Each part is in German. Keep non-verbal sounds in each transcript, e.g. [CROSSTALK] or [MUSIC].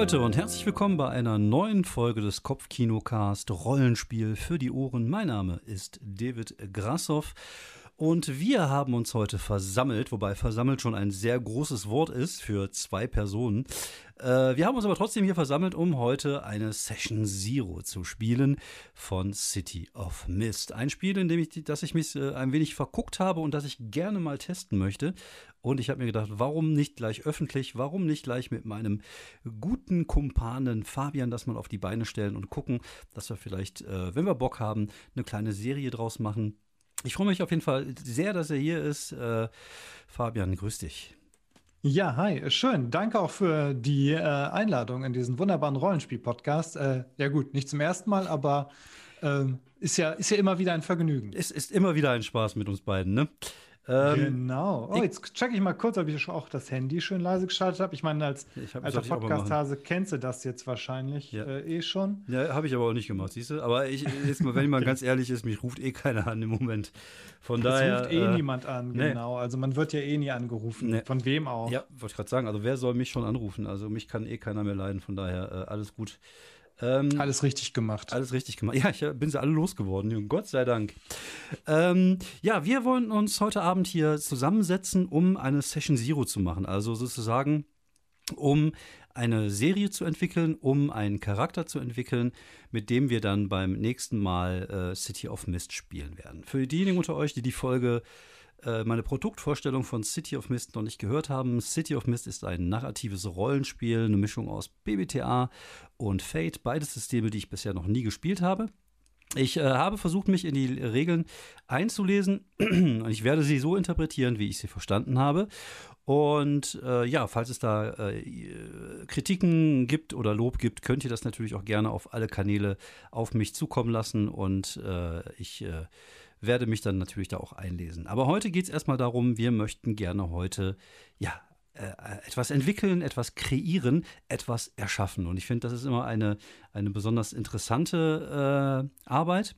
Leute und herzlich willkommen bei einer neuen Folge des Kopfkinocast Rollenspiel für die Ohren. Mein Name ist David Grassoff und wir haben uns heute versammelt, wobei versammelt schon ein sehr großes Wort ist für zwei Personen. Äh, wir haben uns aber trotzdem hier versammelt, um heute eine Session Zero zu spielen von City of Mist. Ein Spiel, in dem ich, dass ich mich äh, ein wenig verguckt habe und das ich gerne mal testen möchte. Und ich habe mir gedacht, warum nicht gleich öffentlich, warum nicht gleich mit meinem guten Kumpanen Fabian das mal auf die Beine stellen und gucken, dass wir vielleicht, äh, wenn wir Bock haben, eine kleine Serie draus machen ich freue mich auf jeden Fall sehr, dass er hier ist. Äh, Fabian, grüß dich. Ja, hi, schön. Danke auch für die äh, Einladung in diesen wunderbaren Rollenspiel-Podcast. Äh, ja gut, nicht zum ersten Mal, aber ähm, ist, ja, ist ja immer wieder ein Vergnügen. Es ist immer wieder ein Spaß mit uns beiden, ne? Ähm, genau. Oh, jetzt checke ich mal kurz, ob ich auch das Handy schön leise geschaltet habe. Ich meine, als hab, alter Podcast-Hase kennst du das jetzt wahrscheinlich ja. äh, eh schon. Ja, habe ich aber auch nicht gemacht, siehst du? Aber ich, jetzt mal, wenn man [LAUGHS] ganz ehrlich ist, mich ruft eh keiner an im Moment. Von das daher. ruft eh äh, niemand an, nee. genau. Also man wird ja eh nie angerufen. Nee. Von wem auch. Ja, wollte ich gerade sagen. Also wer soll mich schon anrufen? Also mich kann eh keiner mehr leiden. Von daher äh, alles gut. Ähm, alles richtig gemacht. Alles richtig gemacht. Ja, ich bin sie alle losgeworden. Gott sei Dank. Ähm, ja, wir wollen uns heute Abend hier zusammensetzen, um eine Session Zero zu machen. Also sozusagen, um eine Serie zu entwickeln, um einen Charakter zu entwickeln, mit dem wir dann beim nächsten Mal äh, City of Mist spielen werden. Für diejenigen unter euch, die die Folge äh, meine Produktvorstellung von City of Mist noch nicht gehört haben. City of Mist ist ein narratives Rollenspiel, eine Mischung aus BBTA und Fate, beides Systeme, die ich bisher noch nie gespielt habe. Ich äh, habe versucht, mich in die Regeln einzulesen [CLEARS THROAT] und ich werde sie so interpretieren, wie ich sie verstanden habe. Und äh, ja, falls es da äh, Kritiken gibt oder Lob gibt, könnt ihr das natürlich auch gerne auf alle Kanäle auf mich zukommen lassen und äh, ich äh, werde mich dann natürlich da auch einlesen. Aber heute geht es erstmal darum, wir möchten gerne heute, ja, äh, etwas entwickeln, etwas kreieren, etwas erschaffen. Und ich finde, das ist immer eine, eine besonders interessante äh, Arbeit.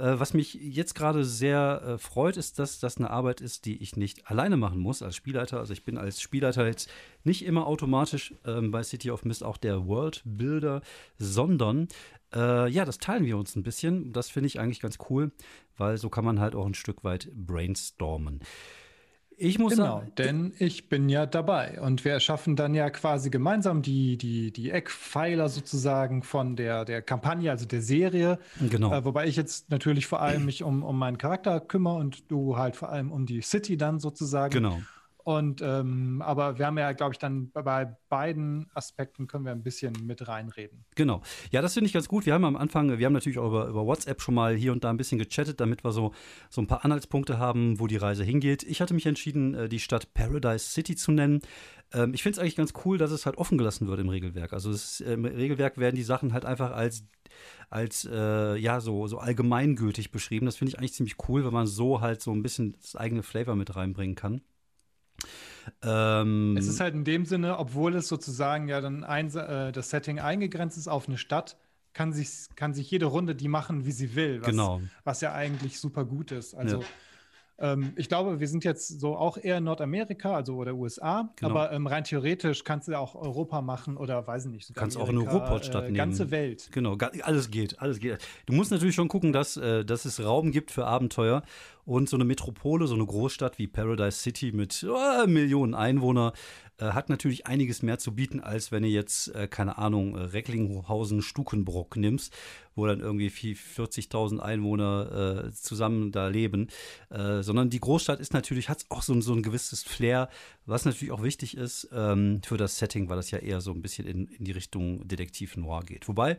Äh, was mich jetzt gerade sehr äh, freut, ist, dass das eine Arbeit ist, die ich nicht alleine machen muss als Spielleiter. Also ich bin als Spielleiter jetzt nicht immer automatisch ähm, bei City of Mist auch der World Builder, sondern äh, ja, das teilen wir uns ein bisschen. Das finde ich eigentlich ganz cool, weil so kann man halt auch ein Stück weit brainstormen. Ich muss genau, sagen, denn ich bin ja dabei und wir erschaffen dann ja quasi gemeinsam die, die, die Eckpfeiler sozusagen von der, der Kampagne, also der Serie. Genau. Äh, wobei ich jetzt natürlich vor allem mich um, um meinen Charakter kümmere und du halt vor allem um die City dann sozusagen. Genau. Und ähm, aber wir haben ja, glaube ich, dann bei beiden Aspekten können wir ein bisschen mit reinreden. Genau. Ja, das finde ich ganz gut. Wir haben am Anfang, wir haben natürlich auch über, über WhatsApp schon mal hier und da ein bisschen gechattet, damit wir so, so ein paar Anhaltspunkte haben, wo die Reise hingeht. Ich hatte mich entschieden, äh, die Stadt Paradise City zu nennen. Ähm, ich finde es eigentlich ganz cool, dass es halt offen gelassen wird im Regelwerk. Also es, im Regelwerk werden die Sachen halt einfach als als äh, ja so so allgemeingültig beschrieben. Das finde ich eigentlich ziemlich cool, wenn man so halt so ein bisschen das eigene Flavor mit reinbringen kann. Ähm, es ist halt in dem Sinne, obwohl es sozusagen ja dann ein, äh, das Setting eingegrenzt ist auf eine Stadt, kann sich, kann sich jede Runde die machen, wie sie will. Was, genau. Was ja eigentlich super gut ist. Also ja. Ähm, ich glaube, wir sind jetzt so auch eher Nordamerika, also oder USA, genau. aber ähm, rein theoretisch kannst du ja auch Europa machen oder weiß ich nicht. Du kannst auch eine Ruhrpottstadt äh, nehmen. Ganze Welt. Genau, alles geht, alles geht. Du musst natürlich schon gucken, dass, äh, dass es Raum gibt für Abenteuer und so eine Metropole, so eine Großstadt wie Paradise City mit oh, Millionen Einwohnern äh, hat natürlich einiges mehr zu bieten, als wenn ihr jetzt, äh, keine Ahnung, äh, Recklinghausen, Stukenbrock nimmst, wo dann irgendwie 40.000 Einwohner äh, zusammen da leben. Äh, sondern die Großstadt ist natürlich, hat auch so, so ein gewisses Flair, was natürlich auch wichtig ist ähm, für das Setting, weil das ja eher so ein bisschen in, in die Richtung Detektiv Noir geht. Wobei,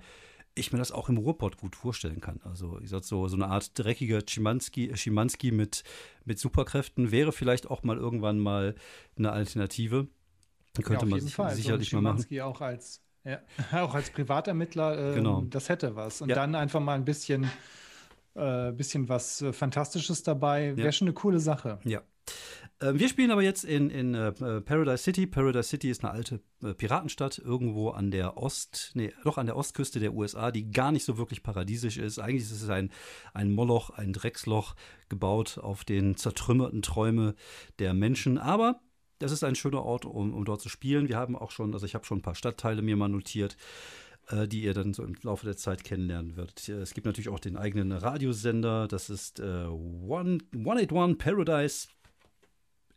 ich mir das auch im Ruhrpott gut vorstellen kann. Also ich sag so, so eine Art dreckiger Schimanski, Schimanski mit, mit Superkräften wäre vielleicht auch mal irgendwann mal eine Alternative. Könnte ja, man Fall. sicherlich so mal machen. Auch als, ja, [LAUGHS] auch als Privatermittler, äh, genau. das hätte was. Und ja. dann einfach mal ein bisschen, äh, bisschen was äh, Fantastisches dabei, wäre schon eine coole Sache. Ja. Ähm, wir spielen aber jetzt in, in äh, Paradise City. Paradise City ist eine alte äh, Piratenstadt irgendwo an der Ost, nee, doch an der Ostküste der USA, die gar nicht so wirklich paradiesisch ist. Eigentlich ist es ein, ein Moloch, ein Drecksloch, gebaut auf den zertrümmerten Träume der Menschen. Aber das ist ein schöner Ort, um, um dort zu spielen. Wir haben auch schon, also ich habe schon ein paar Stadtteile mir mal notiert äh, die ihr dann so im Laufe der Zeit kennenlernen werdet. Es gibt natürlich auch den eigenen Radiosender, das ist äh, One, 181 Paradise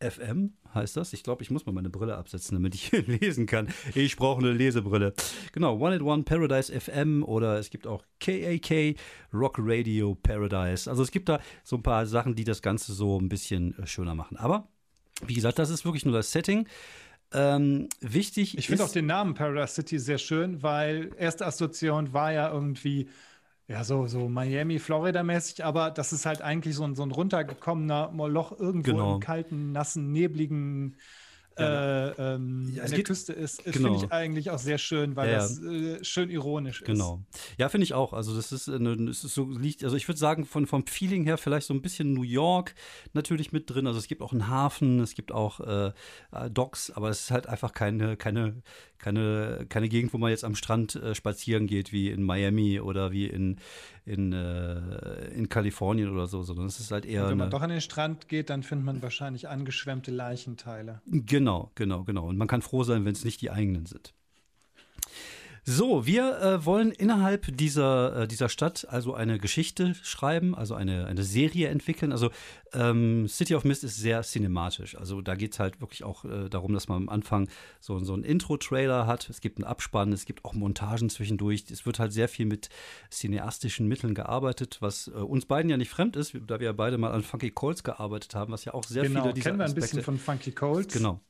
FM heißt das. Ich glaube, ich muss mal meine Brille absetzen, damit ich [LAUGHS] lesen kann. Ich brauche eine Lesebrille. Genau, 181 Paradise FM oder es gibt auch KAK Rock Radio Paradise. Also es gibt da so ein paar Sachen, die das Ganze so ein bisschen äh, schöner machen. Aber wie gesagt, das ist wirklich nur das Setting. Ähm, wichtig. Ich finde auch den Namen Paradise City sehr schön, weil erste Assoziation war ja irgendwie ja, so, so Miami, Florida-mäßig, aber das ist halt eigentlich so ein, so ein runtergekommener Moloch irgendwo genau. im kalten, nassen, nebligen ja, äh, ähm, ja, an der Küste ist, genau. finde ich eigentlich auch sehr schön, weil ja, das äh, schön ironisch ist. Genau. Ja, finde ich auch. Also das ist, eine, das ist so liegt, also ich würde sagen, von, vom Feeling her vielleicht so ein bisschen New York natürlich mit drin. Also es gibt auch einen Hafen, es gibt auch äh, äh Docks, aber es ist halt einfach keine, keine, keine, keine Gegend, wo man jetzt am Strand äh, spazieren geht, wie in Miami oder wie in, in, äh, in Kalifornien oder so, sondern es ist halt eher. Und wenn man doch an den Strand geht, dann findet man wahrscheinlich angeschwemmte Leichenteile. Genau, genau, genau. Und man kann froh sein, wenn es nicht die eigenen sind. So, wir äh, wollen innerhalb dieser, äh, dieser Stadt also eine Geschichte schreiben, also eine, eine Serie entwickeln. Also ähm, City of Mist ist sehr cinematisch. Also da geht es halt wirklich auch äh, darum, dass man am Anfang so, so einen Intro-Trailer hat. Es gibt einen Abspann, es gibt auch Montagen zwischendurch. Es wird halt sehr viel mit cineastischen Mitteln gearbeitet, was äh, uns beiden ja nicht fremd ist, da wir ja beide mal an Funky Colts gearbeitet haben, was ja auch sehr genau, viele dieser kennen wir ein bisschen von Funky Colts. Genau.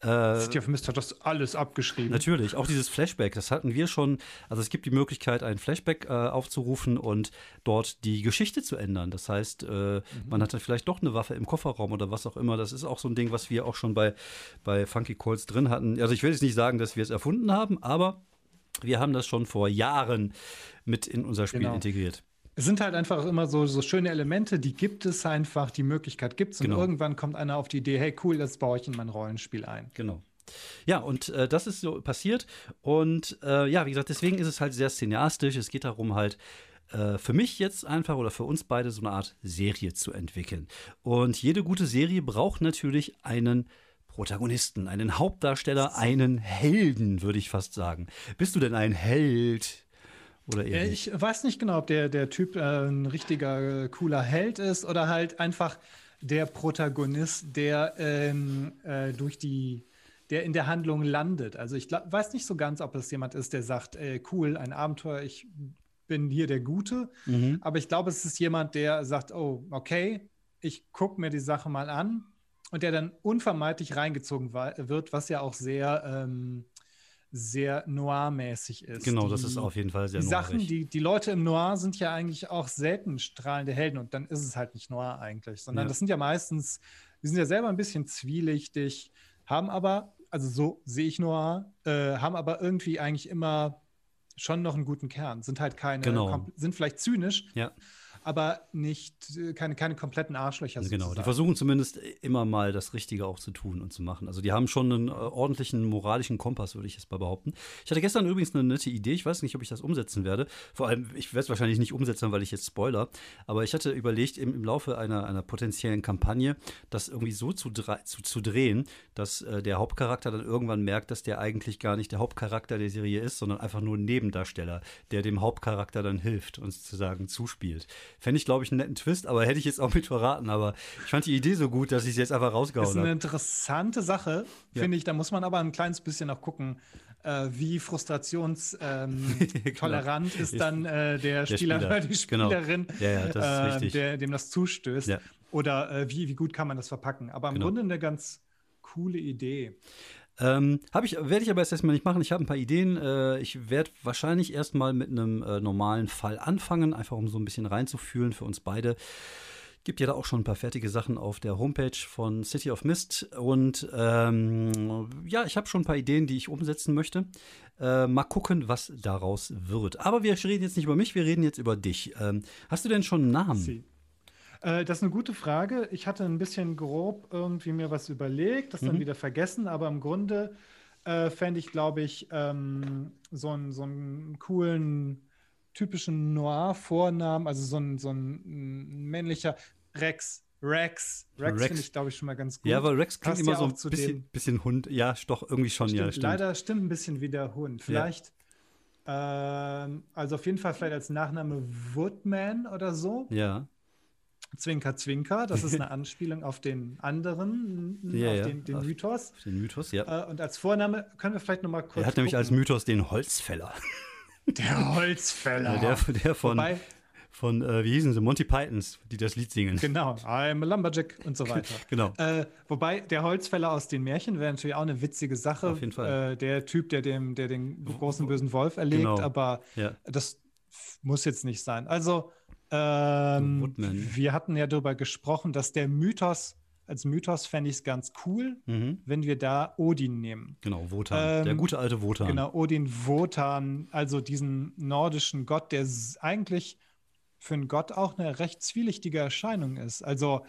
Äh, City Mist hat das alles abgeschrieben. Natürlich, auch dieses Flashback, das hatten wir schon. Also es gibt die Möglichkeit, ein Flashback äh, aufzurufen und dort die Geschichte zu ändern. Das heißt, äh, mhm. man hat dann vielleicht doch eine Waffe im Kofferraum oder was auch immer. Das ist auch so ein Ding, was wir auch schon bei, bei Funky Calls drin hatten. Also ich will jetzt nicht sagen, dass wir es erfunden haben, aber wir haben das schon vor Jahren mit in unser Spiel genau. integriert. Es sind halt einfach immer so, so schöne Elemente, die gibt es einfach, die Möglichkeit gibt es. Und genau. irgendwann kommt einer auf die Idee, hey cool, das baue ich in mein Rollenspiel ein. Genau. Ja, und äh, das ist so passiert. Und äh, ja, wie gesagt, deswegen ist es halt sehr cineastisch. Es geht darum, halt äh, für mich jetzt einfach oder für uns beide so eine Art Serie zu entwickeln. Und jede gute Serie braucht natürlich einen Protagonisten, einen Hauptdarsteller, einen Helden, würde ich fast sagen. Bist du denn ein Held? Oder eher äh, ich weiß nicht genau, ob der, der Typ äh, ein richtiger äh, cooler Held ist oder halt einfach der Protagonist, der ähm, äh, durch die, der in der Handlung landet. Also ich glaub, weiß nicht so ganz, ob es jemand ist, der sagt, äh, cool, ein Abenteuer, ich bin hier der Gute. Mhm. Aber ich glaube, es ist jemand, der sagt, oh, okay, ich gucke mir die Sache mal an und der dann unvermeidlich reingezogen wird, was ja auch sehr ähm, sehr noir-mäßig ist. Genau, die, das ist auf jeden Fall sehr Die Sachen, die, die Leute im Noir sind ja eigentlich auch selten strahlende Helden und dann ist es halt nicht Noir eigentlich, sondern ja. das sind ja meistens, die sind ja selber ein bisschen zwielichtig, haben aber, also so sehe ich Noir, äh, haben aber irgendwie eigentlich immer schon noch einen guten Kern, sind halt keine, genau. sind vielleicht zynisch, ja aber nicht äh, keine, keine kompletten Arschlöcher. Genau, sozusagen. die versuchen zumindest immer mal das Richtige auch zu tun und zu machen. Also die haben schon einen äh, ordentlichen moralischen Kompass, würde ich jetzt mal behaupten. Ich hatte gestern übrigens eine nette Idee, ich weiß nicht, ob ich das umsetzen werde. Vor allem, ich werde es wahrscheinlich nicht umsetzen, weil ich jetzt spoiler, aber ich hatte überlegt, im, im Laufe einer, einer potenziellen Kampagne, das irgendwie so zu, zu, zu drehen, dass äh, der Hauptcharakter dann irgendwann merkt, dass der eigentlich gar nicht der Hauptcharakter der Serie ist, sondern einfach nur ein Nebendarsteller, der dem Hauptcharakter dann hilft und sozusagen zuspielt. Fände ich, glaube ich, einen netten Twist, aber hätte ich jetzt auch mit verraten. Aber ich fand die Idee so gut, dass ich es jetzt einfach rausgehauen habe. Das ist eine interessante Sache, ja. finde ich. Da muss man aber ein kleines bisschen noch gucken, äh, wie frustrationstolerant ähm, [LAUGHS] ist dann äh, der, der, Spieler oder die genau. Spielerin, genau. ja, ja, das äh, der, dem das zustößt. Ja. Oder äh, wie, wie gut kann man das verpacken. Aber im genau. Grunde eine ganz coole Idee. Ähm, ich, werde ich aber jetzt erstmal nicht machen. Ich habe ein paar Ideen. Äh, ich werde wahrscheinlich erstmal mit einem äh, normalen Fall anfangen, einfach um so ein bisschen reinzufühlen für uns beide. Gibt ja da auch schon ein paar fertige Sachen auf der Homepage von City of Mist. Und ähm, ja, ich habe schon ein paar Ideen, die ich umsetzen möchte. Äh, mal gucken, was daraus wird. Aber wir reden jetzt nicht über mich, wir reden jetzt über dich. Ähm, hast du denn schon einen Namen? Sie. Äh, das ist eine gute Frage. Ich hatte ein bisschen grob irgendwie mir was überlegt, das mhm. dann wieder vergessen, aber im Grunde äh, fände ich, glaube ich, ähm, so, einen, so einen coolen, typischen Noir-Vornamen, also so ein, so ein männlicher Rex. Rex. Rex, Rex. finde ich, glaube ich, schon mal ganz gut. Ja, weil Rex klingt Passt immer ja so ein bisschen, bisschen Hund. Ja, doch, irgendwie schon, ja, Stimmt, stimmt. Leider stimmt ein bisschen wie der Hund. Vielleicht, ähm, also auf jeden Fall vielleicht als Nachname Woodman oder so. Ja, Zwinker, Zwinker. Das ist eine [LAUGHS] Anspielung auf den anderen, Ja, auf ja. den, den Auf- Mythos. den Mythos, ja. Äh, und als Vorname können wir vielleicht noch mal kurz er hat nämlich als gucken. Mythos den Holzfäller. [LAUGHS] Der Holzfäller. Der, der von, Wobei, von äh, wie hießen sie, Monty Pythons, die das Lied singen. genau, I'm a Lumberjack und so [LAUGHS] weiter. Genau. Äh, wobei der Holzfäller aus den Märchen wäre natürlich auch eine witzige Sache. Auf jeden Fall. Äh, der Typ, der, dem, der den großen bösen Wolf erlegt, Genau. aber Ja. das muss jetzt nicht sein. Also, ähm, Woodman. wir hatten ja darüber gesprochen, dass der Mythos, als Mythos fände ich es ganz cool, Mhm. wenn wir da Odin nehmen. Genau, Wotan. Ähm, der gute alte Wotan. Genau, Odin Wotan, also diesen nordischen Gott, der eigentlich für einen Gott auch eine recht zwielichtige Erscheinung ist. Also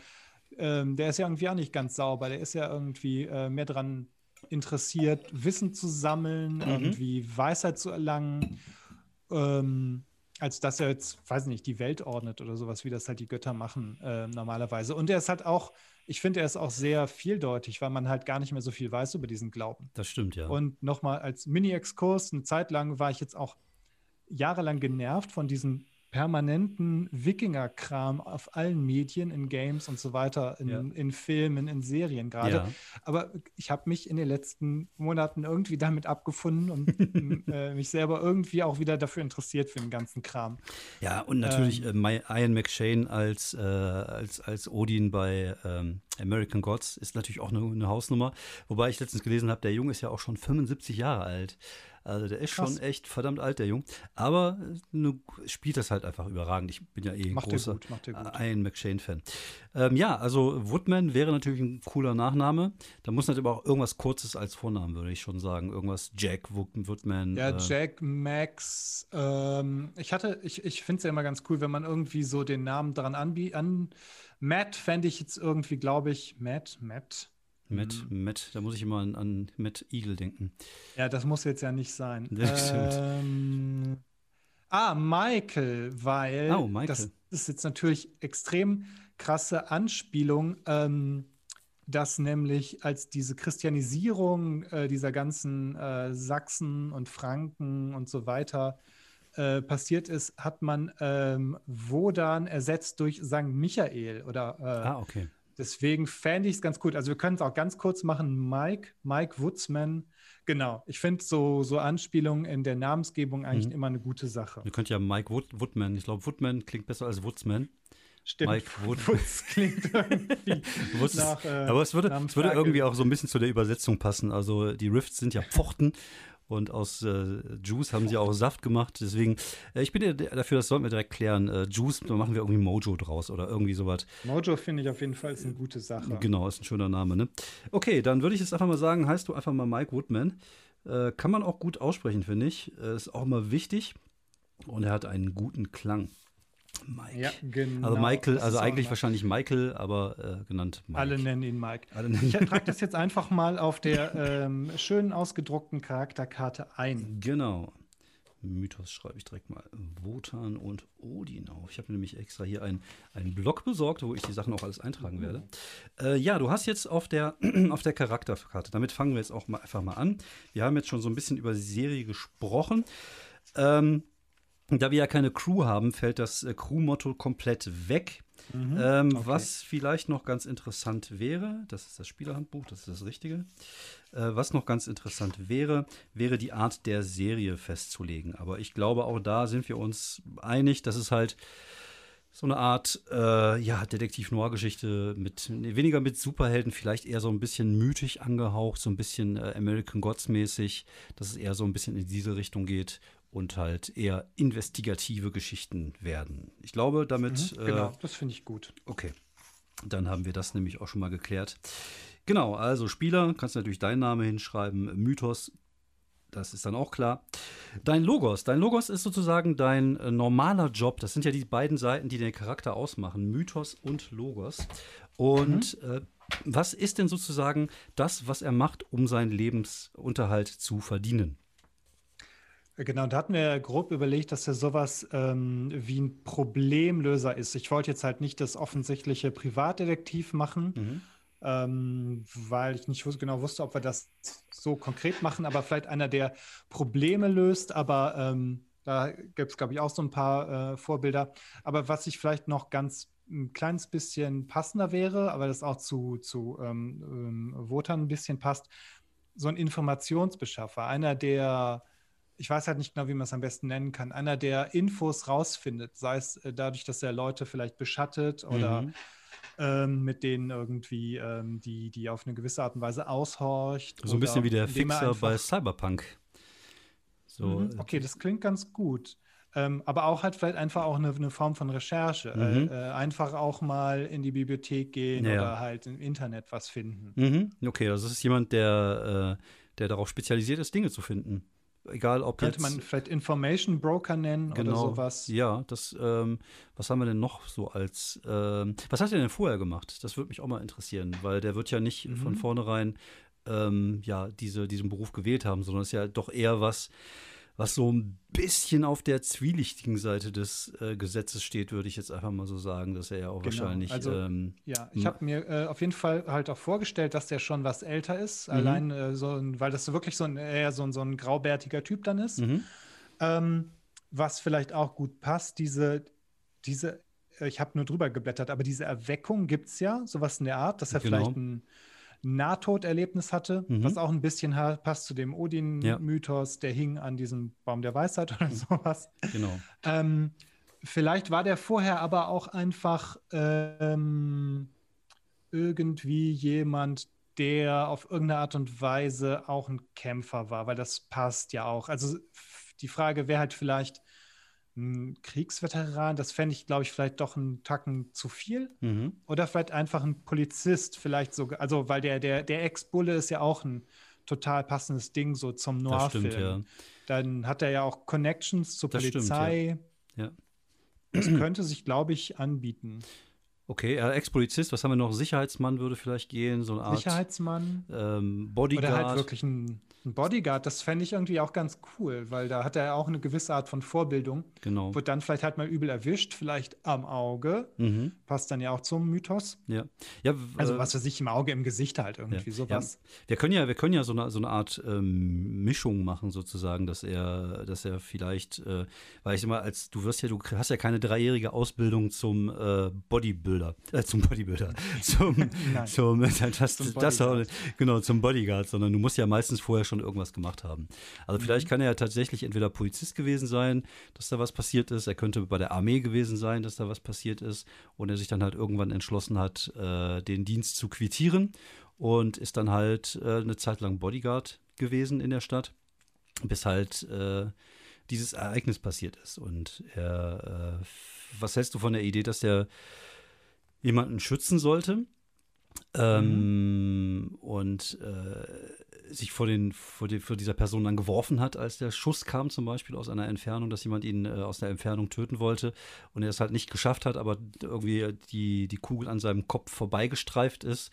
ähm, der ist ja irgendwie auch nicht ganz sauber, der ist ja irgendwie äh, mehr daran interessiert, Wissen zu sammeln, irgendwie Weisheit zu erlangen, ähm, als dass er jetzt, weiß nicht, die Welt ordnet oder sowas, wie das halt die Götter machen äh, normalerweise. Und er ist halt auch, ich finde, er ist auch sehr vieldeutig, weil man halt gar nicht mehr so viel weiß über diesen Glauben. Das stimmt, ja. Und nochmal als Mini-Exkurs, eine Zeit lang war ich jetzt auch jahrelang genervt von diesem permanenten Wikinger-Kram auf allen Medien, in Games und so weiter, in, Ja. in Filmen, in Serien gerade. Ja. Aber ich habe mich in den letzten Monaten irgendwie damit abgefunden und [LAUGHS] äh, mich selber irgendwie auch wieder dafür interessiert für den ganzen Kram. Ja, und natürlich Ähm. äh, Ian McShane als, äh, als, als Odin bei ähm, American Gods ist natürlich auch eine, eine Hausnummer. Wobei ich letztens gelesen habe, der Junge ist ja auch schon 75 Jahre alt. Also der ist Krass. schon echt verdammt alt, der Junge. Aber äh, ne, spielt das halt einfach überragend. Ich bin ja eh ein Macht er großer gut, macht gut. Ian McShane-Fan. Ähm, ja, also Woodman wäre natürlich ein cooler Nachname. Da muss natürlich aber auch irgendwas Kurzes als Vornamen, würde ich schon sagen. Irgendwas Jack Wood Woodman. Ja, äh, Jack, Max. Ähm, ich hatte, ich, ich finde es ja immer ganz cool, wenn man irgendwie so den Namen dran anbietet. An Matt fände ich jetzt irgendwie, glaube ich, Matt, Matt. Matt, Mhm. Matt, da muss ich immer an, an Matt Eagle denken. Ja, das muss jetzt ja nicht sein. [LAUGHS] Das. Ähm, ah, Michael, weil Oh, Michael. das ist jetzt natürlich extrem krasse Anspielung, ähm, dass nämlich als diese Christianisierung äh, dieser ganzen äh, Sachsen und Franken und so weiter äh, passiert ist, hat man ähm, Wodan ersetzt durch St. Michael oder äh, Ah, okay. Deswegen fände ich es ganz gut. Also wir können es auch ganz kurz machen. Mike, Mike Woodsman. Genau. Ich finde so, so Anspielungen in der Namensgebung eigentlich Mhm. immer eine gute Sache. Ihr könnt ja Mike Wood, Woodman. Ich glaube, Woodman klingt besser als Woodsman. Stimmt. Mike Wood- [LAUGHS] Woods klingt irgendwie [LAUGHS] nach, äh, aber es würde, es würde irgendwie auch so ein bisschen zu der Übersetzung passen. Also die Rifts sind ja Pfochten und aus äh, Juice haben sie auch Saft gemacht. Deswegen, äh, ich bin ja dafür, das sollten wir direkt klären. Äh, Juice, da machen wir irgendwie Mojo draus oder irgendwie sowas. Mojo finde ich auf jeden Fall ist eine gute Sache. Genau, ist ein schöner Name, ne? Okay, dann würde ich jetzt einfach mal sagen, heißt du einfach mal Mike Woodman. Äh, kann man auch gut aussprechen, finde ich. Äh, ist auch mal wichtig. Und er hat einen guten Klang. Mike. Ja, genau. Also Michael, also eigentlich wahrscheinlich Michael, aber äh, genannt Mike. Alle nennen ihn Mike. Nennen- Ich [LAUGHS] trage das jetzt einfach mal auf der ähm, schön ausgedruckten Charakterkarte ein. Genau. Mythos schreibe ich direkt mal Wotan und Odin auf. Ich habe nämlich extra hier einen, einen Block besorgt, wo ich die Sachen auch alles eintragen werde. Äh, ja, du hast jetzt auf der, [CLEARS THROAT] auf der Charakterkarte, damit fangen wir jetzt auch mal einfach mal an. Wir haben jetzt schon so ein bisschen über die Serie gesprochen. Ähm, da wir ja keine Crew haben, fällt das äh, Crew-Motto komplett weg. ähm, okay. Was vielleicht noch ganz interessant wäre, das ist das Spielerhandbuch, das ist das Richtige. Äh, was noch ganz interessant wäre, wäre die Art der Serie festzulegen. Aber ich glaube, auch da sind wir uns einig, dass es halt so eine Art äh, ja, Detektiv-Noir-Geschichte mit nee, weniger mit Superhelden, vielleicht eher so ein bisschen mythisch angehaucht, so ein bisschen äh, American Gods-mäßig, dass es eher so ein bisschen in diese Richtung geht und halt eher investigative Geschichten werden. Ich glaube, damit Mhm, genau, äh, das finde ich gut. Okay, dann haben wir das nämlich auch schon mal geklärt. Genau, also Spieler, kannst du natürlich deinen Namen hinschreiben, Mythos, das ist dann auch klar. Dein Logos, dein Logos ist sozusagen dein äh, normaler Job. Das sind ja die beiden Seiten, die den Charakter ausmachen, Mythos und Logos. Und äh, was ist denn sozusagen das, was er macht, um seinen Lebensunterhalt zu verdienen? Genau, da hatten wir grob überlegt, dass er sowas ähm, wie ein Problemlöser ist. Ich wollte jetzt halt nicht das offensichtliche Privatdetektiv machen, mhm. ähm, weil ich nicht genau wusste, ob wir das so konkret machen, aber vielleicht einer, der Probleme löst, aber ähm, da gibt es, glaube ich, auch so ein paar äh, Vorbilder. Aber was ich vielleicht noch ganz ein kleines bisschen passender wäre, aber das auch zu, zu ähm, ähm, Votern ein bisschen passt, so ein Informationsbeschaffer, einer, der ich weiß halt nicht genau, wie man es am besten nennen kann, einer, der Infos rausfindet, sei es äh, dadurch, dass er Leute vielleicht beschattet oder mhm. ähm, mit denen irgendwie, ähm, die, die auf eine gewisse Art und Weise aushorcht. So ein bisschen wie der Fixer bei Cyberpunk. So, mhm. Äh, okay, das klingt ganz gut. Ähm, aber auch halt vielleicht einfach auch eine, eine Form von Recherche. Äh, mhm. Äh, einfach auch mal in die Bibliothek gehen ja. oder halt im Internet was finden. Mhm. Okay, also das ist jemand, der, äh, der darauf spezialisiert ist, Dinge zu finden. Egal, ob Könnte jetzt, man vielleicht Information Broker nennen genau, oder sowas? Ja, das, ähm, was haben wir denn noch so als, ähm, was hat er denn vorher gemacht? Das würde mich auch mal interessieren, weil der wird ja nicht mhm. von vornherein ähm, ja, diese, diesen Beruf gewählt haben, sondern es ist ja doch eher was, was so ein bisschen auf der zwielichtigen Seite des äh, Gesetzes steht, würde ich jetzt einfach mal so sagen, dass er ja auch genau. wahrscheinlich. Also, ähm, ja, ich habe mir äh, auf jeden Fall halt auch vorgestellt, dass der schon was älter ist, mhm. allein äh, so, weil das so wirklich so ein eher so ein, so ein graubärtiger Typ dann ist. Mhm. Ähm, was vielleicht auch gut passt, diese, diese, äh, ich habe nur drüber geblättert, aber diese Erweckung gibt es ja, sowas in der Art, dass er genau. vielleicht ein Nahtoderlebnis hatte, mhm. was auch ein bisschen passt zu dem Odin-Mythos, ja. der hing an diesem Baum der Weisheit [LAUGHS] oder sowas. Genau. Ähm, vielleicht war der vorher aber auch einfach ähm, irgendwie jemand, der auf irgendeine Art und Weise auch ein Kämpfer war, weil das passt ja auch. Also die Frage wäre halt vielleicht, ein Kriegsveteran, das fände ich, glaube ich, vielleicht doch einen Tacken zu viel. Mhm. Oder vielleicht einfach ein Polizist, vielleicht sogar, also weil der, der, der Ex-Bulle ist ja auch ein total passendes Ding so zum Noir-Film. Ja. Dann hat er ja auch Connections zur das Polizei. Stimmt, ja. ja. Das könnte sich, glaube ich, anbieten. Okay, er Ex-Polizist, was haben wir noch? Sicherheitsmann würde vielleicht gehen, so eine Art. Sicherheitsmann. Ähm, Bodyguard. Oder halt wirklich ein ein Bodyguard, das fände ich irgendwie auch ganz cool, weil da hat er auch eine gewisse Art von Vorbildung. Genau. Wird dann vielleicht halt mal übel erwischt, vielleicht am Auge. Mhm. Passt dann ja auch zum Mythos. Ja. ja also äh, was weiß ich, im Auge, im Gesicht halt irgendwie, ja. sowas. Ja. Wir können ja, wir können ja so eine, so eine Art ähm, Mischung machen, sozusagen, dass er, dass er vielleicht, äh, weil ich immer, als du wirst ja, du hast ja keine dreijährige Ausbildung zum äh, Bodybuilder, äh, zum Bodybuilder, [LAUGHS] zum, zum, [LAUGHS] das, zum das, genau, zum Bodyguard, sondern du musst ja meistens vorher schon irgendwas gemacht haben. Also vielleicht mhm. kann er ja tatsächlich entweder Polizist gewesen sein, dass da was passiert ist. Er könnte bei der Armee gewesen sein, dass da was passiert ist. Und er sich dann halt irgendwann entschlossen hat, äh, den Dienst zu quittieren und ist dann halt äh, eine Zeit lang Bodyguard gewesen in der Stadt, bis halt äh, dieses Ereignis passiert ist. Und er, äh, was hältst du von der Idee, dass er jemanden schützen sollte? Ähm, mhm. Und äh, sich vor, den, vor, die, vor, dieser Person dann geworfen hat, als der Schuss kam, zum Beispiel aus einer Entfernung, dass jemand ihn äh, aus der Entfernung töten wollte und er es halt nicht geschafft hat, aber irgendwie die, die Kugel an seinem Kopf vorbeigestreift ist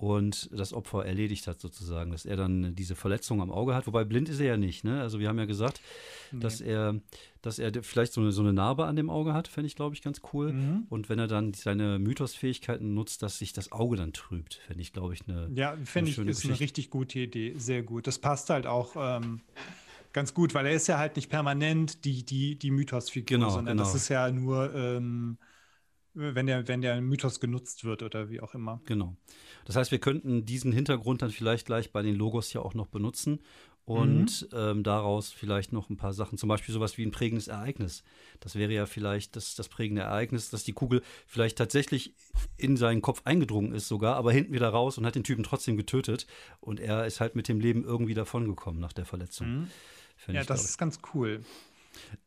und das Opfer erledigt hat sozusagen, dass er dann diese Verletzung am Auge hat. Wobei blind ist er ja nicht. Ne? Also wir haben ja gesagt, nee. dass er, dass er vielleicht so eine, so eine Narbe an dem Auge hat, fände ich, glaube ich, ganz cool. Mhm. Und wenn er dann seine Mythosfähigkeiten nutzt, dass sich das Auge dann trübt, fände ich, glaube ich, eine Ja, finde ich, ist Geschichte. eine richtig gute Idee. Sehr gut. Das passt halt auch. Ähm ganz gut, weil er ist ja halt nicht permanent die, die, die Mythosfigur, genau, sondern genau. das ist ja nur ähm, wenn der, wenn der Mythos genutzt wird oder wie auch immer. Genau. Das heißt, wir könnten diesen Hintergrund dann vielleicht gleich bei den Logos ja auch noch benutzen und mhm. ähm, daraus vielleicht noch ein paar Sachen, zum Beispiel sowas wie ein prägendes Ereignis. Das wäre ja vielleicht das, das prägende Ereignis, dass die Kugel vielleicht tatsächlich in seinen Kopf eingedrungen ist sogar, aber hinten wieder raus und hat den Typen trotzdem getötet und er ist halt mit dem Leben irgendwie davongekommen nach der Verletzung. Mhm. Ja, ich, das ist ganz cool.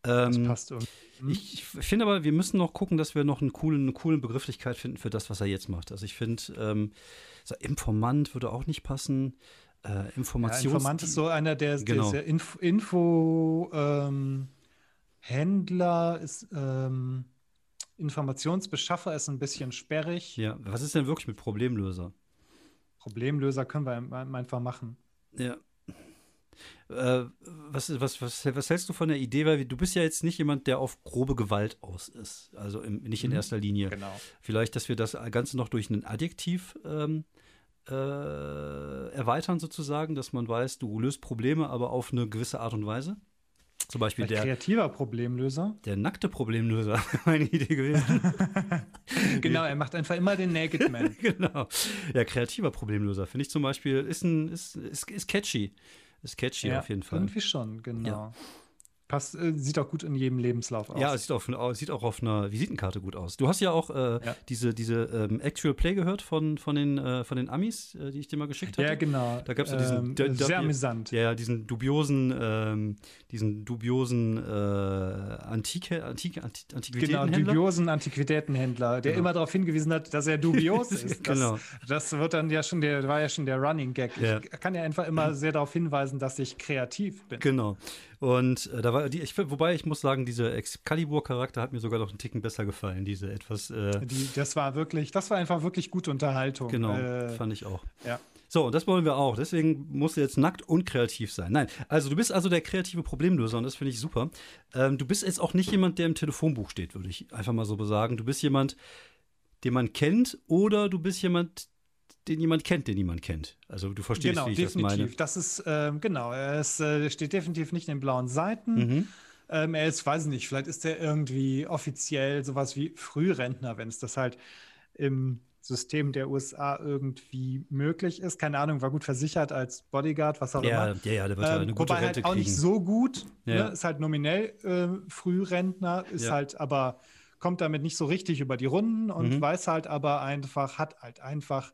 Ähm, das passt irgendwie. Hm? Ich finde aber, wir müssen noch gucken, dass wir noch einen coolen, eine coole Begrifflichkeit finden für das, was er jetzt macht. Also ich finde, ähm, so Informant würde auch nicht passen. Äh, Informations ja, Informant ist so einer, der, genau. der Info, Info ähm, Händler ist ähm, Informationsbeschaffer ist ein bisschen sperrig. Ja, was ist denn wirklich mit Problemlöser? Problemlöser können wir einfach machen. Ja, Äh, was, was, was, was hältst du von der Idee? Weil du bist ja jetzt nicht jemand, der auf grobe Gewalt aus ist. Also im, nicht in mhm. erster Linie. Genau. Vielleicht, dass wir das Ganze noch durch ein Adjektiv ähm, äh, erweitern, sozusagen, dass man weiß, du löst Probleme, aber auf eine gewisse Art und Weise. Zum Beispiel der kreativer Problemlöser. Der nackte Problemlöser, [LAUGHS] meine Idee gewesen. [LAUGHS] genau, er macht einfach immer den Naked Man. [LAUGHS] genau. Ja, kreativer Problemlöser finde ich zum Beispiel ist ein ist, ist, ist catchy. Ist catchy ja, auf jeden Fall. Irgendwie schon, genau. Ja. Passt, äh, sieht auch gut in jedem Lebenslauf aus. Ja, es sieht auch, sieht auch auf einer Visitenkarte gut aus. Du hast ja auch äh, ja. diese, diese ähm, Actual Play gehört von, von, den, äh, von den Amis, äh, die ich dir mal geschickt habe. Ja, genau. Da gab es ja diesen. Ähm, sehr amüsant. Ja, diesen dubiosen, ähm, diesen dubiosen äh, Antike, Antike, Antiquitätenhändler. Genau, dubiosen Antiquitätenhändler, der genau. immer darauf hingewiesen hat, dass er dubios [LAUGHS] ist. Das, genau. Das wird dann ja schon der, war ja schon der Running Gag. Ja. Ich kann ja einfach immer [CLEARS THROAT] sehr darauf hinweisen, dass ich kreativ bin. Genau. Und äh, da war die, ich, wobei ich muss sagen, dieser Excalibur-Charakter hat mir sogar noch einen Ticken besser gefallen. Diese etwas. Äh, die, das war wirklich, das war einfach wirklich gute Unterhaltung. Genau, äh, fand ich auch. Ja. So, und das wollen wir auch. Deswegen musst du jetzt nackt und kreativ sein. Nein, also du bist also der kreative Problemlöser und das finde ich super. Ähm, du bist jetzt auch nicht jemand, der im Telefonbuch steht, würde ich einfach mal so sagen. Du bist jemand, den man kennt oder du bist jemand, den jemand kennt, den niemand kennt. Also du verstehst, genau, wie ich definitiv. das meine. Das ist, ähm, genau, er ist, äh, steht definitiv nicht in den blauen Seiten. Mhm. Ähm, er ist, weiß nicht, vielleicht ist er irgendwie offiziell sowas wie Frührentner, wenn es das halt im System der USA irgendwie möglich ist. Keine Ahnung, war gut versichert als Bodyguard, was auch ja, immer. Ja, ja, der wird ähm, eine gute wobei Rente halt auch kriegen. nicht so gut. Ja. Ne? Ist halt nominell äh, Frührentner, ist Ja. halt aber kommt damit nicht so richtig über die Runden und Mhm. weiß halt aber einfach, hat halt einfach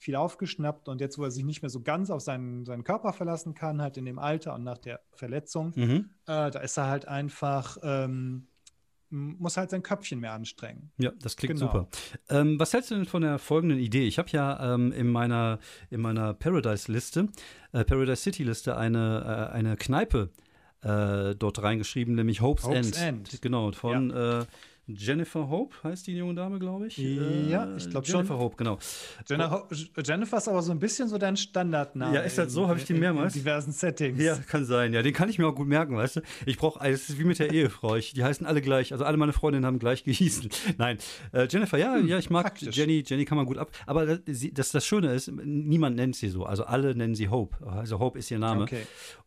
viel aufgeschnappt und jetzt, wo er sich nicht mehr so ganz auf seinen, seinen Körper verlassen kann, halt in dem Alter und nach der Verletzung, Mhm. äh, da ist er halt einfach, ähm, muss halt sein Köpfchen mehr anstrengen. Ja, das klingt Genau. super. Ähm, was hältst du denn von der folgenden Idee? Ich habe ja ähm, in meiner, in meiner Paradise-Liste, äh, Paradise City-Liste, eine, äh, eine Kneipe äh, dort reingeschrieben, nämlich Hope's, Hope's End. End. Genau, von äh, Jennifer Hope heißt die junge Dame, glaube ich. Äh, Ja, ich glaub Jennifer. Hope, genau. Jennifer, Jennifer ist aber so ein bisschen so dein Standardname. Ja, ist das so? in- Hab ich die in- mehrmals? In diversen Settings. Ja, kann sein. Ja, den kann ich mir auch gut merken, weißt du. Ich brauche, es ist wie mit der Ehefrau. Ich, die heißen alle gleich. Also alle meine Freundinnen haben gleich [LAUGHS] gehießen. Nein, äh, Jennifer, ja, ja, ich mag praktisch. Jenny. Jenny kann man gut ab. Aber das, das, das Schöne ist, niemand nennt sie so. Also alle nennen sie Hope. Also Hope ist ihr Name. Okay.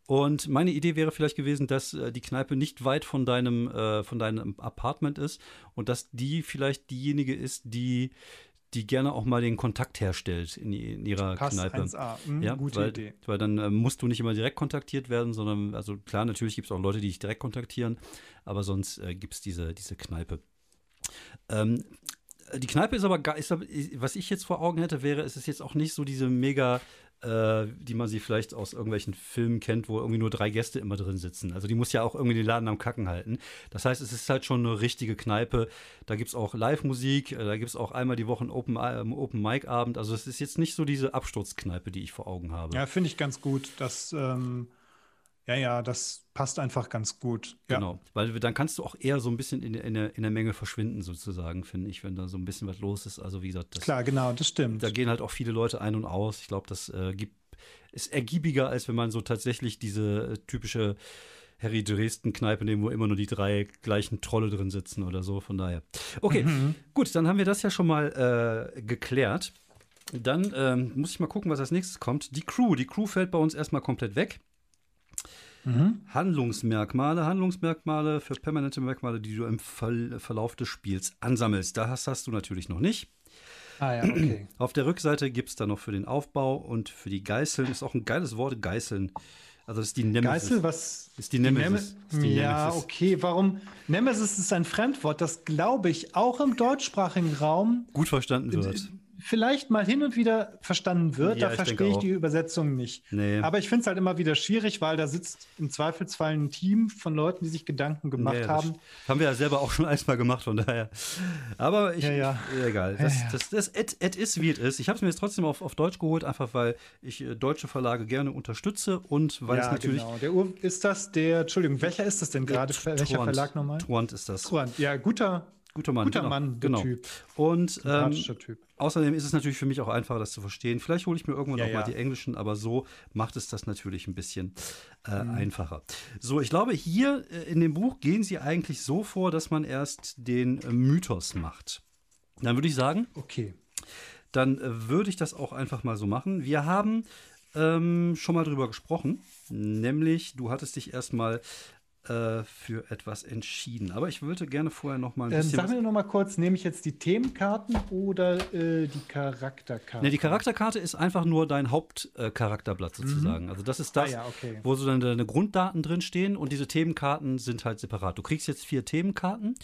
Und meine Idee wäre vielleicht gewesen, dass äh, die Kneipe nicht weit von deinem, äh, von deinem Apartment ist und dass die vielleicht diejenige ist, die, die gerne auch mal den Kontakt herstellt in, in ihrer Passt Kneipe. 1A. Hm, Ja, gute weil, Idee. weil dann äh, musst du nicht immer direkt kontaktiert werden, sondern, also klar, natürlich gibt es auch Leute, die dich direkt kontaktieren, aber sonst äh, gibt es diese, diese Kneipe. Ähm, die Kneipe ist aber, ist, aber- was ich jetzt vor Augen hätte, wäre, es ist jetzt auch nicht so diese mega, äh, die man sie vielleicht aus irgendwelchen Filmen kennt, wo irgendwie nur drei Gäste immer drin sitzen. Also die muss ja auch irgendwie den Laden am Kacken halten. Das heißt, es ist halt schon eine richtige Kneipe. Da gibt es auch Live-Musik, äh, da gibt es auch einmal die Woche Open, ähm, Open Mic-Abend. Also es ist jetzt nicht so diese Absturzkneipe, die ich vor Augen habe. Ja, finde ich ganz gut. Das, ähm, ja, ja, das passt einfach ganz gut. Ja. Genau, weil dann kannst du auch eher so ein bisschen in, in, der, in der Menge verschwinden, sozusagen, finde ich, wenn da so ein bisschen was los ist. Also wie gesagt, das, Klar, genau, das stimmt. da gehen halt auch viele Leute ein und aus. Ich glaube, das äh, gibt, ist ergiebiger, als wenn man so tatsächlich diese äh, typische Harry Dresden-Kneipe nehmen, wo immer nur die drei gleichen Trolle drin sitzen oder so. Von daher. Okay, Mhm. gut, dann haben wir das ja schon mal äh, geklärt. Dann ähm, muss ich mal gucken, was als nächstes kommt. Die Crew. Die Crew fällt bei uns erstmal komplett weg. Mhm. Handlungsmerkmale, Handlungsmerkmale für permanente Merkmale, die du im Ver Verlauf des Spiels ansammelst. Da hast, du natürlich noch nicht. Ah ja, okay. [CLEARS THROAT] Auf der Rückseite gibt es dann noch für den Aufbau und für die Geißeln, ist auch ein geiles Wort, Geißeln. Also das ist die Nemesis. Geißel, was? Ist die Nemesis. Die Ist die ja, Nemesis. okay. Warum? Nemesis ist ein Fremdwort, das glaube ich auch im deutschsprachigen Raum Gut verstanden wird. Vielleicht mal hin und wieder verstanden wird. Ja, da ich verstehe ich die Übersetzung nicht. Nee. Aber ich finde es halt immer wieder schwierig, weil da sitzt im Zweifelsfall ein Team von Leuten, die sich Gedanken gemacht Ja, haben. Haben wir ja selber auch schon [LAUGHS] einmal gemacht, von daher. Aber ich, Ja, ja. egal. Das, das, das, et ist, wie es ist. Ich habe es mir jetzt trotzdem auf, auf Deutsch geholt, einfach weil ich äh, deutsche Verlage gerne unterstütze und weil es ja, natürlich. genau. Der Ur ist das der, Entschuldigung, welcher ist das denn gerade? Welcher. Verlag nochmal? Truant ist das. Truant. Ja, guter, Guter Mann. Guter genau, Mann, der genau. Typ. Und ähm, Typ. außerdem ist es natürlich für mich auch einfacher, das zu verstehen. Vielleicht hole ich mir irgendwann Ja, auch mal ja. die englischen, aber so macht es das natürlich ein bisschen äh, Mhm. einfacher. So, ich glaube, hier äh, in dem Buch gehen sie eigentlich so vor, dass man erst den äh, Mythos macht. Dann würde ich sagen, Okay. dann äh, würde ich das auch einfach mal so machen. Wir haben ähm, schon mal drüber gesprochen, nämlich du hattest dich erstmal für etwas entschieden. Aber ich würde gerne vorher noch mal ein Ähm, bisschen. sag mir noch mal kurz, nehme ich jetzt die Themenkarten oder äh, die Charakterkarten? Ne, die Charakterkarte ist einfach nur dein Hauptcharakterblatt sozusagen. Also das ist das, Mhm. Ah ja, okay. wo so deine, deine Grunddaten drin stehen und diese Themenkarten sind halt separat. Du kriegst jetzt vier Themenkarten.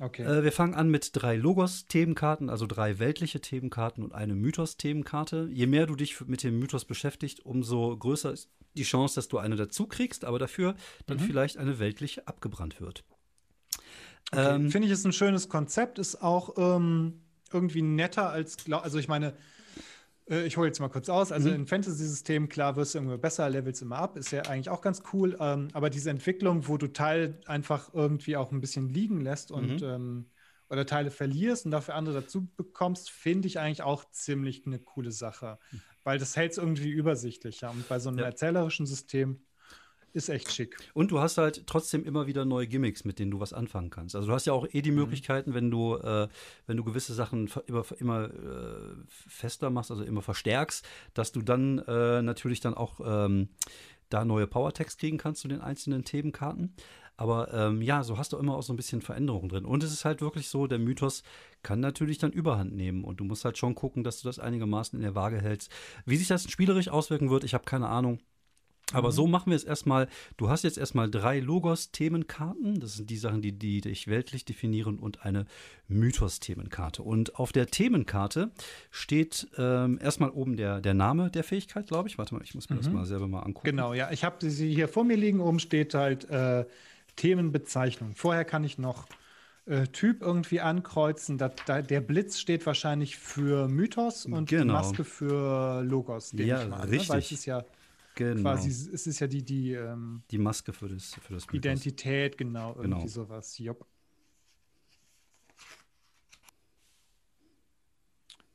Okay. Äh, wir fangen an mit drei Logos-Themenkarten, also drei weltliche Themenkarten und eine Mythos-Themenkarte. Je mehr du dich mit dem Mythos beschäftigst, umso größer ist die Chance, dass du eine dazu kriegst, aber dafür dann Mhm. vielleicht eine weltliche abgebrannt wird. Okay. Ähm, Finde ich, ist ein schönes Konzept, ist auch ähm, irgendwie netter als, glaub- also ich meine, ich hole jetzt mal kurz aus, also Mhm. in Fantasy-System, klar, wirst du immer besser, levelst immer ab, ist ja eigentlich auch ganz cool, ähm, aber diese Entwicklung, wo du Teil einfach irgendwie auch ein bisschen liegen lässt und Mhm. ähm, oder Teile verlierst und dafür andere dazu bekommst, finde ich eigentlich auch ziemlich eine coole Sache, weil das hält es irgendwie übersichtlicher und bei so einem Ja. erzählerischen System ist echt schick. Und du hast halt trotzdem immer wieder neue Gimmicks, mit denen du was anfangen kannst. Also du hast ja auch eh die Möglichkeiten, wenn du, äh, wenn du gewisse Sachen immer, immer äh, fester machst, also immer verstärkst, dass du dann äh, natürlich dann auch ähm, da neue Powertext kriegen kannst zu den einzelnen Themenkarten. Aber ähm, ja, so hast du immer auch so ein bisschen Veränderungen drin. Und es ist halt wirklich so, der Mythos kann natürlich dann Überhand nehmen. Und du musst halt schon gucken, dass du das einigermaßen in der Waage hältst. Wie sich das spielerisch auswirken wird, ich habe keine Ahnung. Aber so machen wir es erstmal. Du hast jetzt erstmal drei Logos-Themenkarten. Das sind die Sachen, die, die dich weltlich definieren und eine Mythos-Themenkarte. Und auf der Themenkarte steht ähm, erstmal oben der, der Name der Fähigkeit, glaube ich. Warte mal, ich muss mir das mal selber mal angucken. Genau, ja. Ich habe sie hier vor mir liegen. Oben steht halt äh, Themenbezeichnung. Vorher kann ich noch äh, Typ irgendwie ankreuzen. Da, da, der Blitz steht wahrscheinlich für Mythos und die Genau. Maske für Logos. Ja, ich mal richtig. Ne? Weil es ist ja Genau. quasi, es ist ja die, die ähm, die Maske für das, für das Mythos. Identität, genau, irgendwie Genau. sowas. Jopp.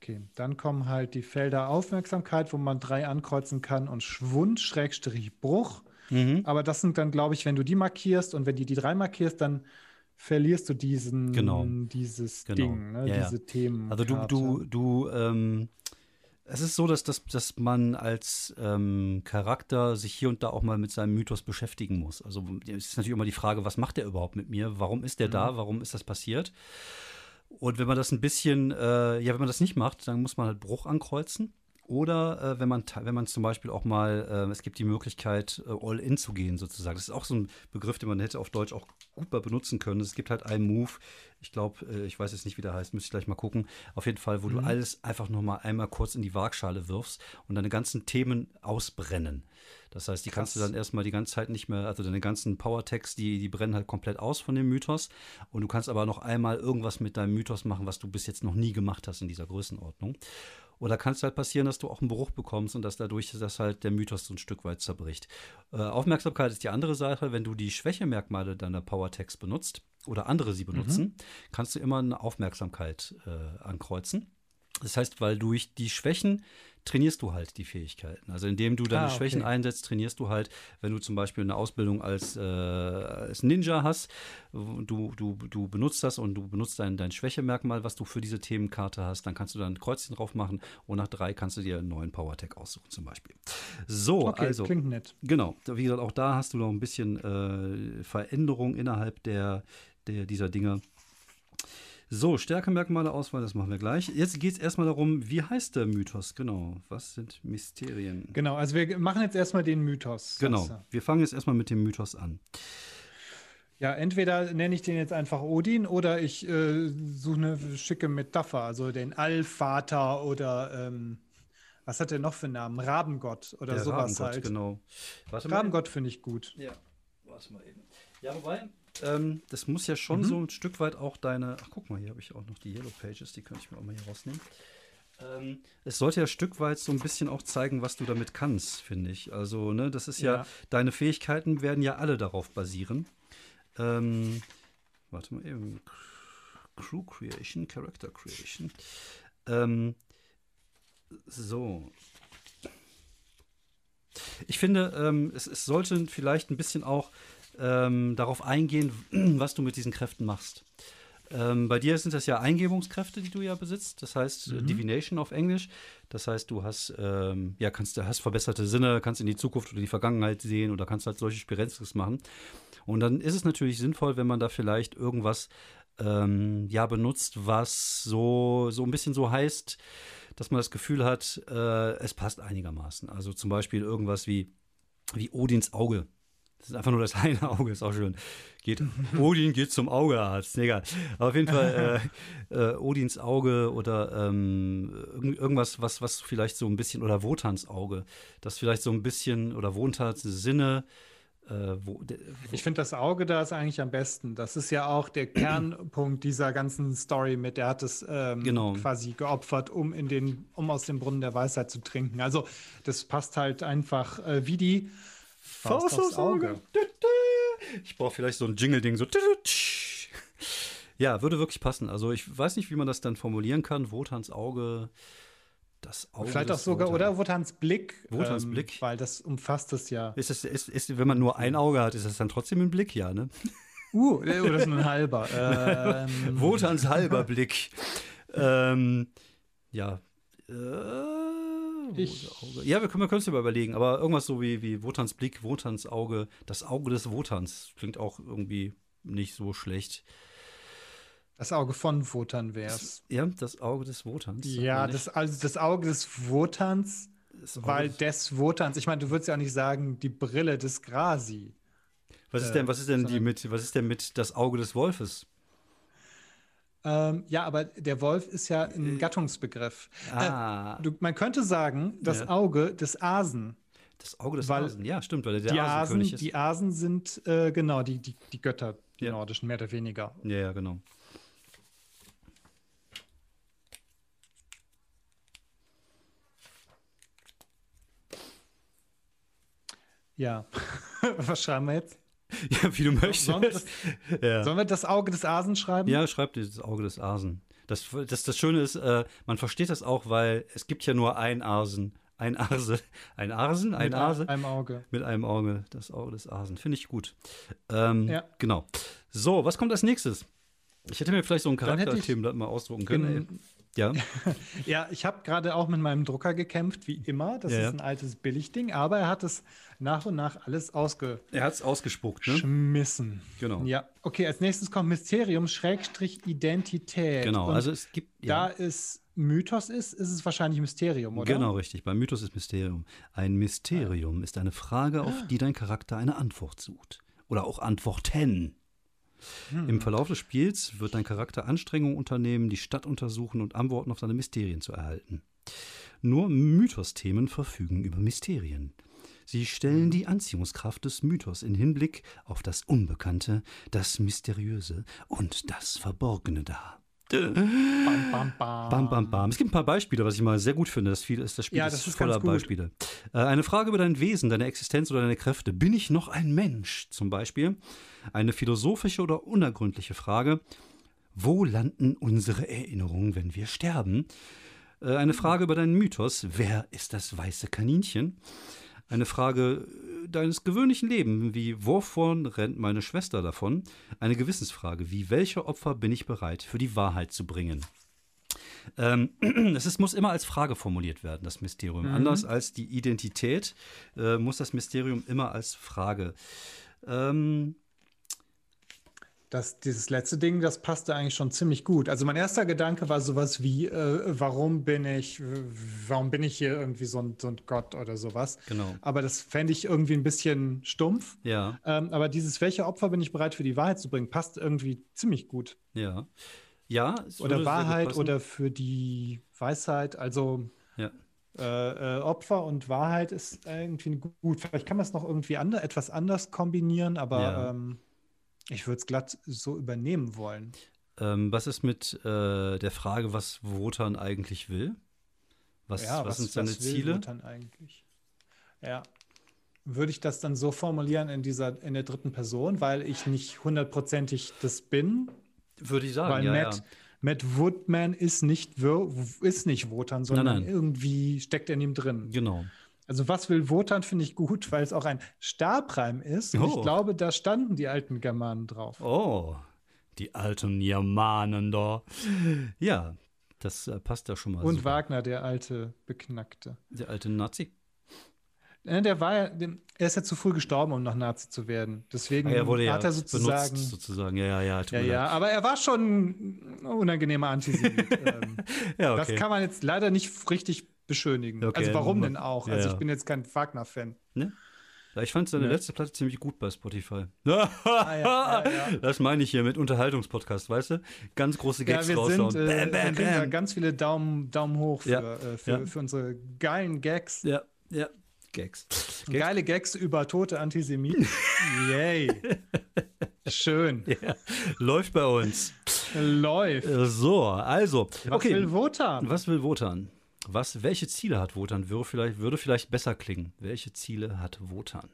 Okay, dann kommen halt die Felder Aufmerksamkeit, wo man drei ankreuzen kann und Schwund, Schrägstrich, Bruch. Mhm. Aber das sind dann, glaube ich, wenn du die markierst und wenn du die drei markierst, dann verlierst du diesen, Genau. dieses Genau. Ding, ne? Ja, ja. diese Themen. Also du, du, du, ähm, es ist so, dass, dass, dass man als ähm, Charakter sich hier und da auch mal mit seinem Mythos beschäftigen muss. Also es ist natürlich immer die Frage, was macht der überhaupt mit mir? Warum ist der Mhm. da? Warum ist das passiert? Und wenn man das ein bisschen, äh, ja, wenn man das nicht macht, dann muss man halt Bruch ankreuzen. Oder äh, wenn man wenn man zum Beispiel auch mal, äh, es gibt die Möglichkeit, äh, all in zu gehen sozusagen. Das ist auch so ein Begriff, den man hätte auf Deutsch auch gut benutzen können. Es gibt halt einen Move, ich glaube, äh, ich weiß jetzt nicht, wie der heißt, müsste ich gleich mal gucken. Auf jeden Fall, wo du alles einfach noch mal einmal kurz in die Waagschale wirfst und deine ganzen Themen ausbrennen. Das heißt, die kannst du Krass. dann erstmal die ganze Zeit nicht mehr, also deine ganzen Powertext, die, die brennen halt komplett aus von dem Mythos. Und du kannst aber noch einmal irgendwas mit deinem Mythos machen, was du bis jetzt noch nie gemacht hast in dieser Größenordnung. Oder kann es halt passieren, dass du auch einen Bruch bekommst und dass dadurch dass halt der Mythos so ein Stück weit zerbricht. Äh, Aufmerksamkeit ist die andere Sache. Wenn du die Schwächemerkmale deiner Powertext benutzt oder andere sie benutzen, kannst du immer eine Aufmerksamkeit äh, ankreuzen. Das heißt, weil durch die Schwächen trainierst du halt die Fähigkeiten. Also indem du deine Ah, okay. Schwächen einsetzt, trainierst du halt, wenn du zum Beispiel eine Ausbildung als, äh, als Ninja hast, du, du, du benutzt das und du benutzt dein, dein Schwächemerkmal, was du für diese Themenkarte hast, dann kannst du da ein Kreuzchen drauf machen und nach drei kannst du dir einen neuen Power-Tag aussuchen zum Beispiel. So, Okay, also klingt nett. Genau, wie gesagt, auch da hast du noch ein bisschen äh, Veränderung innerhalb der, der, dieser Dinge. So, Stärkemerkmale Auswahl, das machen wir gleich. Jetzt geht es erstmal darum, wie heißt der Mythos? Genau, was sind Mysterien? Genau, also wir machen jetzt erstmal den Mythos. Genau, du. wir fangen jetzt erstmal mit dem Mythos an. Ja, entweder nenne ich den jetzt einfach Odin oder ich äh, suche eine schicke Metapher, also den Allvater oder ähm, was hat der noch für einen Namen? Rabengott oder der sowas Rabengott, halt. genau. Warte. Rabengott finde ich gut. Ja, warte mal eben. Ja, wobei, ähm, das muss ja Mhm. schon so ein Stück weit auch deine. Ach, guck mal, hier habe ich auch noch die Yellow Pages, die könnte ich mir auch mal hier rausnehmen. Ähm, es sollte ja ein Stück weit so ein bisschen auch zeigen, was du damit kannst, finde ich. Also, ne, das ist ja, Ja. deine Fähigkeiten werden ja alle darauf basieren. Ähm, warte mal eben. Crew Creation, Character Creation. Ähm, so. Ich finde, ähm, es, es, sollte vielleicht ein bisschen auch ähm, darauf eingehen, [CLEARS THROAT] was du mit diesen Kräften machst. Ähm, bei dir sind das ja Eingebungskräfte, die du ja besitzt. Das heißt äh, mhm. Divination auf Englisch. Das heißt, du hast ähm, ja kannst hast verbesserte Sinne, kannst in die Zukunft oder die Vergangenheit sehen oder kannst halt solche Spirenzes machen. Und dann ist es natürlich sinnvoll, wenn man da vielleicht irgendwas ähm, ja benutzt, was so so ein bisschen so heißt, dass man das Gefühl hat, äh, es passt einigermaßen. Also zum Beispiel irgendwas wie wie Odins Auge das ist einfach nur das [LAUGHS] eine Auge, ist auch schön. Geht, [LAUGHS] Odin geht zum Augearzt, egal. Aber auf jeden Fall äh, äh, Odins Auge oder ähm, irgendwas, was, was vielleicht so ein bisschen, oder Wotans Auge, das vielleicht so ein bisschen, oder Wotans Sinne. Äh, wo, wo ich finde das Auge da ist eigentlich am besten. Das ist ja auch der [CLEARS THROAT] Kernpunkt dieser ganzen Story mit, der hat es ähm, genau. quasi geopfert, um in den, um aus dem Brunnen der Weisheit zu trinken. Also das passt halt einfach äh, wie die Faust, Faust aufs Auge. Auge. Ich brauche vielleicht so ein Jingle-Ding, so. Ja, würde wirklich passen. Also ich weiß nicht, wie man das dann formulieren kann. Wotans Auge, das Auge. Vielleicht auch sogar, Wotan. oder Wotans Blick. Wotans ähm, Blick. Weil das umfasst es ja. Ist es, ist, ist, wenn man nur ein Auge hat, ist das dann trotzdem ein Blick, ja, ne? Uh, oder ist nur ein halber. [LAUGHS] ähm. Wotans halber Blick. [LAUGHS] ähm, ja. Äh, ich, ja, wir können, wir es ja mal überlegen, aber irgendwas so wie, wie Wotans Blick, Wotans Auge, das Auge des Wotans klingt auch irgendwie nicht so schlecht. Das Auge von Wotan wär's. Ja, das Auge des Wotans. Ja, das, also das Auge des Wotans, das weil des Wotans. Ich meine, du würdest ja auch nicht sagen, die Brille des Grasi. Was ist denn, was ist denn die mit, was ist denn mit das Auge des Wolfes? Ähm, ja, aber der Wolf ist ja ein äh, Gattungsbegriff. Ah. Äh, du, man könnte sagen, das ja. Auge des Asen. Das Auge des weil Asen, ja, stimmt, weil der die Asen, ist. Die Asen sind, äh, genau, die, die, die Götter, die ja. nordischen, mehr oder weniger. Ja, ja, genau. Ja, [LAUGHS] was schreiben wir jetzt? [LAUGHS] Ja, wie du möchtest. Sollen wir, das, ja. sollen wir das Auge des Asen schreiben? Ja, schreib dir das Auge des Asen. Das, das, das Schöne ist, äh, man versteht das auch, weil es gibt ja nur ein Asen. Ein Arse. Ein Arsen? Ein Mit Arse? Mit einem Auge. Mit einem Auge. Das Auge des Asen. Finde ich gut. Ähm, ja. Genau. So, was kommt als nächstes? Ich hätte mir vielleicht so ein Charakterthemenblatt mal ausdrucken können. Ja. [LAUGHS] ja, ich habe gerade auch mit meinem Drucker gekämpft, wie immer. Das ja, ist ein altes Billigding, aber er hat es nach und nach alles ausge Er hat es ausgespuckt, ne? Schmissen. Genau. Ja. Okay, als nächstes kommt Mysterium Schrägstrich Identität. Genau, und also es gibt. Ja. Da es Mythos ist, ist es wahrscheinlich Mysterium, oder? Genau, richtig. Beim Mythos ist Mysterium. Ein Mysterium ah. ist eine Frage, auf die dein Charakter eine Antwort sucht. Oder auch Antworten. Hm. Im Verlauf des Spiels wird dein Charakter Anstrengungen unternehmen, die Stadt untersuchen und Antworten auf seine Mysterien zu erhalten. Nur Mythos-Themen verfügen über Mysterien. Sie stellen hm. die Anziehungskraft des Mythos in Hinblick auf das Unbekannte, das Mysteriöse und das Verborgene dar. Bam, bam, bam. Bam, bam, bam. Es gibt ein paar Beispiele, was ich mal sehr gut finde. Das, viel ist, das Spiel ja, das ist, ist voller Beispiele. Äh, eine Frage über dein Wesen, deine Existenz oder deine Kräfte. Bin ich noch ein Mensch? Zum Beispiel. Eine philosophische oder unergründliche Frage. Wo landen unsere Erinnerungen, wenn wir sterben? Äh, eine Frage über deinen Mythos. Wer ist das weiße Kaninchen? Eine Frage deines gewöhnlichen Lebens, wie wovon rennt meine Schwester davon? Eine Gewissensfrage, wie welche Opfer bin ich bereit für die Wahrheit zu bringen? Ähm, [CLEARS THROAT] es ist, muss immer als Frage formuliert werden, das Mysterium. Mhm. Anders als die Identität äh, muss das Mysterium immer als Frage. Ähm, das, dieses letzte Ding, das passte eigentlich schon ziemlich gut. Also mein erster Gedanke war sowas wie, äh, warum bin ich, warum bin ich hier irgendwie so ein, so ein Gott oder sowas. Genau. Aber das fände ich irgendwie ein bisschen stumpf. Ja. Ähm, aber dieses, welche Opfer bin ich bereit für die Wahrheit zu bringen, passt irgendwie ziemlich gut. Ja. Ja. Oder Wahrheit oder für die Weisheit. Also ja. Äh, äh, Opfer und Wahrheit ist irgendwie gut. Vielleicht kann man es noch irgendwie ander, etwas anders kombinieren, aber ja. ähm, ich würde es glatt so übernehmen wollen. Ähm, was ist mit äh, der Frage, was Wotan eigentlich will? Was, ja, was, was sind seine was will Ziele? Wotan eigentlich? Ja. Würde ich das dann so formulieren in dieser, in der dritten Person, weil ich nicht hundertprozentig das bin? Würde ich sagen, Weil ja, Matt, ja. Matt Woodman ist nicht, ist nicht Wotan, sondern nein. irgendwie steckt in ihm drin. Genau. Also was will Wotan, finde ich gut, weil es auch ein Stabreim ist. Und Oh. ich glaube, da standen die alten Germanen drauf. Oh, die alten Germanen da. Ja, das äh, passt ja schon mal. Und super. Wagner, der alte Beknackte. Der alte Nazi. Äh, Der war ja, er ist ja zu früh gestorben, um noch Nazi zu werden. Deswegen Ah, er wurde ja hat er sozusagen. benutzt, sozusagen. Ja, ja, ja. Ja, ja, aber er war schon ein unangenehmer Antisemit. [LAUGHS] ähm, ja Das okay. kann man jetzt leider nicht richtig beschönigen. Okay, also warum denn auch? ja, Also ja. ich bin jetzt kein Wagner-Fan. Ja, ich fand seine Ne? letzte Platte ziemlich gut bei Spotify. [LAUGHS] ja, ja, ja. Das meine ich hier mit Unterhaltungspodcast, weißt du? Ganz große Ja, Gags wir raushauen. sind, äh, bam, bam, wir bam. ganz viele Daumen, Daumen hoch für, Ja, äh, für, ja. für unsere geilen Gags. Ja, ja. Gags. Gags. Geile Gags über tote Antisemiten. [LAUGHS] Yay. Schön. Ja, läuft bei uns. Läuft. So, also. Was okay. will Wotan? Was will Wotan? Was, welche Ziele hat Wotan? Würde vielleicht, würde vielleicht besser klingen. Welche Ziele hat Wotan?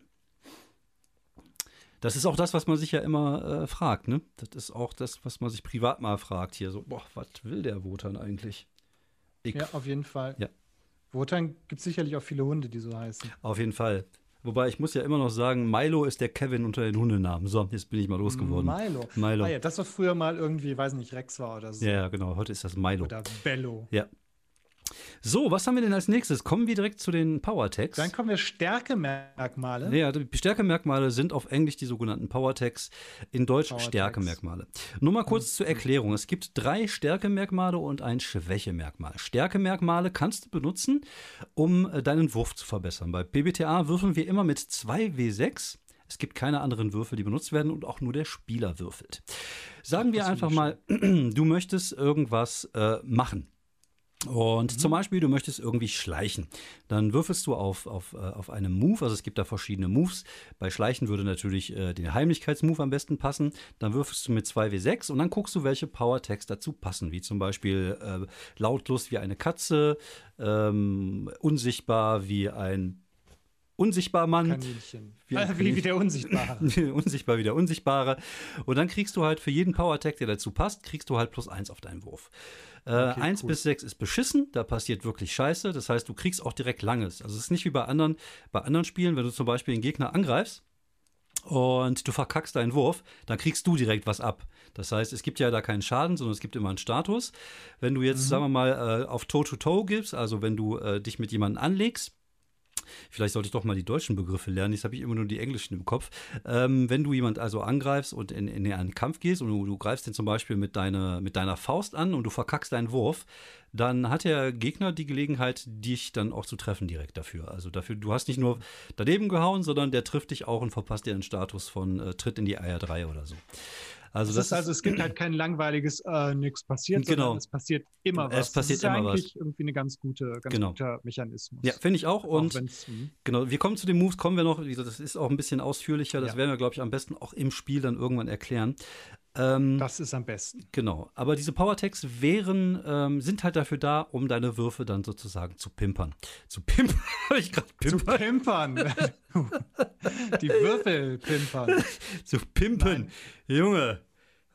Das ist auch das, was man sich ja immer äh, fragt, ne? Das ist auch das, was man sich privat mal fragt hier. So, boah, was will der Wotan eigentlich? Ich, Ja, auf jeden Fall. Ja. Wotan gibt es sicherlich auch viele Hunde, die so heißen. Auf jeden Fall. Wobei ich muss ja immer noch sagen, Milo ist der Kevin unter den Hundenamen. So, jetzt bin ich mal losgeworden. Milo. Milo. Ah ja, das war früher mal irgendwie, weiß nicht, Rex war oder so. Ja, genau. Heute ist das Milo. Oder Bello. Ja. So, was haben wir denn als nächstes? Kommen wir direkt zu den Power-Tags. Dann kommen wir Stärkemerkmale. Ja, die Stärkemerkmale sind auf Englisch die sogenannten Power-Tags, in Deutsch Power-Tags. Stärkemerkmale. Nur mal kurz zur Erklärung. Es gibt drei Stärkemerkmale und ein Schwächemerkmal. Stärkemerkmale kannst du benutzen, um äh, deinen Wurf zu verbessern. Bei BBTA würfeln wir immer mit 2W6. Es gibt keine anderen Würfel, die benutzt werden und auch nur der Spieler würfelt. Sagen wir einfach mal, [CLEARS THROAT] du möchtest irgendwas äh, machen. Und zum Beispiel, du möchtest irgendwie schleichen. Dann würfelst du auf, auf, äh, auf einen Move, also es gibt da verschiedene Moves. Bei Schleichen würde natürlich äh, der Heimlichkeitsmove am besten passen. Dann würfelst du mit 2W6 und dann guckst du, welche Power-Tags dazu passen. Wie zum Beispiel äh, lautlos wie eine Katze, ähm, unsichtbar wie ein unsichtbar Mann. Kaninchen. Wie ein Äh, [LAUGHS] wie, wie der Unsichtbare. [LAUGHS] Unsichtbar wie der Unsichtbare. Und dann kriegst du halt für jeden Power-Tag, der dazu passt, kriegst du halt plus eins auf deinen Wurf. Äh, Okay, 1 cool. bis 6 ist beschissen, da passiert wirklich Scheiße. Das heißt, du kriegst auch direkt langes. Also es ist nicht wie bei anderen, bei anderen Spielen, wenn du zum Beispiel den Gegner angreifst und du verkackst deinen Wurf, dann kriegst du direkt was ab. Das heißt, es gibt ja da keinen Schaden, sondern es gibt immer einen Status. Wenn du jetzt, sagen wir mal, äh, auf Toe-to-Toe gibst, also wenn du äh, dich mit jemandem anlegst, Vielleicht sollte ich doch mal die deutschen Begriffe lernen. Jetzt habe ich immer nur die englischen im Kopf. Ähm, wenn du jemand also angreifst und in, in einen Kampf gehst und du, du greifst den zum Beispiel mit, deine, mit deiner Faust an und du verkackst deinen Wurf, dann hat der Gegner die Gelegenheit, dich dann auch zu treffen direkt dafür. Also dafür, du hast nicht nur daneben gehauen, sondern der trifft dich auch und verpasst dir einen Status von äh, Tritt in die Eier 3 oder so. Also Das ist also, es gibt halt kein langweiliges, äh, nichts passiert, Genau. sondern es passiert immer was. Es passiert das ist immer was. eigentlich irgendwie eine ganz gute, ganz Genau. guter Mechanismus. ja, finde ich auch. Auch Und wenn's, hm. Genau, wir kommen zu den Moves, kommen wir noch. Das ist auch ein bisschen ausführlicher. Das Ja. werden wir, glaube ich, am besten auch im Spiel dann irgendwann erklären. Ähm, das ist am besten. genau. Aber diese Power-Tags wären, ähm, sind halt dafür da, um deine Würfe dann sozusagen zu pimpern. Zu pimpern? [LAUGHS] Habe ich gerade Zu pimpern? pimpern. [LAUGHS] Die Würfel pimpern. Zu pimpen. Junge.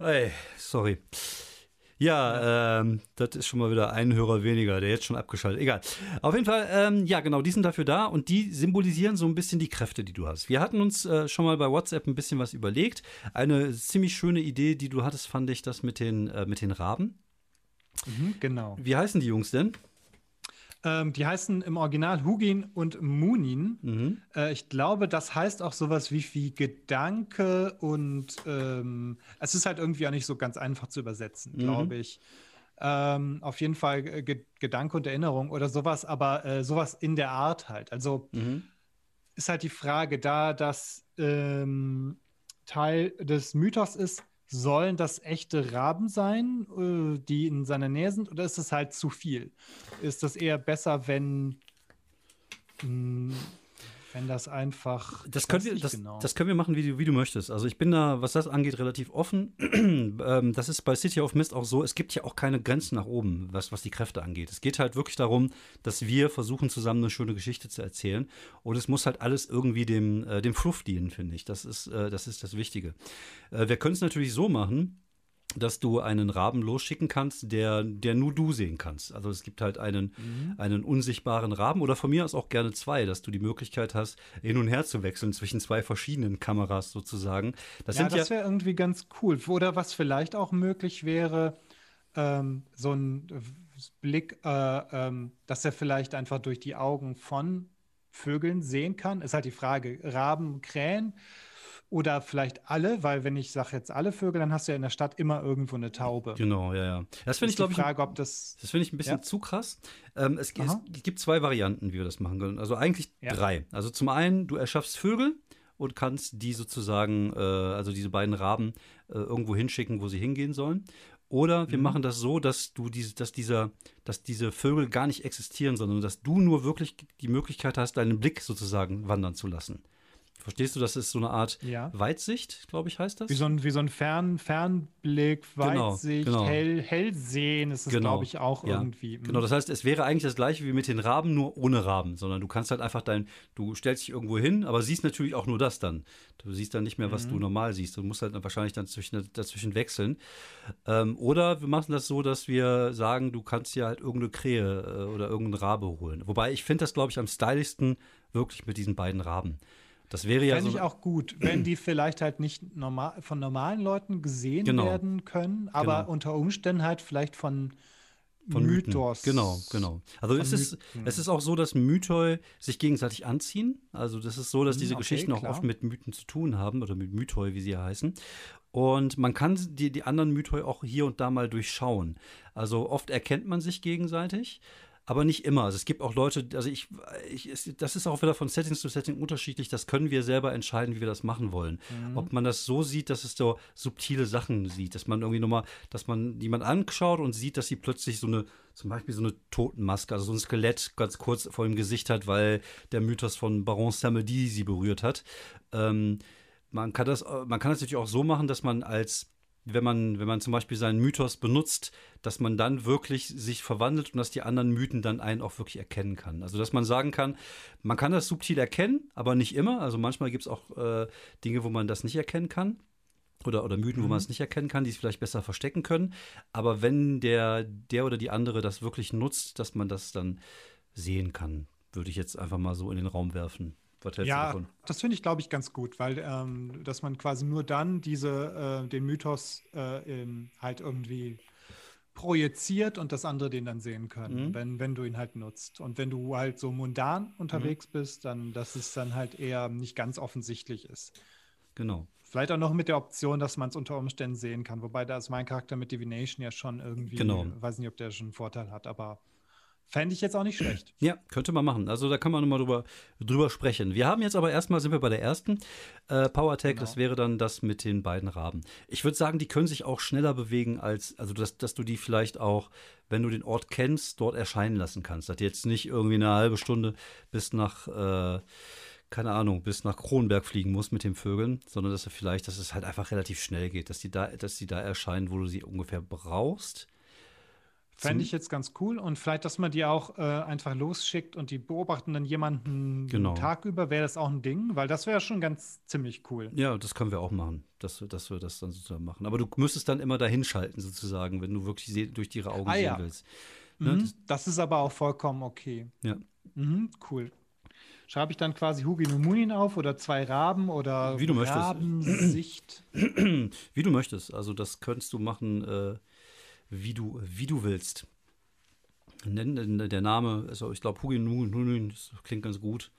Ey, sorry. Ja, ähm, das ist schon mal wieder ein Hörer weniger, der jetzt schon abgeschaltet. Egal. Auf jeden Fall, ähm, ja, genau, die sind dafür da und die symbolisieren so ein bisschen die Kräfte, die du hast. Wir hatten uns äh, schon mal bei WhatsApp ein bisschen was überlegt. Eine ziemlich schöne Idee, die du hattest, fand ich, das mit den, äh, mit den Raben. Mhm, genau. Wie heißen die Jungs denn? Ähm, die heißen im Original Hugin und Munin. Mhm. Äh, ich glaube, das heißt auch sowas wie, wie Gedanke und ähm, es ist halt irgendwie auch nicht so ganz einfach zu übersetzen, Mhm. glaube ich. Ähm, auf jeden Fall äh, Ge Gedanke und Erinnerung oder sowas, aber äh, sowas in der Art halt. Also Mhm. ist halt die Frage, da das ähm, Teil des Mythos ist, sollen das echte Raben sein, äh, die in seiner Nähe sind, oder ist es halt zu viel? Ist das eher besser, wenn, mh, wenn das einfach. Das können, wir, das, genau. das können wir machen, wie du, wie du möchtest. Also ich bin da, was das angeht, relativ offen. [CLEARS THROAT] ähm, das ist bei City of Mist auch so, es gibt ja auch keine Grenzen nach oben, was, was die Kräfte angeht. Es geht halt wirklich darum, dass wir versuchen, zusammen eine schöne Geschichte zu erzählen. Und es muss halt alles irgendwie dem, äh, dem Fluff dienen, finde ich. Das ist, äh, das ist das Wichtige. Äh, wir können es natürlich so machen, dass du einen Raben losschicken kannst, der, der nur du sehen kannst. Also es gibt halt einen, mhm. einen unsichtbaren Raben oder von mir aus auch gerne zwei, dass du die Möglichkeit hast, hin und her zu wechseln zwischen zwei verschiedenen Kameras sozusagen. Das, ja, das wäre ja irgendwie ganz cool. Oder was vielleicht auch möglich wäre, ähm, so ein Blick, äh, ähm, dass er vielleicht einfach durch die Augen von Vögeln sehen kann. Ist halt die Frage, Raben, Krähen oder vielleicht alle, weil wenn ich sage jetzt alle Vögel, dann hast du ja in der Stadt immer irgendwo eine Taube. Genau, ja, ja. Das finde ich, glaube ich, Frage, ob das. Das finde ich ein bisschen ja? zu krass. Ähm, es, es, gibt zwei Varianten, wie wir das machen können. Also eigentlich ja. drei. Also zum einen, du erschaffst Vögel und kannst die sozusagen, äh, also diese beiden Raben, äh, irgendwo hinschicken, wo sie hingehen sollen. Oder wir mhm. machen das so, dass du diese, dass dieser, dass diese Vögel gar nicht existieren, sondern dass du nur wirklich die Möglichkeit hast, deinen Blick sozusagen wandern zu lassen. Verstehst du, das ist so eine Art ja. Weitsicht, glaube ich, heißt das? Wie so ein, wie so ein Fern, Fernblick, genau, Weitsicht, genau, genau. Hell, Hellsehen ist es, genau. glaube ich, auch ja. irgendwie. Mhm. Genau, das heißt, es wäre eigentlich das gleiche wie mit den Raben, nur ohne Raben, sondern du kannst halt einfach dein, du stellst dich irgendwo hin, aber siehst natürlich auch nur das dann. Du siehst dann nicht mehr, was mhm. du normal siehst. Du musst halt wahrscheinlich dann zwischen, dazwischen wechseln. Ähm, oder wir machen das so, dass wir sagen, du kannst dir halt irgendeine Krähe äh, oder irgendeinen Rabe holen. Wobei ich finde das, glaube ich, am stylischsten wirklich mit diesen beiden Raben. Das wäre ja Fände so ich auch gut, wenn die vielleicht halt nicht normal, von normalen Leuten gesehen genau. werden können, aber genau. unter Umständen halt vielleicht von, von Mythos. Mythen. Genau, genau. Also es ist, es ist auch so, dass Mythoi sich gegenseitig anziehen. Also das ist so, dass hm, diese okay, Geschichten klar. auch oft mit Mythen zu tun haben oder mit Mythoi, wie sie ja heißen. Und man kann die, die anderen Mythoi auch hier und da mal durchschauen. Also oft erkennt man sich gegenseitig aber nicht immer. Also es gibt auch Leute, also ich, ich das ist auch wieder von Settings zu Setting unterschiedlich. Das können wir selber entscheiden, wie wir das machen wollen. Mhm. Ob man das so sieht, dass es so subtile Sachen sieht, dass man irgendwie nochmal, dass man jemand anschaut und sieht, dass sie plötzlich so eine, zum Beispiel so eine Totenmaske, also so ein Skelett ganz kurz vor dem Gesicht hat, weil der Mythos von Baron Samedi sie berührt hat. Ähm, man kann das, man kann das natürlich auch so machen, dass man als wenn man, wenn man zum Beispiel seinen Mythos benutzt, dass man dann wirklich sich verwandelt und dass die anderen Mythen dann einen auch wirklich erkennen kann. Also dass man sagen kann, man kann das subtil erkennen, aber nicht immer. Also manchmal gibt es auch äh, Dinge, wo man das nicht erkennen kann. Oder, oder Mythen, mhm. wo man es nicht erkennen kann, die es vielleicht besser verstecken können. Aber wenn der, der oder die andere das wirklich nutzt, dass man das dann sehen kann, würde ich jetzt einfach mal so in den Raum werfen. Was hältst ja, du davon? das finde ich, glaube ich, ganz gut, weil ähm, dass man quasi nur dann diese, äh, den Mythos äh, halt irgendwie projiziert und das andere den dann sehen können, mhm. wenn, wenn du ihn halt nutzt. Und wenn du halt so mundan unterwegs mhm. bist, dann, dass es dann halt eher nicht ganz offensichtlich ist. Genau. Vielleicht auch noch mit der Option, dass man es unter Umständen sehen kann. Wobei da ist mein Charakter mit Divination ja schon irgendwie, genau. weiß nicht, ob der schon einen Vorteil hat, aber Fände ich jetzt auch nicht schlecht. Ja, könnte man machen. Also da kann man nochmal drüber, drüber sprechen. Wir haben jetzt aber erstmal, sind wir bei der ersten äh, Power Tag, genau. das wäre dann das mit den beiden Raben. Ich würde sagen, die können sich auch schneller bewegen, als, also dass, dass du die vielleicht auch, wenn du den Ort kennst, dort erscheinen lassen kannst. Dass du jetzt nicht irgendwie eine halbe Stunde bis nach, äh, keine Ahnung, bis nach Kronberg fliegen musst mit den Vögeln, sondern dass du vielleicht, dass es halt einfach relativ schnell geht, dass die da, dass die da erscheinen, wo du sie ungefähr brauchst. Fände ich jetzt ganz cool. Und vielleicht, dass man die auch äh, einfach losschickt und die beobachten dann jemanden genau. Tag über, wäre das auch ein Ding, weil das wäre schon ganz ziemlich cool. Ja, das können wir auch machen, dass, dass wir das dann sozusagen machen. Aber du müsstest dann immer dahin schalten, sozusagen, wenn du wirklich durch ihre Augen ah, sehen ja. willst. Ne? Mhm. Das, das, ist aber auch vollkommen okay. Ja. Mhm, cool. Schreibe ich dann quasi Hugi Numunin auf oder zwei Raben oder Wie du Rabensicht? [CLEARS THROAT] Wie du möchtest. Also das könntest du machen. Äh, wie du, wie du willst. Der Name, also ich glaube, Hugi Nunin, das klingt ganz gut.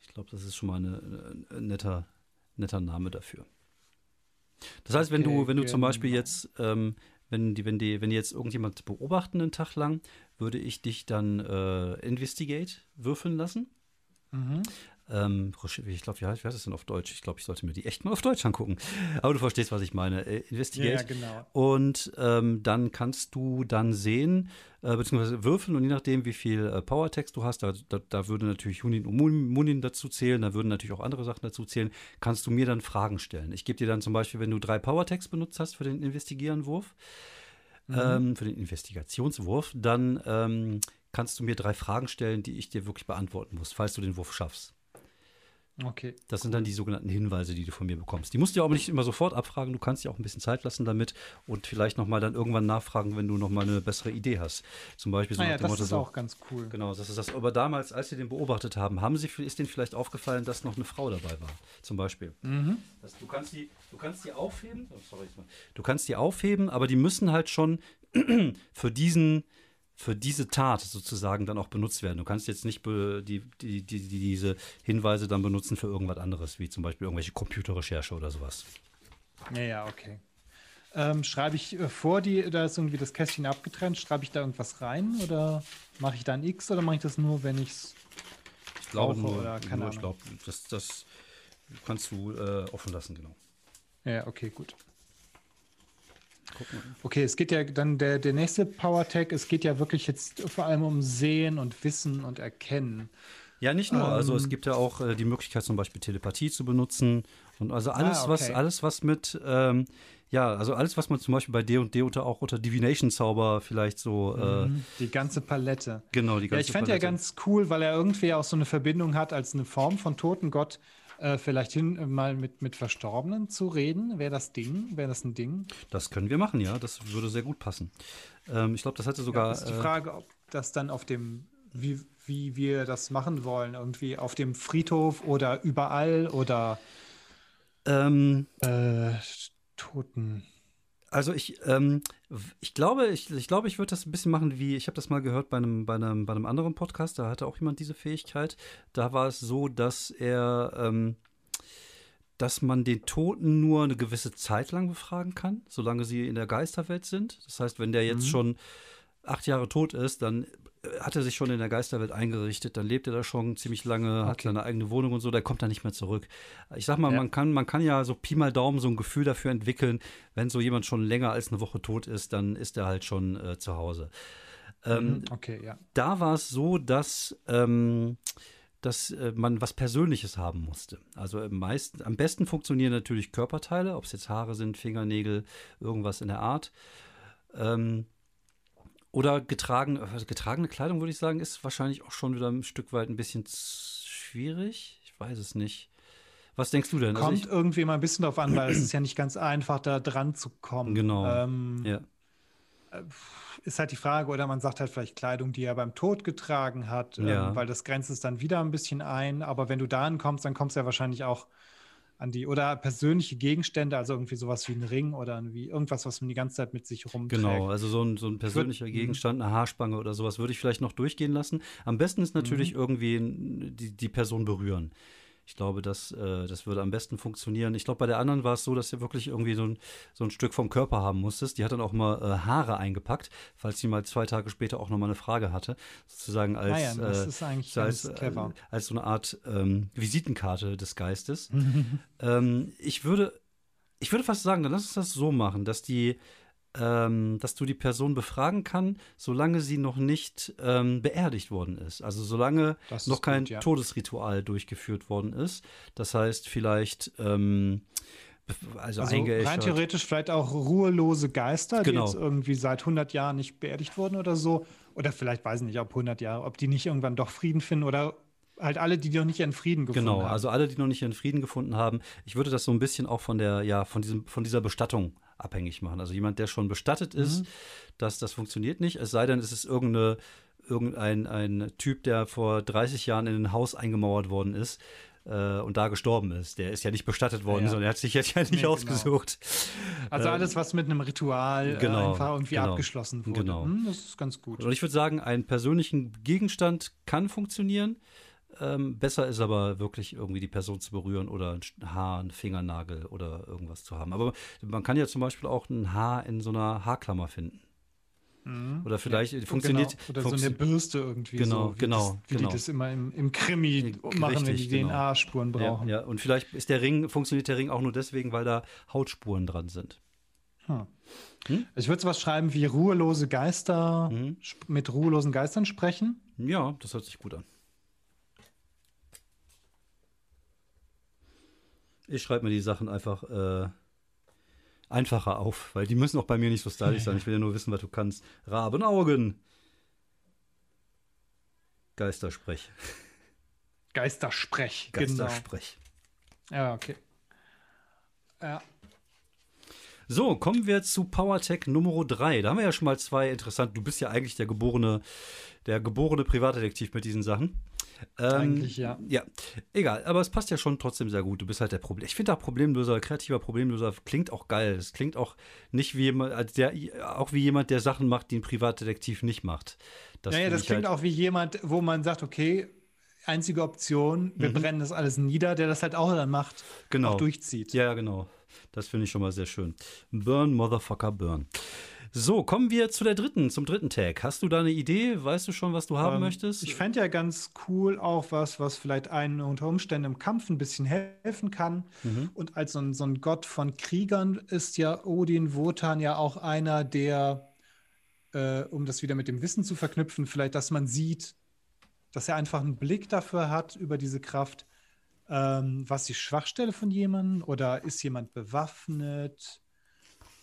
Ich glaube, das ist schon mal ein netter, netter Name dafür. Das heißt, wenn okay, du, wenn du zum Beispiel jetzt, ähm, wenn die, wenn die, wenn die jetzt irgendjemand beobachten einen Tag lang, würde ich dich dann äh, Investigate würfeln lassen. Mhm. Ähm, ich glaube, wie heißt das denn auf Deutsch? Ich glaube, ich sollte mir die echt mal auf Deutsch angucken. Aber du verstehst, was ich meine. Äh, Investigate. Ja, genau. Und ähm, dann kannst du dann sehen, äh, beziehungsweise würfeln und je nachdem, wie viel äh, Powertext du hast, da, da, da, würde natürlich Hunin und Munin dazu zählen, da würden natürlich auch andere Sachen dazu zählen, kannst du mir dann Fragen stellen. Ich gebe dir dann zum Beispiel, wenn du drei Powertext benutzt hast für den Investigierenwurf, mhm. ähm, für den Investigationswurf, dann ähm, kannst du mir drei Fragen stellen, die ich dir wirklich beantworten muss, falls du den Wurf schaffst. Okay. Das sind dann die sogenannten Hinweise, die du von mir bekommst. Die musst du ja auch nicht immer sofort abfragen. Du kannst dir auch ein bisschen Zeit lassen damit und vielleicht noch mal dann irgendwann nachfragen, wenn du noch mal eine bessere Idee hast. Zum Beispiel so naja, dem das Motto ist so, auch ganz cool. Genau, das ist das. Aber damals, als sie den beobachtet haben, haben sie, ist denen vielleicht aufgefallen, dass noch eine Frau dabei war. Zum Beispiel. Mhm. Das, du, kannst die, du kannst die aufheben. Oh, sorry, du kannst die aufheben, aber die müssen halt schon [CLEARS THROAT] für diesen für diese Tat sozusagen dann auch benutzt werden. Du kannst jetzt nicht die, die, die, diese Hinweise dann benutzen für irgendwas anderes, wie zum Beispiel irgendwelche Computerrecherche oder sowas. Ja, ja, okay. Ähm, schreibe ich äh, vor die, da ist irgendwie das Kästchen abgetrennt, schreibe ich da irgendwas rein oder mache ich da ein X oder mache ich das nur, wenn ich glaube brauche nur, oder keine nur ich Ahnung? glaube, das, das kannst du äh, offen lassen, genau. Ja, okay, gut. Guck mal. Okay, es geht ja dann der, der nächste Power-Tag, es geht ja wirklich jetzt vor allem um Sehen und Wissen und Erkennen. Ja, nicht nur. also es Ähm. gibt ja auch äh, die Möglichkeit, zum Beispiel Telepathie zu benutzen. Und also alles, Ah, was, okay. alles, was mit, ähm, ja, also alles, was man zum Beispiel bei D und D unter auch unter Divination-Zauber vielleicht so, äh, Mhm. Die ganze Palette. genau, die Ja, ganze ich fände ja Palette. ganz cool, weil er irgendwie auch so eine Verbindung hat, als eine Form von Totengott, äh, vielleicht hin äh, mal mit, mit Verstorbenen zu reden. Wäre das Ding? Wäre das ein Ding? Das können wir machen, ja. Das würde sehr gut passen. Ähm, ich glaube, das hatte sogar. ja, ist die äh, Frage, ob das dann auf dem, wie, wie wir das machen wollen, irgendwie auf dem Friedhof oder überall oder ähm, äh, Toten. Also ich, ähm, ich glaube, ich, ich glaube, ich würde das ein bisschen machen wie, ich habe das mal gehört bei einem, bei einem, bei einem anderen Podcast, da hatte auch jemand diese Fähigkeit. Da war es so, dass er, ähm, dass man den Toten nur eine gewisse Zeit lang befragen kann, solange sie in der Geisterwelt sind. Das heißt, wenn der jetzt Mhm. schon acht Jahre tot ist, dann äh, hat er sich schon in der Geisterwelt eingerichtet, dann lebt er da schon ziemlich lange, hat Okay. seine eigene Wohnung und so, der kommt da nicht mehr zurück. Ich sag mal, Ja. man, kann, man kann ja so Pi mal Daumen so ein Gefühl dafür entwickeln, wenn so jemand schon länger als eine Woche tot ist, dann ist er halt schon äh, zu Hause. Ähm, Mhm, okay, ja. da war es so, dass, ähm, dass äh, man was Persönliches haben musste. Also am, meisten, am besten funktionieren natürlich Körperteile, ob es jetzt Haare sind, Fingernägel, irgendwas in der Art. Ähm, oder getragen, also getragene Kleidung, würde ich sagen, ist wahrscheinlich auch schon wieder ein Stück weit ein bisschen schwierig. Ich weiß es nicht. Was denkst du denn? Also Kommt ich, irgendwie mal ein bisschen drauf an, weil es ist ja nicht ganz einfach, da dran zu kommen. Genau. Ähm, ja. Ist halt die Frage, oder man sagt halt vielleicht Kleidung, die er beim Tod getragen hat, Ja. ähm, weil das grenzt es dann wieder ein bisschen ein. Aber wenn du da ankommst, dann kommst du ja wahrscheinlich auch an die, oder persönliche Gegenstände, also irgendwie sowas wie ein Ring oder wie irgendwas, was man die ganze Zeit mit sich rumträgt. Genau, also so ein, so ein persönlicher mhm. Gegenstand, eine Haarspange oder sowas würde ich vielleicht noch durchgehen lassen. Am besten ist natürlich Mhm. irgendwie die, die Person berühren. Ich glaube, das, äh, das würde am besten funktionieren. Ich glaube, bei der anderen war es so, dass du wirklich irgendwie so ein, so ein Stück vom Körper haben musstest. Die hat dann auch mal äh, Haare eingepackt, falls sie mal zwei Tage später auch noch mal eine Frage hatte. Sozusagen als, Naja, das äh, ist eigentlich so als, ganz clever. äh, als so eine Art ähm, Visitenkarte des Geistes. [LAUGHS] ähm, ich würde, ich würde fast sagen, dann lass uns das so machen, dass die, ähm, dass du die Person befragen kann, solange sie noch nicht ähm, beerdigt worden ist. Also solange ist noch kein gut, ja. Todesritual durchgeführt worden ist. Das heißt vielleicht ähm, also, Also rein theoretisch vielleicht auch ruhelose Geister, Genau. die jetzt irgendwie seit 100 Jahren nicht beerdigt wurden oder so. Oder vielleicht, weiß ich nicht, ob 100 Jahre, ob die nicht irgendwann doch Frieden finden oder halt alle, die noch nicht ihren Frieden gefunden Genau, haben. also alle, die noch nicht ihren Frieden gefunden haben. Ich würde das so ein bisschen auch von der, ja, von diesem, von dieser Bestattung abhängig machen. Also jemand, der schon bestattet ist, Mhm. das, das funktioniert nicht. Es sei denn, es ist irgendeine, irgendein ein Typ, der vor 30 Jahren in ein Haus eingemauert worden ist. äh, Und da gestorben ist. Der ist ja nicht bestattet worden, Ja. sondern er hat sich jetzt ja nicht Nee, genau. ausgesucht. Also Ähm, alles, was mit einem Ritual genau, äh, einfach irgendwie genau, abgeschlossen wurde. genau. Hm, das ist ganz gut. Und ich würde sagen, einen persönlichen Gegenstand kann funktionieren. Ähm, besser ist aber wirklich irgendwie die Person zu berühren oder ein Haar, ein Fingernagel oder irgendwas zu haben. Aber man kann ja zum Beispiel auch ein Haar in so einer Haarklammer finden. Mhm. Oder vielleicht Ja, funktioniert. Genau. Oder so funktio- eine Bürste irgendwie. Genau, so, wie genau, Das, wie genau. die das immer im, im Krimi Ja, machen, wenn die genau. DNA-Spuren ja, brauchen. ja, und vielleicht ist der Ring, funktioniert der Ring auch nur deswegen, weil da Hautspuren dran sind. Hm. Hm? Ich würde sowas schreiben wie ruhelose Geister, sp- mit ruhelosen Geistern sprechen. Ja, das hört sich gut an. Ich schreibe mir die Sachen einfach äh, einfacher auf, weil die müssen auch bei mir nicht so stylisch sein. Ich will ja nur wissen, was du kannst. Rabenaugen. Geistersprech. Geistersprech. Geistersprech. Genau. Ja, okay. Ja. So, kommen wir zu PowerTech Nummer 3. Da haben wir ja schon mal zwei interessant. Du bist ja eigentlich der geborene, der geborene Privatdetektiv mit diesen Sachen. Ähm, eigentlich ja. Ja, egal, aber es passt ja schon trotzdem sehr gut. Du bist halt der Problem. Ich finde auch Problemlöser, kreativer Problemlöser klingt auch geil. Es klingt auch nicht wie jemand, als der, auch wie jemand, der Sachen macht, die ein Privatdetektiv nicht macht. Das naja, das klingt halt auch wie jemand, wo man sagt, okay, einzige Option, wir mhm. brennen das alles nieder, der das halt auch dann macht, genau. auch durchzieht. Ja, genau. Das finde ich schon mal sehr schön. Burn, Motherfucker, burn. So, kommen wir zu der dritten, zum dritten Tag. Hast du da eine Idee? Weißt du schon, was du haben ähm, möchtest? Ich fände ja ganz cool auch was, was vielleicht einen unter Umständen im Kampf ein bisschen helfen kann. Mhm. Und als so ein, so ein, Gott von Kriegern ist ja Odin Wotan ja auch einer, der, äh, um das wieder mit dem Wissen zu verknüpfen, vielleicht, dass man sieht, dass er einfach einen Blick dafür hat, über diese Kraft, ähm, was die Schwachstelle von jemandem oder ist jemand bewaffnet?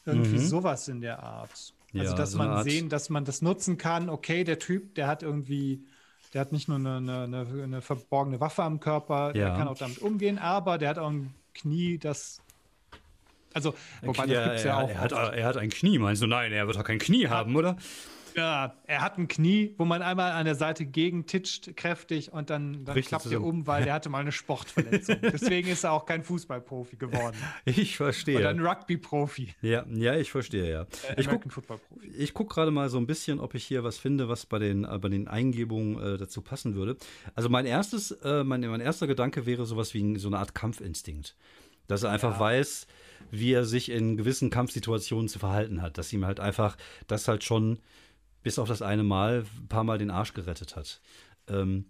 Irgendwie mhm. sowas in der Art. Also, ja, dass so man sehen, dass man das nutzen kann. Okay, der Typ, der hat irgendwie, der hat nicht nur eine, eine, eine verborgene Waffe am Körper, ja. der kann auch damit umgehen, aber der hat auch ein Knie, das also, wobei ja, das gibt's ja, auch. Er hat, er hat, ein Knie, meinst du? Nein, er wird auch kein Knie haben, oder? Ja, er hat ein Knie, wo man einmal an der Seite gegen titscht, kräftig und dann, dann klappt er um, weil er hatte mal eine Sportverletzung. [LAUGHS] Deswegen ist er auch kein Fußballprofi geworden. Ich verstehe. Oder ein Rugby-Profi. Ja, ja, ich verstehe, ja. Äh, ich gucke guck gerade mal so ein bisschen, ob ich hier was finde, was bei den, äh, bei den Eingebungen äh, dazu passen würde. Also mein erstes, äh, mein, mein erster Gedanke wäre sowas wie so eine Art Kampfinstinkt. Dass er einfach ja. weiß, wie er sich in gewissen Kampfsituationen zu verhalten hat. Dass ihm halt einfach das halt schon bis auf das eine Mal ein paar Mal den Arsch gerettet hat. Ähm,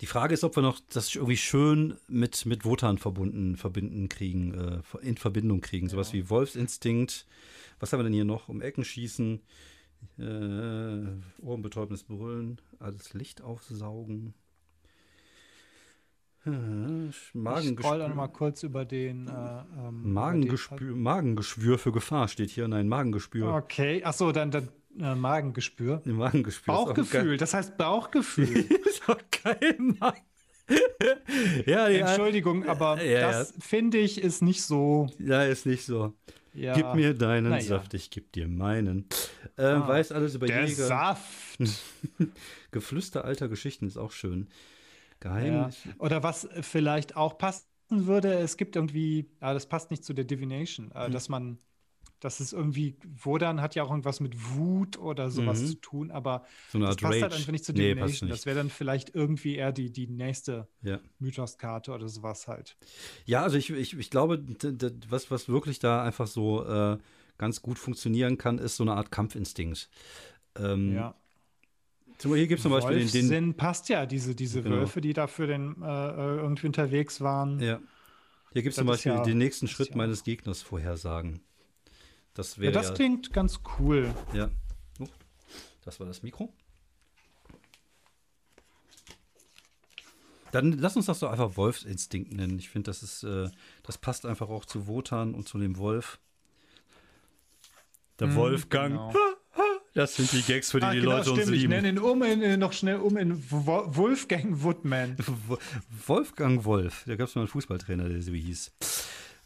die Frage ist, ob wir noch das irgendwie schön mit, mit Wotan verbunden, verbinden kriegen, äh, in Verbindung kriegen. Sowas ja. wie Wolfsinstinkt. Was haben wir denn hier noch? Um Ecken schießen, äh, ohrenbetäubendes Brüllen, alles Licht aufsaugen. Magengeschwür. Ich noch mal kurz über den. Äh, ähm, Magengeschwür, Magengeschwür für Gefahr steht hier. Nein, Magengespür. Okay, achso, dann, dann äh, Magengespür. Magengespür. Bauchgefühl, das heißt Bauchgefühl. [LAUGHS] ist doch geil, Mann. [LAUGHS] ja, ja, Entschuldigung, aber ja, das finde ich ist nicht so. Ja, ist nicht so. Gib mir deinen. Saft, ich geb dir meinen. Äh, ah, weiß alles über der Jäger. Saft. [LAUGHS] Geflüster alter Geschichten ist auch schön. Geheimnis. Oder was vielleicht auch passen würde, es gibt irgendwie, ah, das passt nicht zu der Divination, äh, hm. dass man das ist irgendwie, Wodan hat ja auch irgendwas mit Wut oder sowas mhm. zu tun, aber so eine Art das passt Rage. halt einfach nicht zu Divination. Nee, das wäre dann vielleicht irgendwie eher die, die nächste ja. Mythoskarte oder sowas halt. Ja, also ich, ich, ich glaube, was, was wirklich da einfach so äh, ganz gut funktionieren kann, ist so eine Art Kampfinstinkt. Ähm, ja. Hier gibt es zum Beispiel den, den Sinn passt ja, diese, diese genau. Wölfe, die da für den äh, äh irgendwie unterwegs waren. Ja. Hier gibt es zum Beispiel ja, den nächsten Schritt ja. meines Gegners vorhersagen. Das wäre. Ja, das klingt ganz cool. Ja. Oh, das war das Mikro. Dann lass uns das doch einfach Wolfsinstinkt nennen. Ich finde, das ist, äh, das passt einfach auch zu Wotan und zu dem Wolf. Der mm, Wolfgang. Genau. Das sind die Gags, für die ah, die genau, Leute stimmt. uns lieben. Ich nenne ihn um in, äh, noch schnell um in Wolfgang Woodman. [LAUGHS] Wolfgang Wolf. Da gab es mal einen Fußballtrainer, der so hieß.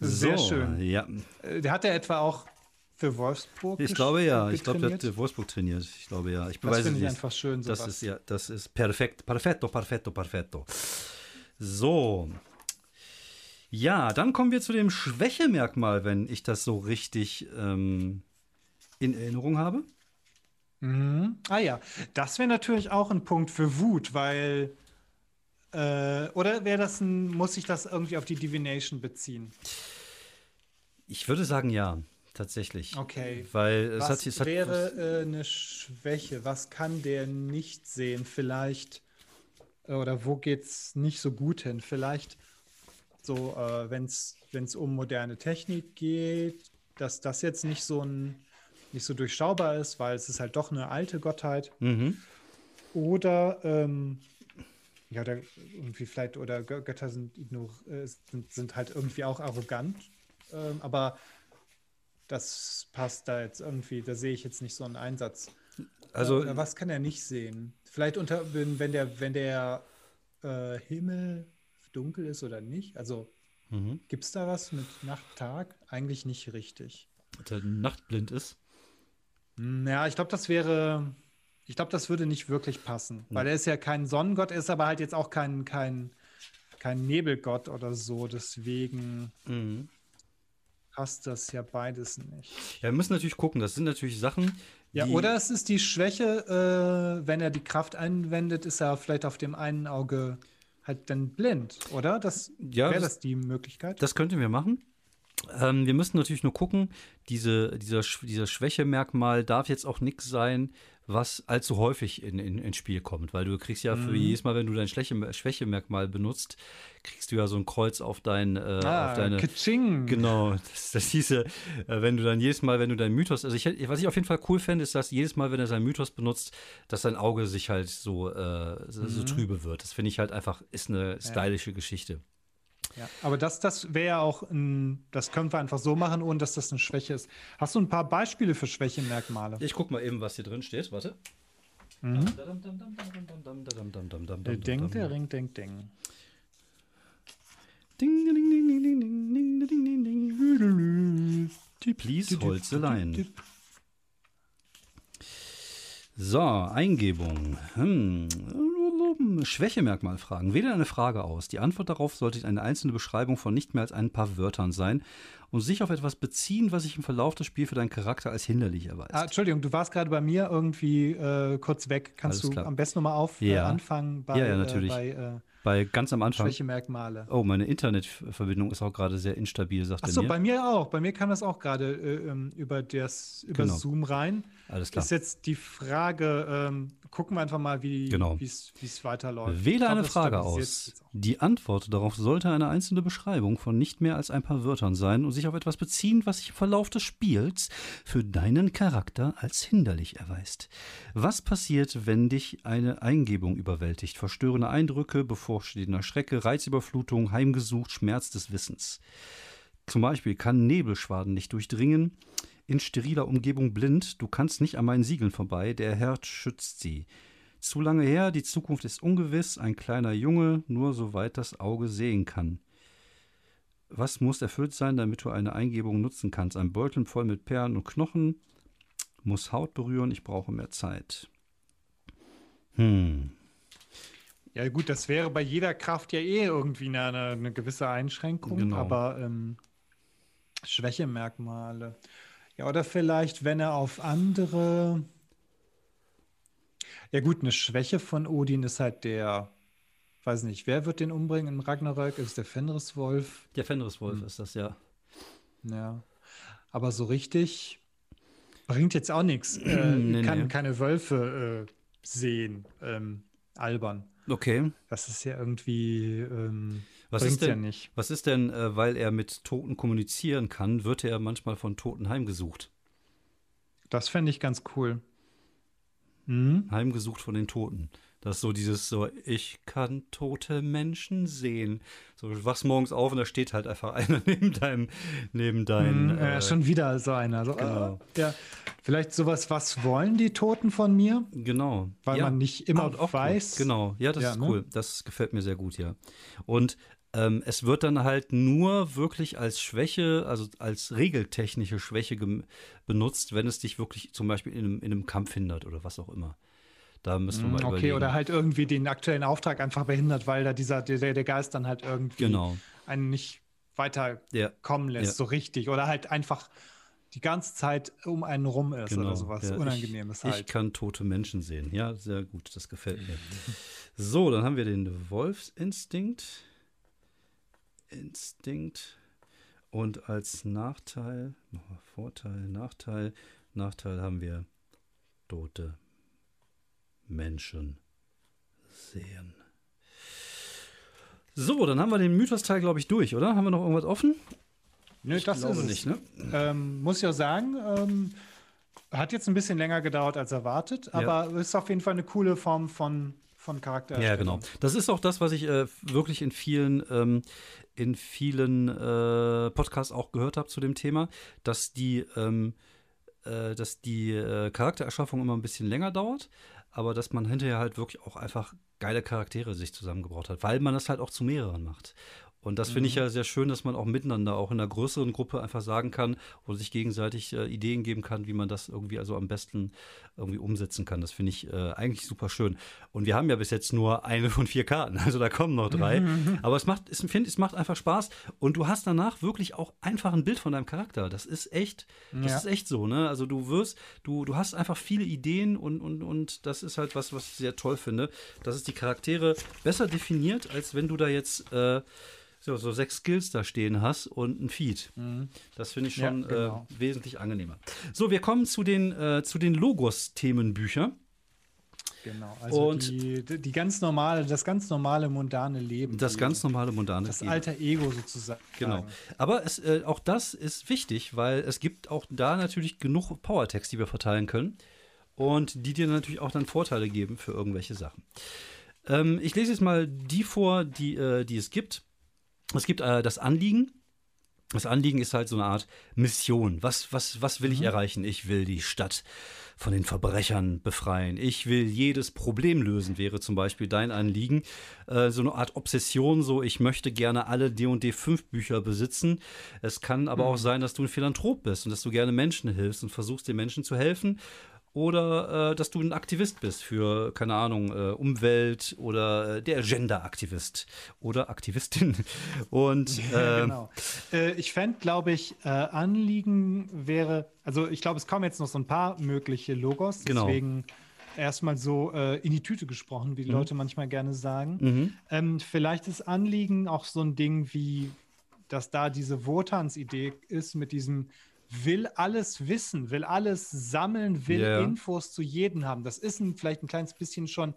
Sehr so, schön. Ja. Äh, der hat ja etwa auch für Wolfsburg? Ich glaube ja. Ich glaube, der hat Wolfsburg trainiert. Ich glaube ja. Ich das finde ich einfach schön. Sowas. Das ist ja, das ist perfekt, perfetto, perfetto, perfetto. So. Ja, dann kommen wir zu dem Schwächemerkmal, wenn ich das so richtig ähm, in Erinnerung habe. Mhm. Ah ja, das wäre natürlich auch ein Punkt für Wut, weil äh, oder wäre das ein, muss ich das irgendwie auf die Divination beziehen? Ich würde sagen ja tatsächlich. Okay. Weil es was hat, es wäre äh, eine Schwäche? Was kann der nicht sehen? Vielleicht äh, oder wo geht es nicht so gut hin? Vielleicht so, äh, wenn es um moderne Technik geht, dass das jetzt nicht so ein nicht so durchschaubar ist, weil es ist halt doch eine alte Gottheit. Mhm. Oder ähm, ja, oder irgendwie vielleicht, oder Götter sind, äh, sind, sind halt irgendwie auch arrogant. Ähm, aber das passt da jetzt irgendwie, da sehe ich jetzt nicht so einen Einsatz. Also, Oder was kann er nicht sehen? Vielleicht unter, wenn der, wenn der äh, Himmel dunkel ist oder nicht. Also Mhm. gibt es da was mit Nacht, Tag? Eigentlich nicht richtig. Der nachtblind ist. Hm, Ja, ich glaube, das wäre, ich glaube, das würde nicht wirklich passen, weil er ist ja kein Sonnengott, er ist aber halt jetzt auch kein, kein, kein Nebelgott oder so, deswegen Mhm. Passt das ja beides nicht. Ja, wir müssen natürlich gucken. Das sind natürlich Sachen. Ja, oder es ist die Schwäche, äh, wenn er die Kraft einwendet, ist er vielleicht auf dem einen Auge halt dann blind, oder? Das Ja, wäre das- die Möglichkeit. Das könnten wir machen. Ähm, wir müssen natürlich nur gucken, diese, dieser, dieser Schwächemerkmal darf jetzt auch nichts sein, was allzu häufig in, in, ins Spiel kommt. Weil du kriegst ja für jedes Mal, wenn du dein Schwäche, Schwächemerkmal benutzt, kriegst du ja so ein Kreuz auf, dein, äh, ah, auf deine. Kitsching. Genau, das, das hieße, äh, wenn du dann jedes Mal, wenn du deinen Mythos, also ich, was ich auf jeden Fall cool fände, ist, dass jedes Mal, wenn er seinen Mythos benutzt, dass sein Auge sich halt so, äh, so, so trübe wird. Das finde ich halt einfach, ist eine stylische Geschichte. Ja, aber das, das wäre ja auch ein, das können wir einfach so machen, ohne dass das eine Schwäche ist. Hast du ein paar Beispiele für Schwächemerkmale? Ich guck mal eben, was hier drin steht. Warte. Der Ding, der Ring, Ding, Ding. Ding, ding, ding, ding, ding, ding, ding, ding, ding, ding. Please, Holzeleien. So, Eingebung. Hm. Schwächemerkmal fragen. Wähle eine Frage aus. Die Antwort darauf sollte eine einzelne Beschreibung von nicht mehr als ein paar Wörtern sein und sich auf etwas beziehen, was sich im Verlauf des Spiels für deinen Charakter als hinderlich erweist. Ah, Entschuldigung, du warst gerade bei mir irgendwie äh, kurz weg. Kannst Alles du klar. am besten nochmal auf äh, Ja. anfangen bei, Ja, ja, natürlich. Äh, bei Bei ganz am Anfang. Schwächemerkmale? Oh, meine Internetverbindung ist auch gerade sehr instabil, sagt er Achso, mir. bei mir auch. Bei mir kam das auch gerade äh, ähm, über, das, über Genau. Zoom rein. Alles klar. Ist jetzt die Frage, ähm, gucken wir einfach mal, wie Genau. es weiterläuft. Wähle glaub, eine Frage aus. Die Antwort darauf sollte eine einzelne Beschreibung von nicht mehr als ein paar Wörtern sein und sich auf etwas beziehen, was sich im Verlauf des Spiels für deinen Charakter als hinderlich erweist. Was passiert, wenn dich eine Eingebung überwältigt? Verstörende Eindrücke, bevorstehender Schrecke, Reizüberflutung, heimgesucht, Schmerz des Wissens. Zum Beispiel kann Nebelschwaden dich durchdringen, in steriler Umgebung blind, du kannst nicht an meinen Siegeln vorbei, der Herr schützt sie. Zu lange her, die Zukunft ist ungewiss, ein kleiner Junge, nur soweit das Auge sehen kann. Was muss erfüllt sein, damit du eine Eingebung nutzen kannst? Ein Beutel voll mit Perlen und Knochen, muss Haut berühren, ich brauche mehr Zeit. Hm. Ja, gut, das wäre bei jeder Kraft ja eh irgendwie eine, eine, gewisse Einschränkung, Genau. aber ähm, Schwächemerkmale. Ja, oder vielleicht, wenn er auf andere. Ja, gut, eine Schwäche von Odin ist halt der. Weiß nicht, wer wird den umbringen im Ragnarök? Ist der Fenriswolf? Der Fenriswolf ist das ja. Ja. Aber so richtig bringt jetzt auch nichts. Äh, [CLEARS THROAT] Nee, kann nee. keine Wölfe äh, sehen. Ähm, albern. Okay. Das ist ja irgendwie. Ähm, Was ist denn, ja nicht. Was ist denn, äh, weil er mit Toten kommunizieren kann, wird er manchmal von Toten heimgesucht? Das fände ich ganz cool. Mhm. Heimgesucht von den Toten. Das ist so dieses so, ich kann tote Menschen sehen. So, du wachst morgens auf und da steht halt einfach [LAUGHS] einer neben deinem, neben deinem. Mhm, ja, schon wieder so einer. So, genau. äh, ja. Vielleicht sowas, was wollen die Toten von mir? Genau. Weil Ja. man nicht immer Ah, weiß. Gut. Genau, ja, das Ja, ist ne? cool. Das gefällt mir sehr gut, ja. Und ähm, es wird dann halt nur wirklich als Schwäche, also als regeltechnische Schwäche benutzt, wenn es dich wirklich zum Beispiel in einem, in einem Kampf hindert oder was auch immer. Da müssen wir mal Mhm, Okay, überlegen. oder halt irgendwie den aktuellen Auftrag einfach behindert, weil da dieser, der, der Geist dann halt irgendwie Genau. einen nicht weiterkommen Ja. lässt, Ja. so richtig. Oder halt einfach die ganze Zeit um einen rum ist Genau. oder sowas. Ja, Unangenehmes ich, halt. Ich kann tote Menschen sehen. Ja, sehr gut, das gefällt mir. [LAUGHS] So, dann haben wir den Wolfsinstinkt. Instinkt. Und als Nachteil, Vorteil, Nachteil, Nachteil haben wir tote Menschen sehen. So, dann haben wir den Mythos-Teil, glaube ich, durch, oder? Haben wir noch irgendwas offen? Nö, das ist es. nicht, ne? Ähm, muss ich auch sagen, ähm, hat jetzt ein bisschen länger gedauert als erwartet, aber ist auf jeden Fall eine coole Form von, von Charakter. Ja, genau. Das ist auch das, was ich äh, wirklich in vielen, ähm, in vielen äh, Podcasts auch gehört habe zu dem Thema, dass die ähm, äh, dass die äh, Charaktererschaffung immer ein bisschen länger dauert, aber dass man hinterher halt wirklich auch einfach geile Charaktere sich zusammengebracht hat, weil man das halt auch zu mehreren macht. Und das finde ich mhm. ja sehr schön, dass man auch miteinander, auch in einer größeren Gruppe einfach sagen kann oder sich gegenseitig äh, Ideen geben kann, wie man das irgendwie also am besten irgendwie umsetzen kann. Das finde ich äh, eigentlich super schön. Und wir haben ja bis jetzt nur eine von vier Karten, [LAUGHS] also da kommen noch drei. [LAUGHS] Aber es macht, ich finde, es macht einfach Spaß und du hast danach wirklich auch einfach ein Bild von deinem Charakter. Das ist echt, das ja. ist echt so, ne? Also du wirst, du, du hast einfach viele Ideen und, und, und das ist halt was, was ich sehr toll finde, dass es die Charaktere besser definiert, als wenn du da jetzt äh, so, so sechs Skills da stehen hast und ein Feed. Mhm. Das finde ich schon ja, genau. äh, wesentlich angenehmer. So, wir kommen zu den, äh, zu den Logos-Themenbüchern. Genau, also und die, die ganz normale, das ganz normale mundane Leben. Das ganz normale mundane das Leben. Das alter Ego sozusagen. Genau. Aber es, äh, auch das ist wichtig, weil es gibt auch da natürlich genug Powertext, die wir verteilen können und die dir natürlich auch dann Vorteile geben für irgendwelche Sachen. Ähm, ich lese jetzt mal die vor, die, äh, die es gibt. Es gibt äh, das Anliegen. Das Anliegen ist halt so eine Art Mission. Was, was, was will ich mhm. erreichen? Ich will die Stadt von den Verbrechern befreien. Ich will jedes Problem lösen, wäre zum Beispiel dein Anliegen. Äh, so eine Art Obsession, so ich möchte gerne alle D&D 5 Bücher besitzen. Es kann aber mhm. auch sein, dass du ein Philanthrop bist und dass du gerne Menschen hilfst und versuchst, den Menschen zu helfen oder äh, dass du ein Aktivist bist für, keine Ahnung, äh, Umwelt oder äh, der Gender-Aktivist oder Aktivistin. [LAUGHS] Und ja, ähm, genau. Äh, ich fände, glaube ich, äh, Anliegen wäre, also ich glaube, es kommen jetzt noch so ein paar mögliche Logos, genau. deswegen erstmal so äh, in die Tüte gesprochen, wie die mhm. Leute manchmal gerne sagen. Mhm. Ähm, vielleicht ist Anliegen auch so ein Ding wie, dass da diese Wotans-Idee ist mit diesem will alles wissen, will alles sammeln, will yeah. Infos zu jedem haben. Das ist ein, vielleicht ein kleines bisschen schon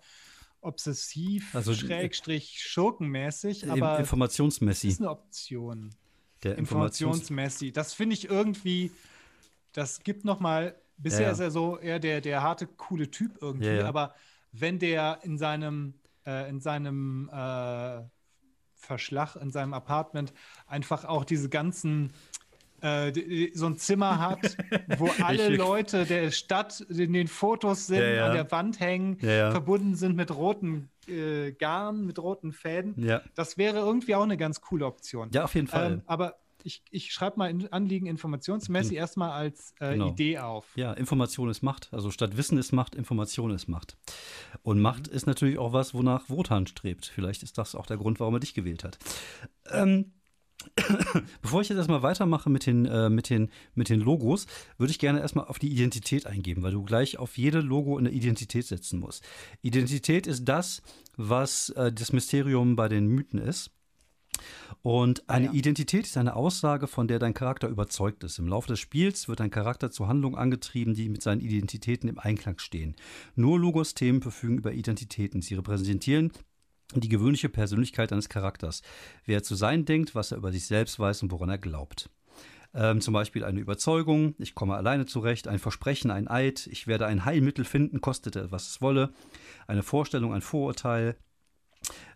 obsessiv, also, schrägstrich schurkenmäßig, aber informationsmäßig. Das ist eine Option. Der Informationsmäßig. Das finde ich irgendwie, das gibt noch mal, bisher ja, ist er so eher der, der harte, coole Typ irgendwie, ja, aber wenn der in seinem, äh, in seinem äh, Verschlag, in seinem Apartment einfach auch diese ganzen äh, so ein Zimmer [LAUGHS] hat, wo alle ich, Leute der Stadt in den Fotos sind, ja, ja. an der Wand hängen, ja, verbunden sind mit roten äh, Garn, mit roten Fäden. Das wäre irgendwie auch eine ganz coole Option. Ja, auf jeden Fall. Ähm, aber ich, ich schreibe mal in, Anliegen informationsmäßig genau. erstmal als äh, genau. Idee auf. Ja, Information ist Macht. Also statt Wissen ist Macht, Information ist Macht. Und Macht mhm. ist natürlich auch was, wonach Wotan strebt. Vielleicht ist das auch der Grund, warum er dich gewählt hat. Ähm, [COUGHS] Bevor ich jetzt erstmal weitermache mit den, äh, mit, den, mit den Logos, würde ich gerne erstmal auf die Identität eingehen, weil du gleich auf jede Logo eine Identität setzen musst. Identität ist das, was äh, das Mysterium bei den Mythen ist. Und eine ja. Identität ist eine Aussage, von der dein Charakter überzeugt ist. Im Laufe des Spiels wird dein Charakter zu Handlungen angetrieben, die mit seinen Identitäten im Einklang stehen. Nur Logos-Themen verfügen über Identitäten. Sie repräsentieren die gewöhnliche Persönlichkeit eines Charakters, wer er zu sein denkt, was er über sich selbst weiß und woran er glaubt. Ähm, zum Beispiel eine Überzeugung, ich komme alleine zurecht, ein Versprechen, ein Eid, ich werde ein Heilmittel finden, kostete was es wolle, eine Vorstellung, ein Vorurteil.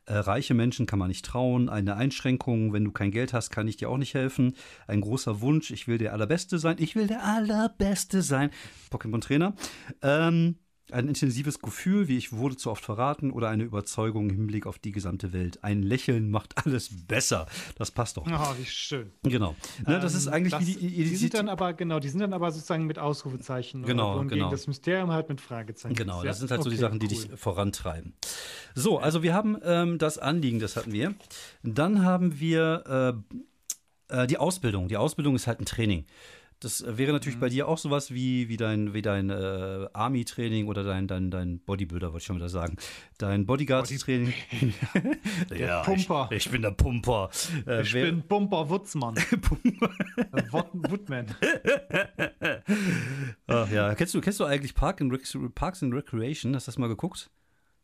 Äh, reiche Menschen kann man nicht trauen, eine Einschränkung, wenn du kein Geld hast, kann ich dir auch nicht helfen. Ein großer Wunsch, ich will der Allerbeste sein, ich will der Allerbeste sein. Pokémon-Trainer. Ähm, ein intensives Gefühl, wie ich wurde zu oft verraten, oder eine Überzeugung im Hinblick auf die gesamte Welt. Ein Lächeln macht [LAUGHS] alles besser. Das passt doch. Oh, wie schön. Genau. Ne, das ist ähm, eigentlich das, wie die, die, die sind dann aber genau, die sind dann aber sozusagen mit Ausrufezeichen. Genau, genau. Das Mysterium halt mit Fragezeichen. Genau, das sind halt okay, so die Sachen, die cool. dich vorantreiben. So, also wir haben ähm, das Anliegen, das hatten wir. Dann haben wir äh, äh, die Ausbildung. Die Ausbildung ist halt ein Training. Das wäre natürlich mhm. bei dir auch sowas wie, wie dein, wie dein äh, Army-Training oder dein, dein, dein Bodybuilder, wollte ich schon wieder sagen. Dein Bodyguard-Training. Body [LAUGHS] ja, Pumper. Ich, ich, bin der Pumper. Äh, ich bin Pumper Wutzmann. [LAUGHS] Pumper. Woodman. [LAUGHS] Ach ja, kennst du, kennst du eigentlich Park and Parks and Recreation? Hast du das mal geguckt?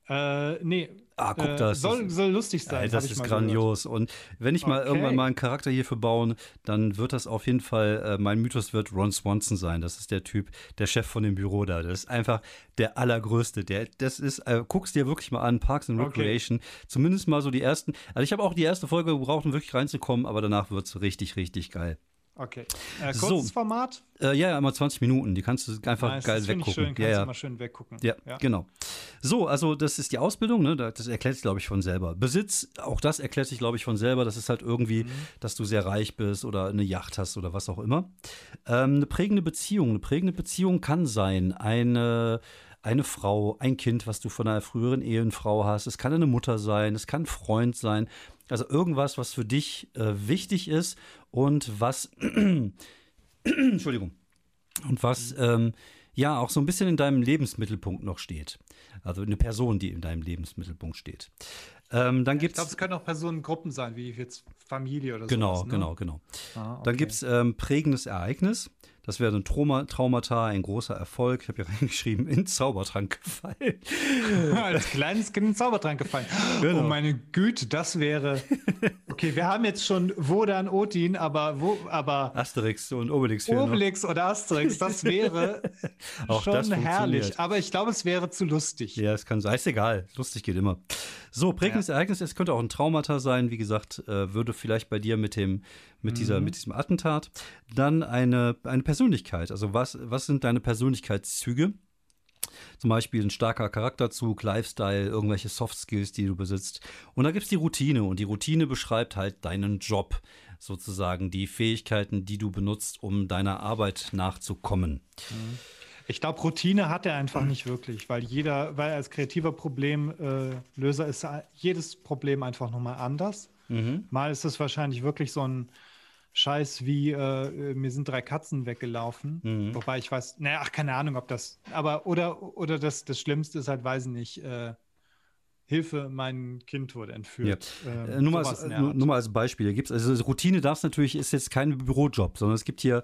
Äh, nee. Ah, guck, das. Äh, soll, soll lustig sein. Ey, das ist grandios. Gehört. Und wenn ich mal irgendwann mal einen Charakter hierfür bauen, dann wird das auf jeden Fall, äh, mein Mythos wird Ron Swanson sein. Das ist der Typ, der Chef von dem Büro da. Das ist einfach der allergrößte. Der, das ist, äh, guck's dir wirklich mal an, Parks and Recreation. Okay. Zumindest mal so die ersten. Also ich habe auch die erste Folge gebraucht, um wirklich reinzukommen, aber danach wird's richtig, richtig geil. Okay. Äh, kurzes so. Format? Äh, ja, immer 20 Minuten. Die kannst du einfach nice, geil das weggucken. Schön, kannst ja, ja. immer schön weggucken. Ja, ja, genau. So, also das ist die Ausbildung, ne? Das erklärt sich, glaube ich, von selber. Besitz, auch das erklärt sich, glaube ich, von selber. Das ist halt irgendwie, mhm. dass du sehr reich bist oder eine Yacht hast oder was auch immer. Ähm, eine prägende Beziehung. Eine prägende Beziehung kann sein, eine eine Frau, ein Kind, was du von einer früheren Ehefrau hast. Es kann eine Mutter sein, es kann ein Freund sein. Also irgendwas, was für dich äh, wichtig ist und was [CLEARS THROAT] Entschuldigung. Und was ähm, ja auch so ein bisschen in deinem Lebensmittelpunkt noch steht. Also eine Person, die in deinem Lebensmittelpunkt steht. Ähm, dann gibt's, ich glaube, es können auch Personengruppen sein, wie jetzt Familie oder so. Genau, sowas, ne? genau, genau. Ah, okay. Dann gibt es ähm, prägendes Ereignis. Das wäre ein Trauma, Traumata, ein großer Erfolg. Ich habe hier [LAUGHS] reingeschrieben, in Zaubertrank gefallen. [LAUGHS] Als kleines Kind in Zaubertrank gefallen. Genau. Oh meine Güte, das wäre. [LAUGHS] Okay, wir haben jetzt schon Wodan Odin, aber wo, aber. Asterix und Obelix. Obelix oder Asterix, das wäre Auch schon das herrlich. Aber ich glaube, es wäre zu lustig. Ja, es kann sein. Ist egal. Lustig geht immer. So, prägendes ja. Ereignis, es könnte auch ein Traumata sein. Wie gesagt, äh, würde vielleicht bei dir mit dem, mit dieser, mhm. mit diesem Attentat. Dann eine, eine Persönlichkeit. Also was, was sind deine Persönlichkeitszüge? Zum Beispiel ein starker Charakterzug, Lifestyle, irgendwelche Soft Skills, die du besitzt. Und da gibt es die Routine. Und die Routine beschreibt halt deinen Job, sozusagen die Fähigkeiten, die du benutzt, um deiner Arbeit nachzukommen. Mhm. Ich glaube, Routine hat er einfach nicht wirklich, weil jeder, weil als kreativer Problemlöser ist jedes Problem einfach nochmal anders. Mhm. Mal ist es wahrscheinlich wirklich so ein Scheiß wie, äh, mir sind drei Katzen weggelaufen. Mhm. Wobei ich weiß, naja, ach, keine Ahnung, ob das, aber, oder, oder das, das Schlimmste ist halt, weiß ich nicht, äh, Hilfe, mein Kind wurde entführt. Ja. Ähm, nur, mal als, nur, mal als, Beispiel. Gibt's, also Routine darf natürlich, ist jetzt kein Bürojob, sondern es gibt hier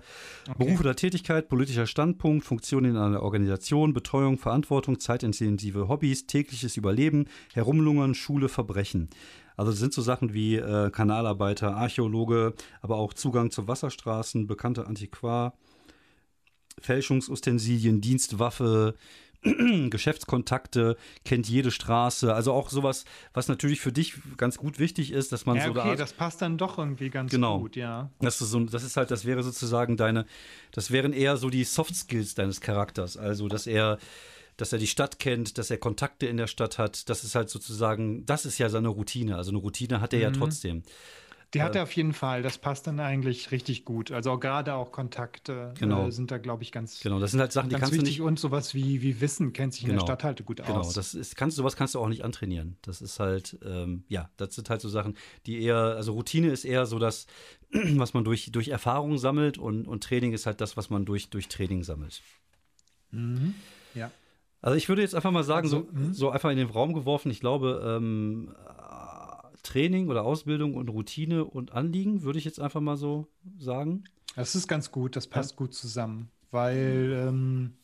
okay. Beruf oder Tätigkeit, politischer Standpunkt, Funktion in einer Organisation, Betreuung, Verantwortung, zeitintensive Hobbys, tägliches Überleben, Herumlungern, Schule, Verbrechen. Also das sind so Sachen wie äh, Kanalarbeiter, Archäologe, aber auch Zugang zu Wasserstraßen, bekannte Antiquar, Fälschungsustensilien, Dienstwaffe, [CLEARS THROAT] Geschäftskontakte, kennt jede Straße. Also auch sowas, was natürlich für dich ganz gut wichtig ist, dass man ja, so okay, das passt dann doch irgendwie ganz genau. gut, ja. Das ist, so, das ist halt, das wäre sozusagen deine, das wären eher so die Soft Skills deines Charakters. Also, dass er, dass er die Stadt kennt, dass er Kontakte in der Stadt hat. Das ist halt sozusagen, das ist ja seine Routine. Also eine Routine hat er mhm. ja trotzdem. Die hat er auf jeden Fall. Das passt dann eigentlich richtig gut. Also auch gerade auch Kontakte genau. äh, sind da, glaube ich, ganz Genau, das sind halt Sachen, die kannst du nicht. Und sowas wie, wie Wissen kennt sich genau. in der genau. Stadt halt gut genau. aus. Genau, das ist, kannst, sowas kannst du auch nicht antrainieren. Das ist halt, ähm, ja, das sind halt so Sachen, die eher, also Routine ist eher so das, [CLEARS THROAT] was man durch, durch Erfahrung sammelt und, und Training ist halt das, was man durch, durch Training sammelt. Mhm. Ja. Also ich würde jetzt einfach mal sagen, also, so, mhm. so einfach in den Raum geworfen, ich glaube, ähm, Training oder Ausbildung und Routine und Anliegen, würde ich jetzt einfach mal so sagen. Das ist ganz gut, das passt ja. gut zusammen, weil ähm,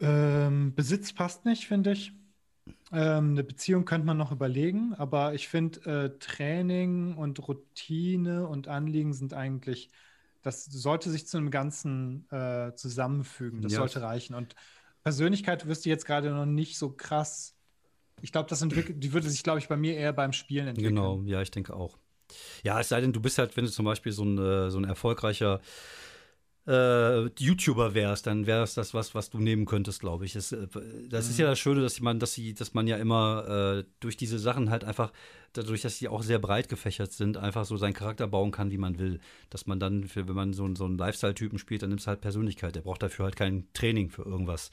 ähm, Besitz passt nicht, finde ich. Ähm, eine Beziehung könnte man noch überlegen, aber ich finde, äh, Training und Routine und Anliegen sind eigentlich, das sollte sich zu einem Ganzen äh, zusammenfügen. Das ja. sollte reichen. Und Persönlichkeit wirst du jetzt gerade noch nicht so krass ich glaube, das entwickelt, die würde sich, glaube ich, bei mir eher beim Spielen entwickeln. Genau, ja, ich denke auch. Ja, es sei denn, du bist halt, wenn du zum Beispiel so ein, äh, so ein erfolgreicher äh, YouTuber wärst, dann wäre es das was, was du nehmen könntest, glaube ich. Äh, das mhm. ist ja das Schöne, dass man, dass sie, dass man ja immer äh, durch diese Sachen halt einfach, dadurch, dass sie auch sehr breit gefächert sind, einfach so seinen Charakter bauen kann, wie man will. Dass man dann, wenn man so, so einen Lifestyle-Typen spielt, dann nimmt es halt Persönlichkeit. Der braucht dafür halt kein Training für irgendwas.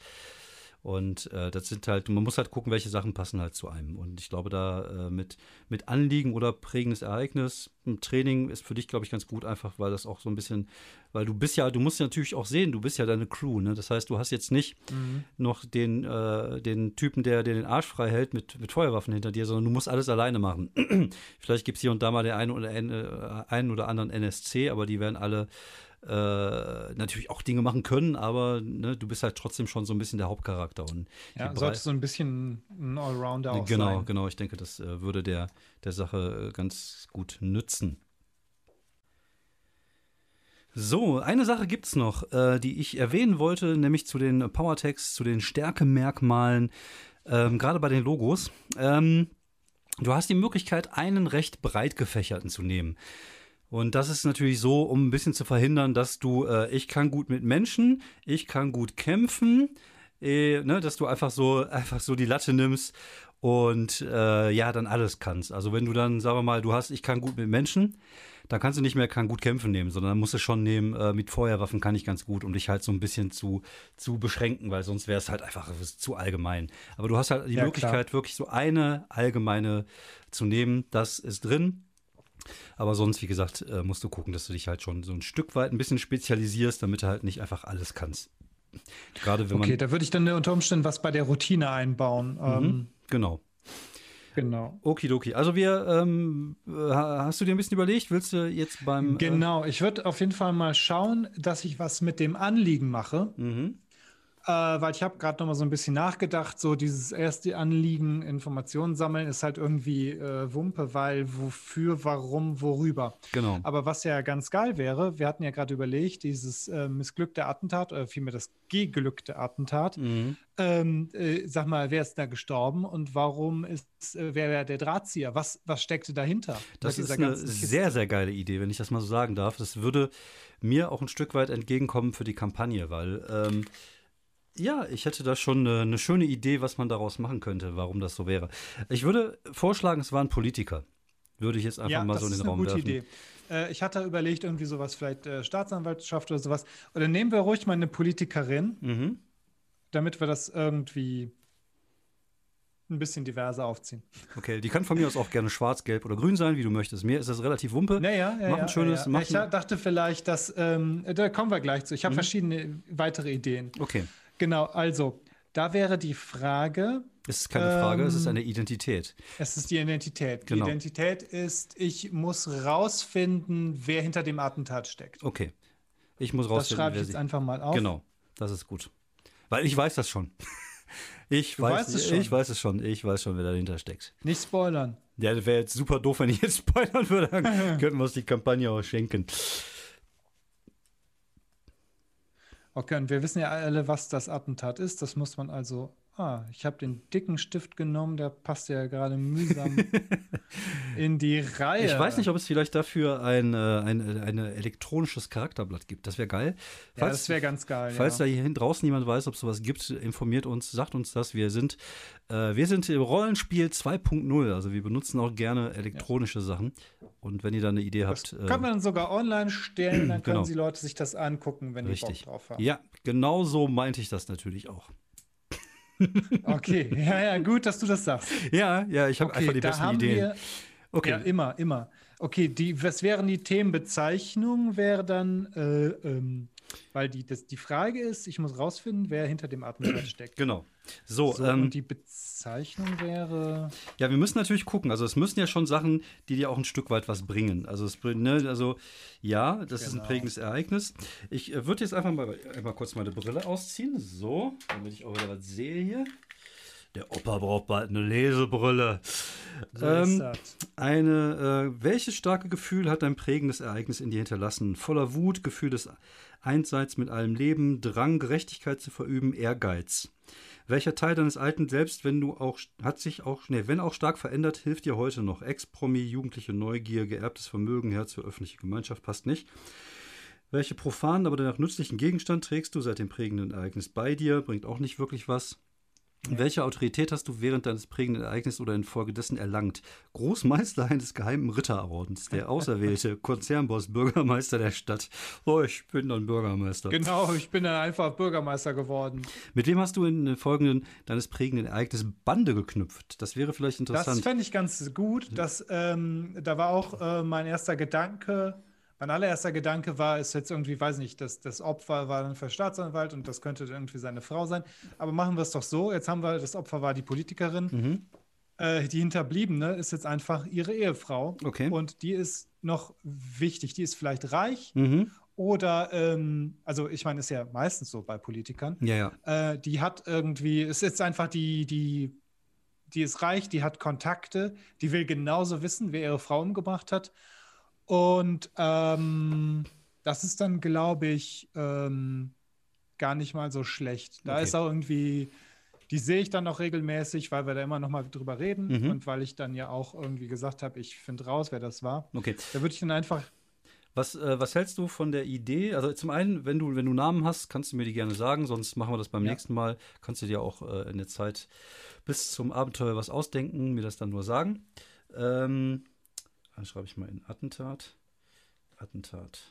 Und äh, das sind halt, man muss halt gucken, welche Sachen passen halt zu einem. Und ich glaube, da äh, mit, mit Anliegen oder prägendes Ereignis, ein Training ist für dich, glaube ich, ganz gut, einfach weil das auch so ein bisschen, weil du bist ja, du musst ja natürlich auch sehen, du bist ja deine Crew, ne? Das heißt, du hast jetzt nicht mhm. noch den, äh, den Typen, der, der den Arsch frei hält mit, mit Feuerwaffen hinter dir, sondern du musst alles alleine machen. [CLEARS THROAT] Vielleicht gibt es hier und da mal den einen oder, äh, einen oder anderen NSC, aber die werden alle äh, natürlich auch Dinge machen können, aber ne, du bist halt trotzdem schon so ein bisschen der Hauptcharakter. Und ja, sollte so ein bisschen ein Allrounder auch genau, sein. Genau, ich denke, das äh, würde der, der Sache äh, ganz gut nützen. So, eine Sache gibt es noch, äh, die ich erwähnen wollte, nämlich zu den Powertext, zu den Stärkemerkmalen, ähm, gerade bei den Logos. Ähm, du hast die Möglichkeit, einen recht breit gefächerten zu nehmen. Und das ist natürlich so, um ein bisschen zu verhindern, dass du, äh, ich kann gut mit Menschen, ich kann gut kämpfen, äh, ne, dass du einfach so, [LAUGHS] einfach so die Latte nimmst und äh, ja, dann alles kannst. Also wenn du dann, sagen wir mal, du hast, ich kann gut mit Menschen, dann kannst du nicht mehr kann gut kämpfen nehmen, sondern musst du schon nehmen, äh, mit Feuerwaffen kann ich ganz gut, um dich halt so ein bisschen zu, zu beschränken, weil sonst wäre es halt einfach zu allgemein. Aber du hast halt die ja, Möglichkeit, klar. wirklich so eine allgemeine zu nehmen, das ist drin. Aber sonst, wie gesagt, äh, musst du gucken, dass du dich halt schon so ein Stück weit ein bisschen spezialisierst, damit du halt nicht einfach alles kannst. Gerade wenn okay, man. da würde ich dann unter Umständen was bei der Routine einbauen. Mhm, ähm, genau. Genau. Okidoki. Also wir, ähm, hast du dir ein bisschen überlegt, willst du jetzt beim. Äh genau, ich würde auf jeden Fall mal schauen, dass ich was mit dem Anliegen mache. Mhm. Äh, weil ich habe gerade noch mal so ein bisschen nachgedacht, so dieses erste Anliegen, Informationen sammeln, ist halt irgendwie äh, Wumpe, weil wofür, warum, worüber. Genau. Aber was ja ganz geil wäre, wir hatten ja gerade überlegt, dieses äh, missglückte Attentat, oder vielmehr das geglückte Attentat. Mhm. Ähm, äh, sag mal, wer ist da gestorben und warum ist, äh, wer wäre der Drahtzieher? Was, was steckte dahinter? Das ist eine sehr, sehr geile Idee, wenn ich das mal so sagen darf. Das würde mir auch ein Stück weit entgegenkommen für die Kampagne, weil ähm, ja, ich hätte da schon eine, eine, schöne Idee, was man daraus machen könnte, warum das so wäre. Ich würde vorschlagen, es waren Politiker. Würde ich jetzt einfach ja, mal so in den Raum werfen. Ja, das ist eine gute Idee. Äh, ich hatte überlegt, irgendwie sowas, vielleicht äh, Staatsanwaltschaft oder sowas. Oder nehmen wir ruhig mal eine Politikerin, mhm. damit wir das irgendwie ein bisschen diverser aufziehen. Okay, die kann von mir aus auch gerne schwarz, gelb oder grün sein, wie du möchtest. Mir ist das relativ wumpe. Naja, ja, mach ein schönes. Ja, ja. Ich dachte vielleicht, dass, ähm, da kommen wir gleich zu. Ich habe mhm. verschiedene weitere Ideen. Okay. Genau, also da wäre die Frage. Es ist keine Frage, ähm, es ist ähm, eine Identität. Es ist die Identität. Genau. Die Identität ist, ich muss rausfinden, wer hinter dem Attentat steckt. Okay. Ich muss rausfinden. Das schreibe ich jetzt einfach mal auf. Genau, das ist gut. Weil ich weiß das schon. [LAUGHS] Ich du weiß es schon. Ich weiß es schon. Ich weiß schon, wer dahinter steckt. Nicht spoilern. Ja, das wäre jetzt super doof, wenn ich jetzt [LAUGHS] spoilern würde. Dann [LAUGHS] könnten wir uns die Kampagne auch schenken. Okay, und wir wissen ja alle, was das Attentat ist. Das muss man also Ah, ich habe den dicken Stift genommen, der passt ja gerade mühsam [LAUGHS] in die Reihe. Ich weiß nicht, ob es vielleicht dafür ein, äh, ein, ein elektronisches Charakterblatt gibt. Das wäre geil. Falls, ja, das wäre ganz geil. Falls ja. da hier draußen niemand weiß, ob es sowas gibt, informiert uns, sagt uns das. Wir sind, äh, wir sind im Rollenspiel 2.0. Also wir benutzen auch gerne elektronische ja. Sachen. Und wenn ihr da eine Idee das habt. Äh, kann man sogar online stellen, dann [CLEARS THROAT] können genau. die Leute sich das angucken, wenn Richtig. die Bock drauf haben. Ja, genau so meinte ich das natürlich auch. Okay, [LAUGHS] ja, ja, gut, dass du das sagst. Ja, ja, ich habe okay, einfach die besten Ideen. Wir, okay. Ja, immer, immer. Okay, die, was wären die Themenbezeichnungen? Wäre dann, äh, ähm, weil die, das, die Frage ist, ich muss rausfinden, wer hinter dem Attentat [CLEARS THROAT] steckt. Genau. So, so ähm, und die Bezeichnung wäre. Ja, wir müssen natürlich gucken. Also es müssen ja schon Sachen, die dir auch ein Stück weit was bringen. Also es ne, also ja, das genau. ist ein genau. prägendes Ereignis. Ich äh, würde jetzt einfach mal, mal kurz meine Brille ausziehen. So, damit ich auch wieder was sehe hier. Der Opa braucht bald eine Lesebrille. So ähm, eine, äh, welches starke Gefühl hat ein prägendes Ereignis in dir hinterlassen? Voller Wut, Gefühl des Einsseits mit allem Leben, Drang, Gerechtigkeit zu verüben, Ehrgeiz. Welcher Teil deines Alten, selbst wenn du auch, hat sich auch, nee, wenn auch stark verändert, hilft dir heute noch? Ex-Promi, jugendliche Neugier, geerbtes Vermögen, Herz für öffentliche Gemeinschaft, passt nicht. Welche profanen, aber dennoch nützlichen Gegenstand trägst du seit dem prägenden Ereignis bei dir? Bringt auch nicht wirklich was. Welche Autorität hast du während deines prägenden Ereignisses oder infolgedessen erlangt? Großmeister eines geheimen Ritterordens, der [LAUGHS] auserwählte Konzernboss, Bürgermeister der Stadt. Oh, ich bin dann Bürgermeister. Genau, ich bin dann einfach Bürgermeister geworden. Mit wem hast du in den folgenden deines prägenden Ereignisses Bande geknüpft? Das wäre vielleicht interessant. Das fände ich ganz gut. Das, ähm, da war auch äh, mein erster Gedanke, mein allererster Gedanke war, ist jetzt irgendwie, weiß nicht, das, das Opfer war dann für Staatsanwalt und das könnte irgendwie seine Frau sein. Aber machen wir es doch so: Jetzt haben wir, das Opfer war die Politikerin. Mhm. Äh, die Hinterbliebene ist jetzt einfach ihre Ehefrau. Okay. Und die ist noch wichtig. Die ist vielleicht reich mhm. oder, ähm, also ich meine, ist ja meistens so bei Politikern. Ja, ja. Äh, die hat irgendwie, ist jetzt einfach die, die, die ist reich, die hat Kontakte, die will genauso wissen, wer ihre Frau umgebracht hat. Und ähm, das ist dann, glaube ich, ähm, gar nicht mal so schlecht. Da okay. ist auch irgendwie, die sehe ich dann auch regelmäßig, weil wir da immer noch mal drüber reden mhm. und weil ich dann ja auch irgendwie gesagt habe, ich finde raus, wer das war. Okay. Da würde ich dann einfach Was, äh, was hältst du von der Idee? Also zum einen, wenn du, wenn du Namen hast, kannst du mir die gerne sagen, sonst machen wir das beim ja. nächsten Mal. Kannst du dir auch äh, in der Zeit bis zum Abenteuer was ausdenken, mir das dann nur sagen. Ähm, dann schreibe ich mal in Attentat. Attentat.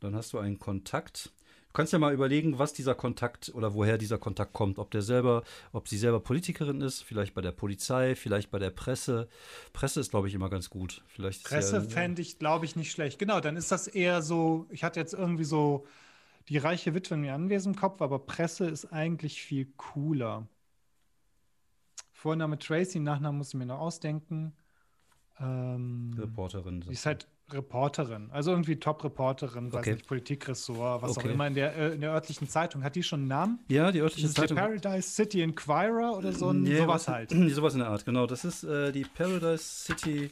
dann hast du einen Kontakt. Du kannst ja mal überlegen, was dieser Kontakt oder woher dieser Kontakt kommt. Ob der selber, ob sie selber Politikerin ist, vielleicht bei der Polizei, vielleicht bei der Presse. Presse ist, glaube ich, immer ganz gut. Vielleicht Presse ja, fände ich, glaube ich, nicht schlecht. Genau, dann ist das eher so, ich hatte jetzt irgendwie so die reiche Witwe mir anwesend im Kopf, aber Presse ist eigentlich viel cooler. Vorname Tracy, Nachname muss ich mir noch ausdenken. Ähm, Reporterin. Die ist halt Reporterin, also irgendwie Top-Reporterin, okay. weiß nicht, Politikressort, was okay. auch immer, in der, äh, in der örtlichen Zeitung. Hat die schon einen Namen? Ja, die örtliche ist Zeitung. Die Paradise City Inquirer oder so ein, nee, sowas halt. Sowas in der Art, genau. Das ist äh, die Paradise City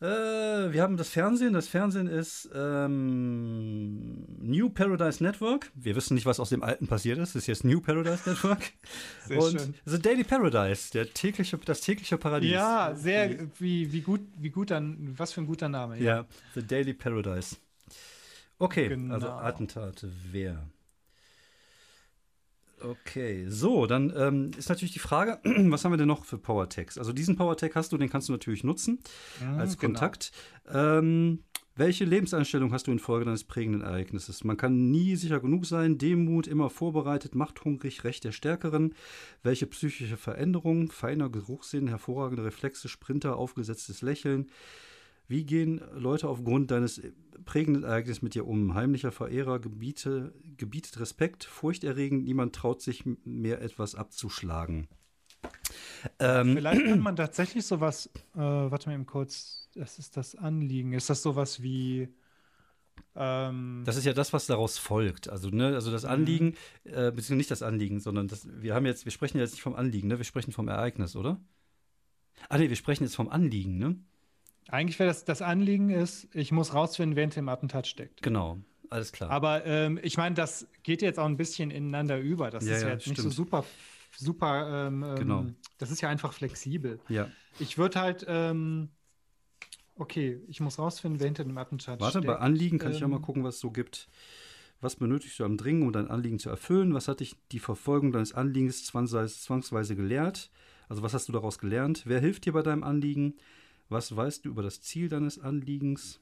äh, wir haben das Fernsehen. Das Fernsehen ist ähm, New Paradise Network. Wir wissen nicht, was aus dem alten passiert ist. Das ist jetzt New Paradise Network. [LAUGHS] Sehr und schön. The Daily Paradise, der tägliche, das tägliche Paradies. Ja, sehr, wie, wie gut, wie gut dann, was für ein guter Name. Ja, ja The Daily Paradise. Okay, genau. also Attentate, wer? Okay, so, dann ähm, ist natürlich die Frage, [CLEARS THROAT] was haben wir denn noch für PowerTags? Also diesen PowerTag hast du, den kannst du natürlich nutzen mhm, als genau. Kontakt. Genau. Ähm, welche Lebenseinstellung hast du infolge deines prägenden Ereignisses? Man kann nie sicher genug sein, Demut, immer vorbereitet, machthungrig, Recht der Stärkeren. Welche psychische Veränderung, feiner Geruchssinn, hervorragende Reflexe, Sprinter, aufgesetztes Lächeln. Wie gehen Leute aufgrund deines prägenden Ereignisses mit dir um? Heimlicher Verehrer gebiete, gebietet Respekt, furchterregend, niemand traut sich mehr etwas abzuschlagen. Ähm, Vielleicht kann [CLEARS THROAT] man tatsächlich sowas, äh, warte mal eben kurz, das ist das Anliegen. Ist das sowas wie. Ähm, das ist ja das, was daraus folgt. Also, ne, also das mhm. Anliegen, äh, beziehungsweise nicht das Anliegen, sondern das, wir haben jetzt, wir sprechen jetzt nicht vom Anliegen, ne? Wir sprechen vom Ereignis, oder? Ah, nee, wir sprechen jetzt vom Anliegen, ne? Eigentlich wäre das, das Anliegen ist, ich muss rausfinden, wer hinter dem Attentat steckt. Genau, alles klar. Aber ähm, ich meine, das geht jetzt auch ein bisschen ineinander über. Das ja, ist ja, jetzt stimmt. nicht so super, super, ähm, ähm, genau. das ist ja einfach flexibel. Ja. Ich würde halt, ähm, okay, ich muss rausfinden, wer hinter dem Attentat Warte, steckt. Warte, bei Anliegen kann ich auch mal ähm, gucken, was es so gibt. Was benötigst du am Dringen, um dein Anliegen zu erfüllen? Was hat dich die Verfolgung deines Anliegens zwangsweise gelehrt? Also was hast du daraus gelernt? Wer hilft dir bei deinem Anliegen? Was weißt du über das Ziel deines Anliegens?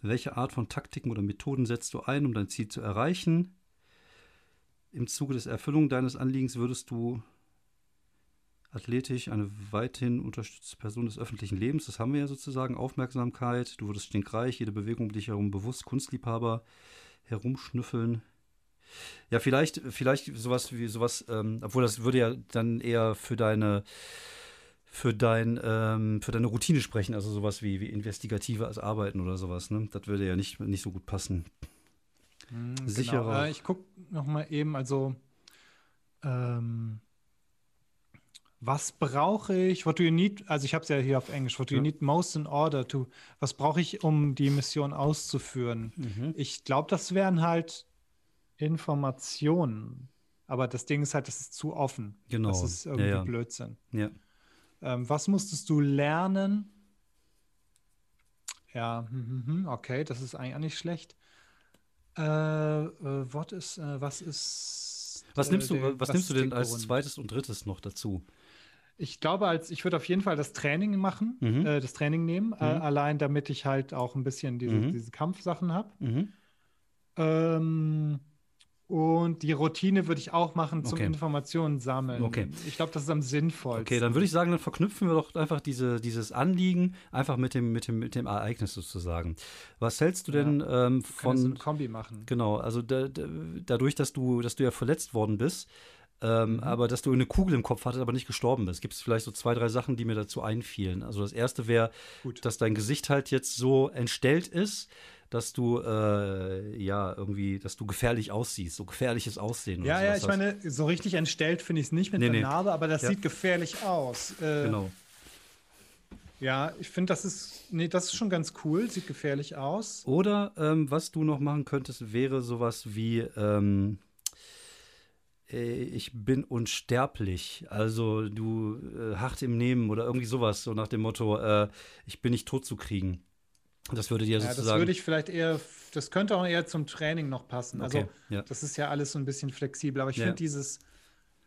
Welche Art von Taktiken oder Methoden setzt du ein, um dein Ziel zu erreichen? Im Zuge des Erfüllung deines Anliegens würdest du athletisch eine weithin unterstützte Person des öffentlichen Lebens, das haben wir ja sozusagen, Aufmerksamkeit, du würdest stinkreich, jede Bewegung dich herum bewusst, Kunstliebhaber, herumschnüffeln. Ja, vielleicht, vielleicht sowas wie sowas, ähm, obwohl das würde ja dann eher für deine für, dein, ähm, für deine Routine sprechen, also sowas wie, wie investigatives Arbeiten oder sowas. Ne? Das würde ja nicht, nicht so gut passen. Mhm, Sicherer. Genau. Äh, ich gucke noch mal eben, also ähm, was brauche ich? What do you need? Also ich habe es ja hier auf Englisch. What do you need most in order to? Was brauche ich, um die Mission auszuführen? Mhm. Ich glaube, das wären halt Informationen. Aber das Ding ist halt, das ist zu offen. Genau. Das ist irgendwie ja, ja. Blödsinn. Ja. Ähm, was musstest du lernen? Ja, hm, hm, hm, okay, das ist eigentlich auch nicht schlecht. Äh, äh, what is, äh, was ist. Was nimmst du, was, was nimmst du denn als Grund? zweites und drittes noch dazu? Ich glaube, als ich würde auf jeden Fall das Training machen, mhm. äh, das Training nehmen, äh, mhm. allein damit ich halt auch ein bisschen diese, mhm. diese Kampfsachen habe. Mhm. Ähm, und die Routine würde ich auch machen zum okay. Informationen sammeln. Okay. Ich glaube, das ist am sinnvollsten. Okay, dann würde ich sagen, dann verknüpfen wir doch einfach diese, dieses Anliegen einfach mit dem, mit, dem, mit dem Ereignis sozusagen. Was hältst du denn ja, ähm, von. So eine Kombi machen. Genau, also da, da, dadurch, dass du, dass du ja verletzt worden bist, ähm, mhm. aber dass du eine Kugel im Kopf hattest, aber nicht gestorben bist. Gibt es vielleicht so zwei, drei Sachen, die mir dazu einfielen. Also das erste wäre, dass dein Gesicht halt jetzt so entstellt ist, dass du äh, ja irgendwie, dass du gefährlich aussiehst, so gefährliches Aussehen. Ja, ja, ich meine, so richtig entstellt finde ich es nicht mit nee, der nee. Narbe, aber das ja. sieht gefährlich aus. Äh, genau. Ja, ich finde, das ist, nee, das ist schon ganz cool, sieht gefährlich aus. Oder ähm, was du noch machen könntest, wäre sowas wie, ähm, äh, ich bin unsterblich, also du äh, hart im Nehmen oder irgendwie sowas, so nach dem Motto, äh, ich bin nicht tot zu kriegen. Das würde dir ja, sozusagen. Das würde ich vielleicht eher, das könnte auch eher zum Training noch passen. Also, Okay, ja. das ist ja alles so ein bisschen flexibel. Aber ich Ja. finde dieses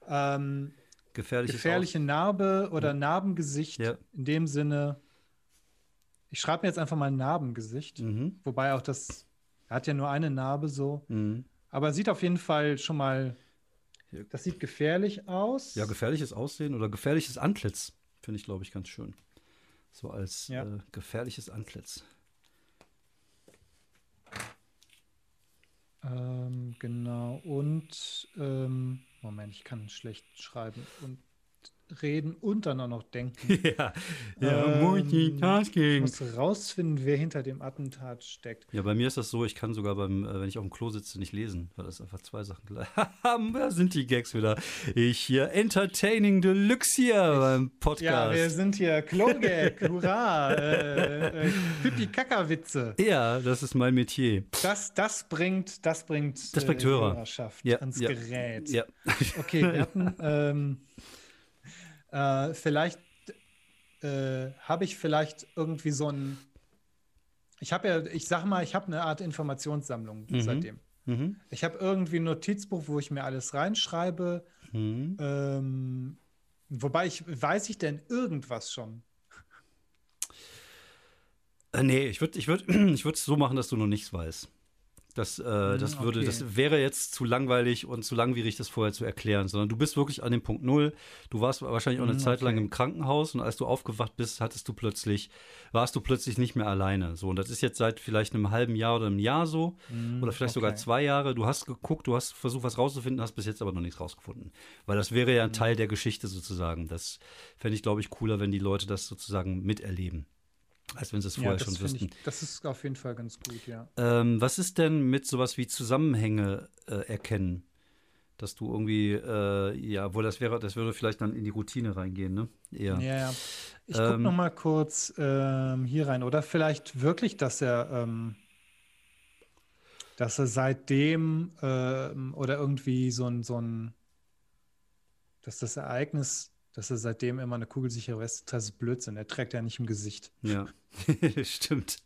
ähm, gefährliche Narbe oder Narbengesicht in dem Sinne, ich schreibe mir jetzt einfach mal Narbengesicht. Mhm. Wobei auch das, er hat ja nur eine Narbe so. Mhm. Aber sieht auf jeden Fall schon mal, das sieht gefährlich aus. Ja, gefährliches Aussehen oder gefährliches Antlitz finde ich, glaube ich, ganz schön. So als äh, gefährliches Antlitz. Ähm, genau. Und, ähm, Moment, ich kann schlecht schreiben und reden und dann auch noch denken. [LAUGHS] ja, Ähm, Ich Multitasking. muss rausfinden, wer hinter dem Attentat steckt. Ja, bei mir ist das so, ich kann sogar beim, äh, wenn ich auf dem Klo sitze, nicht lesen, weil das einfach zwei Sachen gleich. [LAUGHS] da sind die Gags wieder. Ich hier Entertaining Deluxe hier beim Ja, Podcast. wir sind hier Klogag, [LAUGHS] hurra, äh, äh, Pipi-Kaka-Witze. Ja, das ist mein Metier. Das, das bringt, das bringt, Das bringt äh, Hörer. Hörerschaft Ja, ans ja, Gerät. Ja. Okay, wir hatten ähm, äh, vielleicht äh, habe ich vielleicht irgendwie so ein ich habe ja, ich sag mal, ich habe eine Art Informationssammlung Mhm. seitdem. Mhm. Ich habe irgendwie ein Notizbuch, wo ich mir alles reinschreibe. Mhm. Ähm, wobei ich, weiß ich denn irgendwas schon? Äh, nee, ich würde ich würd, ich würd [CLEARS THROAT] so machen, dass du noch nichts weißt. Das, äh, das, Hm, würde, okay. das wäre jetzt zu langweilig und zu langwierig, das vorher zu erklären, sondern du bist wirklich an dem Punkt Null. Du warst wahrscheinlich auch eine Hm, Zeit lang okay. im Krankenhaus und als du aufgewacht bist, hattest du plötzlich, warst du plötzlich nicht mehr alleine. So, und das ist jetzt seit vielleicht einem halben Jahr oder einem Jahr so. oder vielleicht sogar okay. zwei Jahre. Du hast geguckt, du hast versucht, was rauszufinden, hast bis jetzt aber noch nichts rausgefunden. Weil das wäre ja ein. Teil der Geschichte sozusagen. Das fände ich, glaube ich, cooler, wenn die Leute das sozusagen miterleben. Als wenn sie es Ja, vorher das schon wüssten. Ich, das ist auf jeden Fall ganz gut, ja. Ähm, was ist denn mit sowas wie Zusammenhänge äh, erkennen? Dass du irgendwie, äh, ja, wo das wäre, das würde vielleicht dann in die Routine reingehen, ne? Eher. Ja, ja. Ich gucke Ähm, noch mal kurz ähm, hier rein. Oder vielleicht wirklich, dass er, ähm, dass er seitdem ähm, oder irgendwie so ein, so ein, dass das Ereignis, dass er seitdem immer eine kugelsichere Weste trägt, ist Blödsinn. Er trägt ja nicht im Gesicht. Ja, [LAUGHS] stimmt.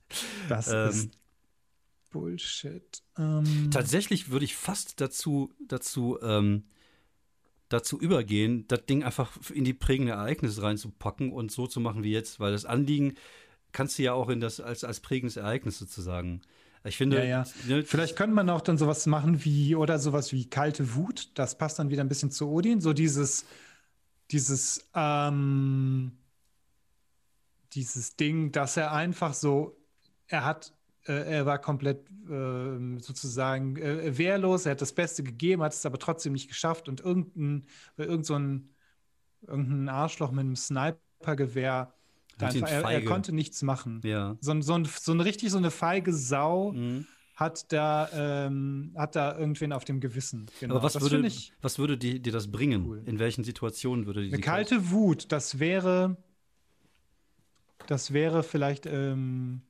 Das Ähm, ist Bullshit. Ähm, Tatsächlich würde ich fast dazu, dazu, ähm, dazu übergehen, das Ding einfach in die prägende Ereignisse reinzupacken und so zu machen wie jetzt, weil das Anliegen kannst du ja auch in das als, als prägendes Ereignis sozusagen. Ich finde, Ja, ja. Ne, Vielleicht könnte man auch dann sowas machen wie, oder sowas wie kalte Wut. Das passt dann wieder ein bisschen zu Odin. So dieses, dieses, ähm, dieses Ding, dass er einfach so, er hat, äh, er war komplett ähm, sozusagen äh, wehrlos, er hat das Beste gegeben, hat es aber trotzdem nicht geschafft und irgendein, irgend so ein, irgendein Arschloch mit einem Snipergewehr, einfach, er, er konnte nichts machen. ja. So, so, ein, so ein richtig so eine feige Sau Mhm. Hat da, ähm, hat da irgendwen auf dem Gewissen. Genau. Aber was das würde, ich was würde die, dir das bringen? cool. In welchen Situationen würde die eine die kalte Wut. Das wäre, das wäre vielleicht ähm,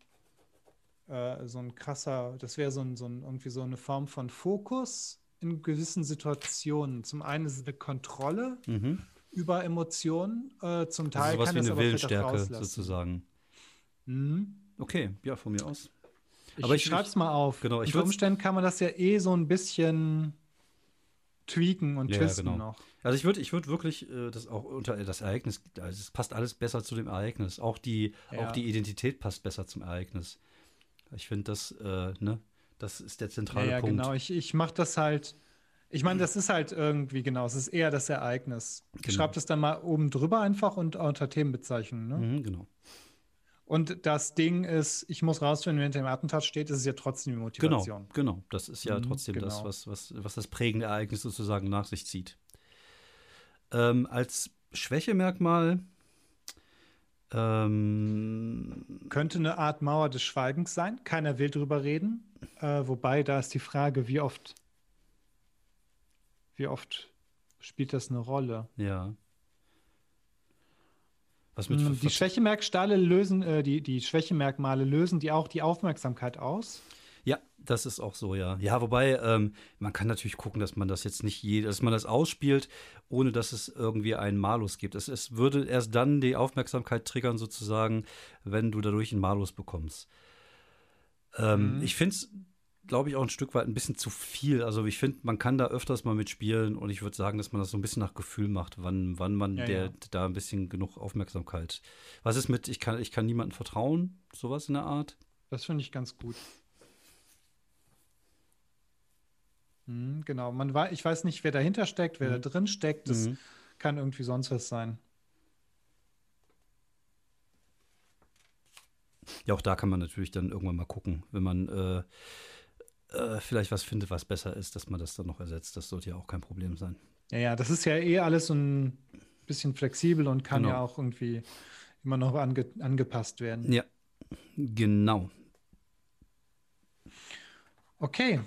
äh, so ein krasser, das wäre so ein, so ein, irgendwie so eine Form von Fokus in gewissen Situationen. Zum einen ist es eine Kontrolle Mhm. über Emotionen, äh, zum Also Teil sowas kann wie das eine Willensstärke sozusagen. Mhm. Okay, ja, von mir aus. Ich, Aber ich ich- schreibe es mal auf. genau, ich Unter Umständen kann man das ja eh so ein bisschen tweaken und Ja, twisten genau. noch. Also ich würde ich würd wirklich äh, das auch unter das Ereignis, also es passt alles besser zu dem Ereignis. Auch die, Ja. auch die Identität passt besser zum Ereignis. Ich finde das, äh, ne, das ist der Ja, zentrale ja, Punkt. genau. Ich, ich mache das halt. Ich meine, das ist halt irgendwie, genau, es ist eher das Ereignis. Ich Genau. schreibe das dann mal oben drüber einfach und unter Themenbezeichnung. Ne? Mhm, genau. Und das Ding ist, ich muss rausfinden, wenn hinter dem Attentat steht, ist es ja trotzdem die Genau, Motivation. genau. Das ist ja Mhm, trotzdem das, genau. was, was, was das prägende Ereignis sozusagen nach sich zieht. Ähm, als Schwächemerkmal ähm, Könnte eine Art Mauer des Schweigens sein. Keiner will drüber reden. Äh, wobei, da ist die Frage, wie oft, wie oft spielt das eine Rolle? ja. Was mit Mm, Die Schwächemerkmale lösen, äh, die, die Schwächemerkmale lösen die auch die Aufmerksamkeit aus. Ja, das ist auch so, ja. Ja, wobei, ähm, man kann natürlich gucken, dass man das jetzt nicht je, dass man das ausspielt, ohne dass es irgendwie einen Malus gibt. Es, es würde erst dann die Aufmerksamkeit triggern, sozusagen, wenn du dadurch einen Malus bekommst. Ähm, mhm. Ich finde es, glaube ich, auch ein Stück weit ein bisschen zu viel. Also ich finde, man kann da öfters mal mitspielen und ich würde sagen, dass man das so ein bisschen nach Gefühl macht, wann, wann man ja, der ja. da ein bisschen genug Aufmerksamkeit. Was ist mit, ich kann, ich kann niemandem vertrauen, sowas in der Art? Das finde ich ganz gut. Mhm, genau, man war, ich weiß nicht, wer dahinter steckt, wer mhm. da drin steckt. Das mhm. kann irgendwie sonst was sein. Ja, auch da kann man natürlich dann irgendwann mal gucken, wenn man äh, äh, vielleicht was findet, was besser ist, dass man das dann noch ersetzt. Das sollte ja auch kein Problem sein. Ja, ja, das ist ja eh alles so ein bisschen flexibel und kann genau. ja auch irgendwie immer noch ange angepasst werden. Ja, genau. Okay,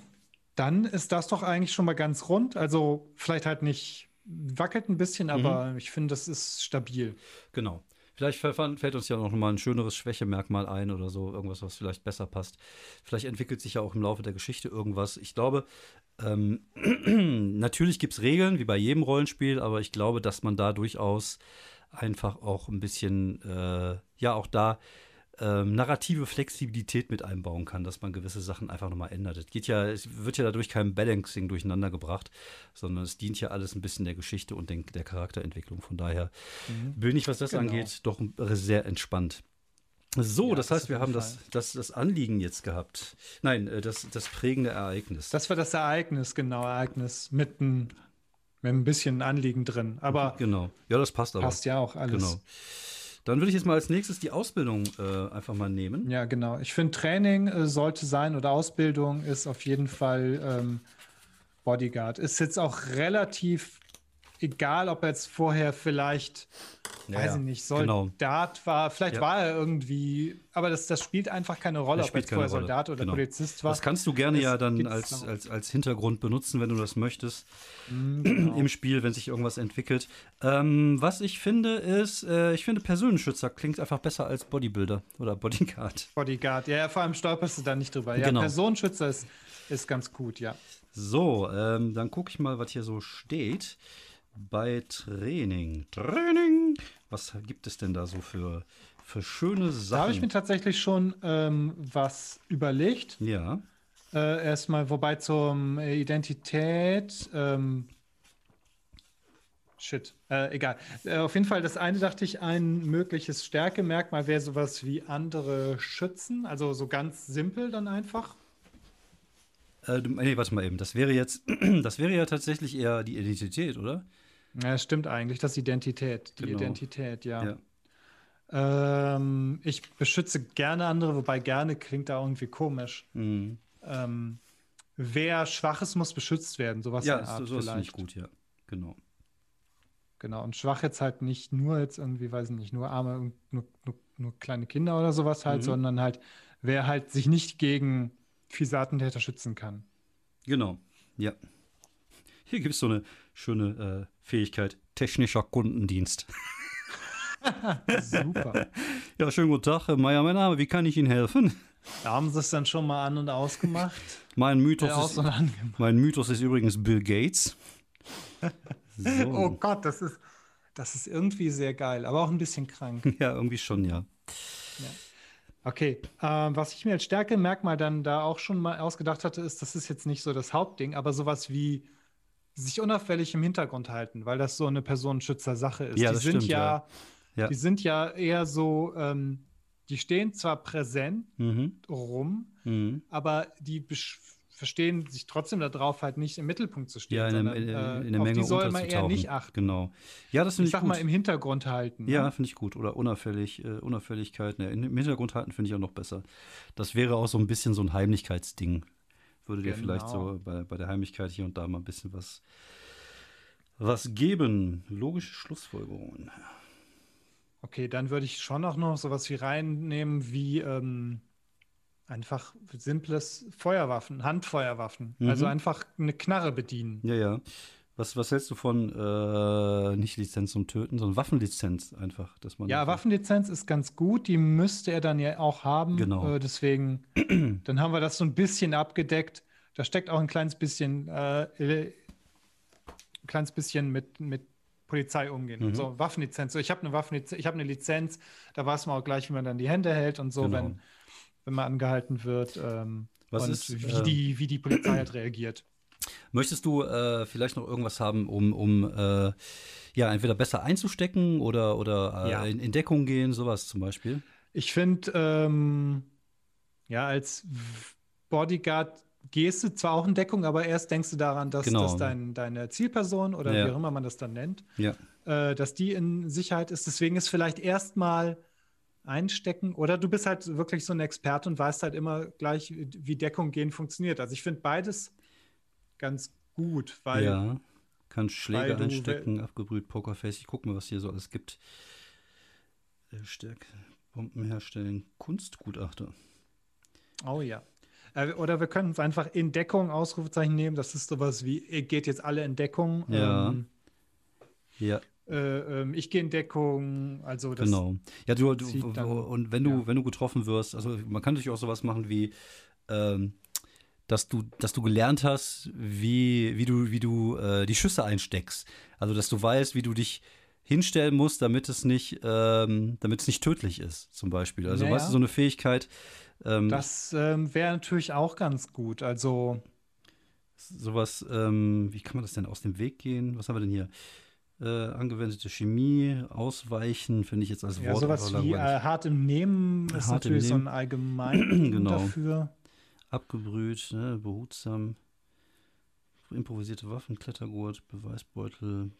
dann ist das doch eigentlich schon mal ganz rund. Also vielleicht halt nicht wackelt ein bisschen, aber mhm. ich finde, das ist stabil. Genau. Vielleicht fällt uns ja noch mal ein schöneres Schwächemerkmal ein oder so, irgendwas, was vielleicht besser passt. Vielleicht entwickelt sich ja auch im Laufe der Geschichte irgendwas. Ich glaube, ähm, [CLEARS THROAT] natürlich gibt es Regeln, wie bei jedem Rollenspiel, aber ich glaube, dass man da durchaus einfach auch ein bisschen, äh, ja, auch da ähm, narrative Flexibilität mit einbauen kann, dass man gewisse Sachen einfach nochmal ändert. Es geht ja, es wird ja dadurch kein Balancing durcheinander gebracht, sondern es dient ja alles ein bisschen der Geschichte und den, der Charakterentwicklung. Von daher mhm. bin ich, was das genau. angeht, doch sehr entspannt. So, ja, das heißt, wir haben das, das, das Anliegen jetzt gehabt. Nein, äh, das, das prägende Ereignis. Das war das Ereignis, genau, Ereignis mitten mit ein bisschen Anliegen drin. Aber genau, ja, das passt aber. Passt ja auch alles. Genau. Dann würde ich jetzt mal als nächstes die Ausbildung äh, einfach mal nehmen. Ja, genau. Ich finde, Training äh, sollte sein oder Ausbildung ist auf jeden Fall ähm, Bodyguard. Ist jetzt auch relativ egal, ob er jetzt vorher vielleicht ja, weiß ich nicht, genau. Soldat genau. war, vielleicht ja. war er irgendwie, aber das, das spielt einfach keine Rolle, ob er jetzt vorher Soldat oder genau. Polizist war. Das kannst du gerne das ja dann als, als, als Hintergrund benutzen, wenn du das möchtest, mhm, [CLEARS THROAT] genau. im Spiel, wenn sich irgendwas entwickelt. Ähm, was ich finde, ist, äh, ich finde Personenschützer klingt einfach besser als Bodybuilder oder Bodyguard. Bodyguard, ja, vor allem stolperst du da nicht drüber. Ja, genau. Personenschützer ist, ist ganz gut, ja. So, ähm, dann gucke ich mal, was hier so steht bei Training. Training! Was gibt es denn da so für, für schöne Sachen? Da habe ich mir tatsächlich schon ähm, was überlegt. Ja. Äh, erstmal, wobei zur Identität. Ähm, shit, äh, egal. Äh, auf jeden Fall, das eine dachte ich, ein mögliches Stärkemerkmal wäre sowas wie andere Schützen. Also so ganz simpel dann einfach. Äh, nee, warte mal eben. Das wäre jetzt, [CLEARS THROAT] das wäre ja tatsächlich eher die Identität, oder? Ja, stimmt eigentlich. Das ist Identität. Die genau. Identität, ja. ja. Ähm, ich beschütze gerne andere, wobei gerne klingt da irgendwie komisch. Mhm. Ähm, wer schwach ist, muss beschützt werden. Sowas ja, in Art sowas finde ich gut, ja. Genau. Genau. Und schwach jetzt halt nicht nur jetzt irgendwie, weiß ich nicht, nur arme, nur, nur, nur kleine Kinder oder sowas halt, mhm. sondern halt, wer halt sich nicht gegen fiese Attentäter schützen kann. Genau, ja. Hier gibt es so eine schöne äh, Fähigkeit, technischer Kundendienst. Super. [LAUGHS] Ja, schönen guten Tag, Meier, mein Name. Wie kann ich Ihnen helfen? Da haben Sie es dann schon mal an und ausgemacht? Mein Mythos, ist, so mein Mythos ist übrigens Bill Gates. [LAUGHS] So. Oh Gott, das ist, das ist irgendwie sehr geil, aber auch ein bisschen krank. [LAUGHS] Ja, irgendwie schon, ja. ja. Okay, ähm, was ich mir als Stärkemerkmal dann da auch schon mal ausgedacht hatte, ist, das ist jetzt nicht so das Hauptding, aber sowas wie sich unauffällig im Hintergrund halten, weil das so eine Personenschützer-Sache ist. Ja, die sind stimmt, ja, ja, die sind ja eher so, ähm, die stehen zwar präsent mhm. rum, mhm. aber die verstehen sich trotzdem darauf, halt nicht im Mittelpunkt zu stehen. Ja, in, sondern, in, in, in der Menge die soll man eher nicht achten. Genau. Ja, das finde ich, ich sag gut. mal im Hintergrund halten. Ja, ne? finde ich gut. Oder unauffällig, äh, Unauffälligkeit. Ne, Im Hintergrund halten finde ich auch noch besser. Das wäre auch so ein bisschen so ein Heimlichkeitsding würde dir vielleicht so genau. bei, bei der Heimlichkeit hier und da mal ein bisschen was, was geben. Logische Schlussfolgerungen. Okay, dann würde ich schon auch noch sowas wie reinnehmen wie ähm, einfach simples Feuerwaffen, Handfeuerwaffen. Mhm. Also einfach eine Knarre bedienen. Ja, ja. Was, was hältst du von äh, nicht Lizenz zum Töten, sondern Waffenlizenz einfach, dass man Ja, Waffenlizenz ist ganz gut, die müsste er dann ja auch haben. Genau. Äh, deswegen, [CLEARS THROAT] dann haben wir das so ein bisschen abgedeckt. Da steckt auch ein kleines bisschen, äh, ein kleines bisschen mit, mit Polizei umgehen. Mhm. So, Waffenlizenz. So, ich habe eine Waffenlizenz, ich habe eine Lizenz, da weiß man auch gleich, wie man dann die Hände hält und so, genau. wenn wenn man angehalten wird. Ähm, Was und ist, wie, die, wie die Polizei halt reagiert. Möchtest du äh, vielleicht noch irgendwas haben, um, um äh, ja, entweder besser einzustecken oder, oder äh, Ja. in, in Deckung gehen, sowas zum Beispiel? Ich finde, ähm, ja, als Bodyguard gehst du zwar auch in Deckung, aber erst denkst du daran, dass, Genau. dass dein, deine Zielperson oder Ja. wie auch immer man das dann nennt, Ja. äh, dass die in Sicherheit ist. Deswegen ist vielleicht erstmal einstecken oder du bist halt wirklich so ein Experte und weißt halt immer gleich, wie Deckung gehen funktioniert. Also ich finde beides ganz gut, weil ja. Kann Schläge du- einstecken, abgebrüht, Pokerface. Ich gucke mal, was hier so alles gibt. Äh, Stärke, Bomben herstellen, Kunstgutachter. Oh ja. Äh, Oder wir können es einfach in Deckung Ausrufezeichen nehmen. Das ist sowas wie, ihr geht jetzt alle in Deckung. Ja. Ähm, Ja, äh, ähm, ich gehe in Deckung. Also das, genau. Ja, du, du und wenn du, ja. wenn du getroffen wirst, also man kann natürlich auch sowas machen wie, ähm, dass du, dass du gelernt hast, wie, wie du, wie du äh, die Schüsse einsteckst. Also dass du weißt, wie du dich hinstellen musst, damit es nicht, ähm, damit es nicht tödlich ist, zum Beispiel. Also Naja. weißt du, so eine Fähigkeit, ähm, Das ähm, wäre natürlich auch ganz gut. Also, sowas, ähm, wie kann man das denn aus dem Weg gehen? Was haben wir denn hier? Äh, angewendete Chemie, ausweichen, finde ich jetzt als ja, Wort sowas aber wie äh, hart im Nehmen ist Hart natürlich so Nehmen. [CLEARS THROAT] ein allgemein Genau. dafür. Abgebrüht, ne, behutsam, improvisierte Waffen, Klettergurt, Beweisbeutel,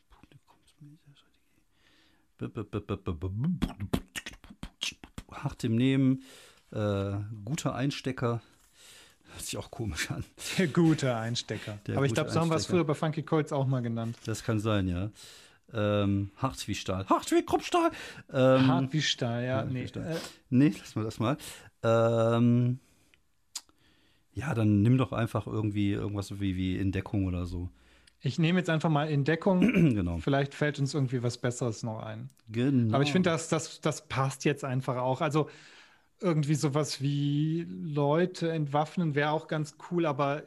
hart im Nehmen, äh, guter Einstecker, hört sich auch komisch an. Der gute Einstecker. Der Aber ich glaube, so haben wir es früher bei Funky Colts auch mal genannt. Das kann sein, ja. Ähm, hart wie Stahl. Hart wie Kruppstahl. Ähm, Hart wie Stahl, ja. hart Nee, Stahl. äh, Nee, lass mal das mal. Ähm, ja, dann nimm doch einfach irgendwie irgendwas wie, wie in Deckung oder so. ich nehme jetzt einfach mal in Deckung. [CLEARS THROAT] genau. Vielleicht fällt uns irgendwie was Besseres noch ein. genau. Aber ich finde, das, das, das passt jetzt einfach auch. Also irgendwie sowas wie Leute entwaffnen wäre auch ganz cool, aber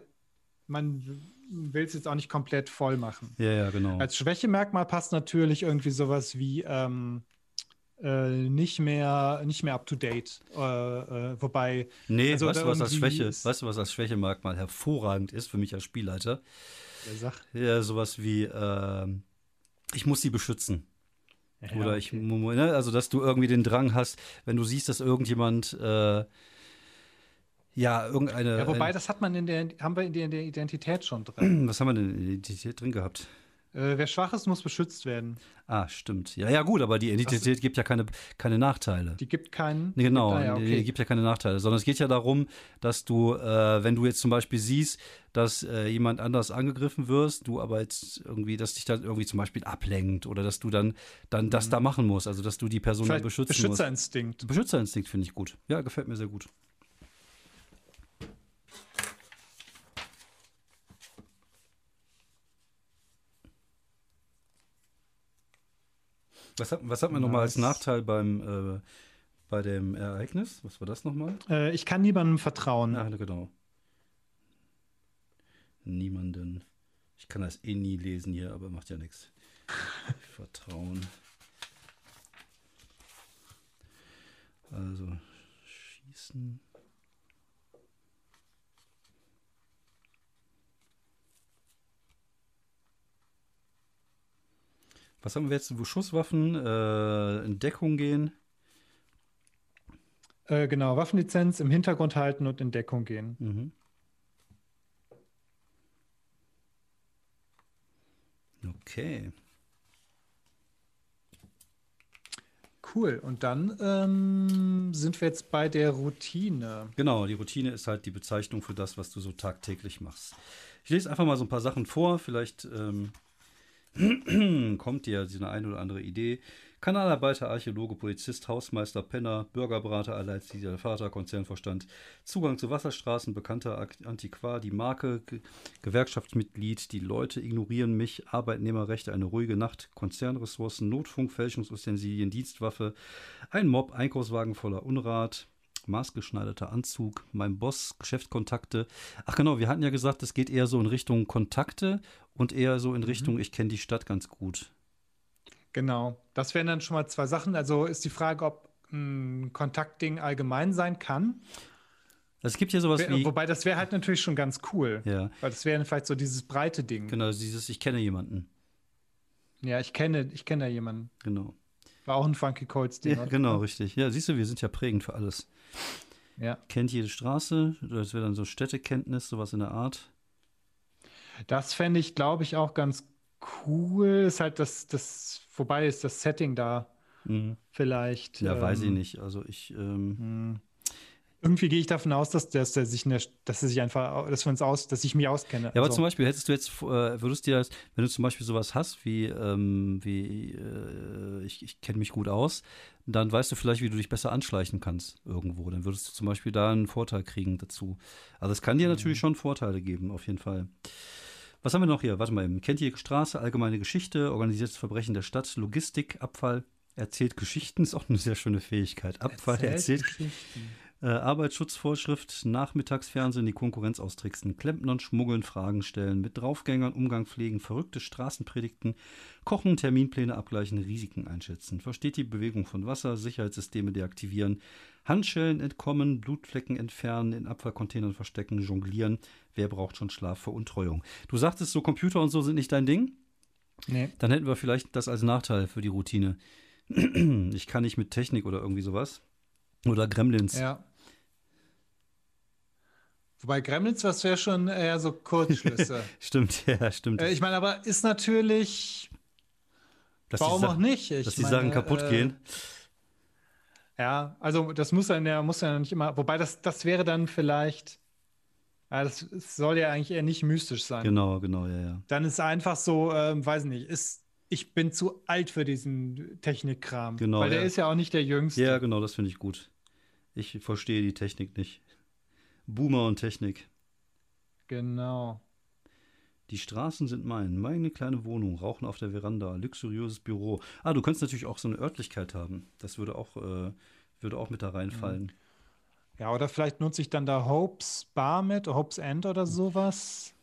man will es jetzt auch nicht komplett voll machen. Ja, ja, genau. Als Schwächemerkmal passt natürlich irgendwie sowas wie ähm, äh, nicht mehr nicht mehr up to date. Äh, äh, wobei nee, also weißt du, was als Schwäche, weißt du, was als Schwächemerkmal hervorragend ist für mich als Spielleiter? der Sache. Ja, sowas wie, ähm, ich muss sie beschützen. Oder ich, okay. ne, also dass du irgendwie den Drang hast, wenn du siehst, dass irgendjemand, äh, ja, irgendeine. Ja, wobei das hat man in der haben wir in der, in der Identität schon drin. was haben wir denn in der Identität drin gehabt? Äh, wer schwach ist, muss beschützt werden. Ah, stimmt. Ja, ja, gut, aber die Identität gibt ja keine, keine Nachteile. Die gibt keinen. Nee, Genau, Ah, ja, die okay. gibt ja keine Nachteile, sondern es geht ja darum, dass du, äh, wenn du jetzt zum Beispiel siehst, dass äh, jemand anders angegriffen wirst, du aber jetzt irgendwie, dass dich dann irgendwie zum Beispiel ablenkt oder dass du dann, dann das da machen musst, also dass du die Person dann Mhm. Vielleicht beschützen musst. Beschützerinstinkt. Beschützerinstinkt finde ich gut. Ja, gefällt mir sehr gut. Was hat, was hat man nochmal als. Nachteil beim, äh, bei dem Ereignis? Was war das nochmal? Äh, ich kann niemandem vertrauen. Ah, genau. Niemanden. Ich kann das eh nie lesen hier, aber macht ja nichts. [LAUGHS] Vertrauen. Also, schießen. Was haben wir jetzt? Wo Schusswaffen, äh, in Deckung gehen. Äh, genau, Waffenlizenz im Hintergrund halten und in Deckung gehen. Mhm. Okay. Cool. Und dann ähm, sind wir jetzt bei der Routine. Genau, die Routine ist halt die Bezeichnung für das, was du so tagtäglich machst. Ich lese einfach mal so ein paar Sachen vor, vielleicht ähm, [CLEARS THROAT] kommt dir eine eine oder andere Idee. Kanalarbeiter, Archäologe, Polizist, Hausmeister, Penner, Bürgerberater, alleinerziehender Vater, Konzernvorstand, Zugang zu Wasserstraßen, bekannter Antiquar, die Marke, Ge Gewerkschaftsmitglied, die Leute ignorieren mich, Arbeitnehmerrechte, eine ruhige Nacht, Konzernressourcen, Notfunk, Fälschungsutensilien, Dienstwaffe, ein Mob, Einkaufswagen voller Unrat, maßgeschneiderter Anzug, mein Boss, Geschäftskontakte. Ach genau, wir hatten ja gesagt, es geht eher so in Richtung Kontakte und eher so in Richtung, ich kenne die Stadt ganz gut. Genau. Das wären dann schon mal zwei Sachen. Also ist die Frage, ob ein Kontaktding allgemein sein kann. Es gibt ja sowas wie. Wobei das wäre halt natürlich schon ganz cool. Ja. Weil das wäre vielleicht so dieses breite Ding. Genau, dieses Ich kenne jemanden. Ja, ich kenne, ich kenne da jemanden. Genau. War auch ein Funky Colts Ding. Ja, genau, richtig. Ja, siehst du, wir sind ja prägend für alles. Ja. Kennt jede Straße, das wäre dann so Städtekenntnis, sowas in der Art. Das fände ich, glaube ich, auch ganz cool. Ist halt das, das, vorbei ist das Setting da Mhm. vielleicht. Ja, weiß ich ähm, nicht. Also ich, ähm, mh. Irgendwie gehe ich davon aus, dass, dass er sich, in der, dass er sich einfach, dass wir uns aus, dass ich mich auskenne. Ja, aber Also, zum Beispiel hättest du jetzt, äh, würdest dir wenn du zum Beispiel sowas hast wie, ähm, wie äh, ich, ich kenne mich gut aus, dann weißt du vielleicht, wie du dich besser anschleichen kannst irgendwo. Dann würdest du zum Beispiel da einen Vorteil kriegen dazu. Also es kann dir natürlich schon Vorteile geben, auf jeden Fall. Was haben wir noch hier? Warte mal. Kennt ihr Straße, allgemeine Geschichte, organisiertes Verbrechen der Stadt, Logistik, Abfall, erzählt Geschichten, ist auch eine sehr schöne Fähigkeit. Abfall, erzählt, Geschichten. Äh, Arbeitsschutzvorschrift, Nachmittagsfernsehen, die Konkurrenz austricksen, Klempnern, Schmuggeln, Fragen stellen, mit Draufgängern Umgang pflegen, verrückte Straßenpredigten, Kochen, Terminpläne abgleichen, Risiken einschätzen, versteht die Bewegung von Wasser, Sicherheitssysteme deaktivieren, Handschellen entkommen, Blutflecken entfernen, in Abfallcontainern verstecken, jonglieren. Wer braucht schon Schlaf vor Untreuung? Du sagtest, so Computer und so sind nicht dein Ding? Nee. Dann hätten wir vielleicht das als Nachteil für die Routine. [CLEARS THROAT] Ich kann nicht mit Technik oder irgendwie sowas. Oder Gremlins. Ja. Wobei Gremlins, das wäre schon eher so Kurzschlüsse. [LAUGHS] Stimmt, ja, stimmt. äh, ich meine, aber ist natürlich, Dass warum die auch nicht? Ich dass die meine, Sachen kaputt äh, gehen. Ja, also das muss dann ja, muss ja nicht immer, wobei das, das wäre dann vielleicht, ja, das soll ja eigentlich eher nicht mystisch sein. Genau, genau, ja, ja. Dann ist einfach so, ähm, weiß nicht, ist, ich bin zu alt für diesen Technikkram. Genau, Weil der ja. ist ja auch nicht der Jüngste. Ja, genau, das finde ich gut. Ich verstehe die Technik nicht. Boomer und Technik. Genau. Die Straßen sind mein. Meine kleine Wohnung. Rauchen auf der Veranda. Luxuriöses Büro. Ah, du könntest natürlich auch so eine Örtlichkeit haben. Das würde auch, äh, würde auch mit da reinfallen. Ja, oder vielleicht nutze ich dann da Hopes Bar mit, Hopes End oder sowas.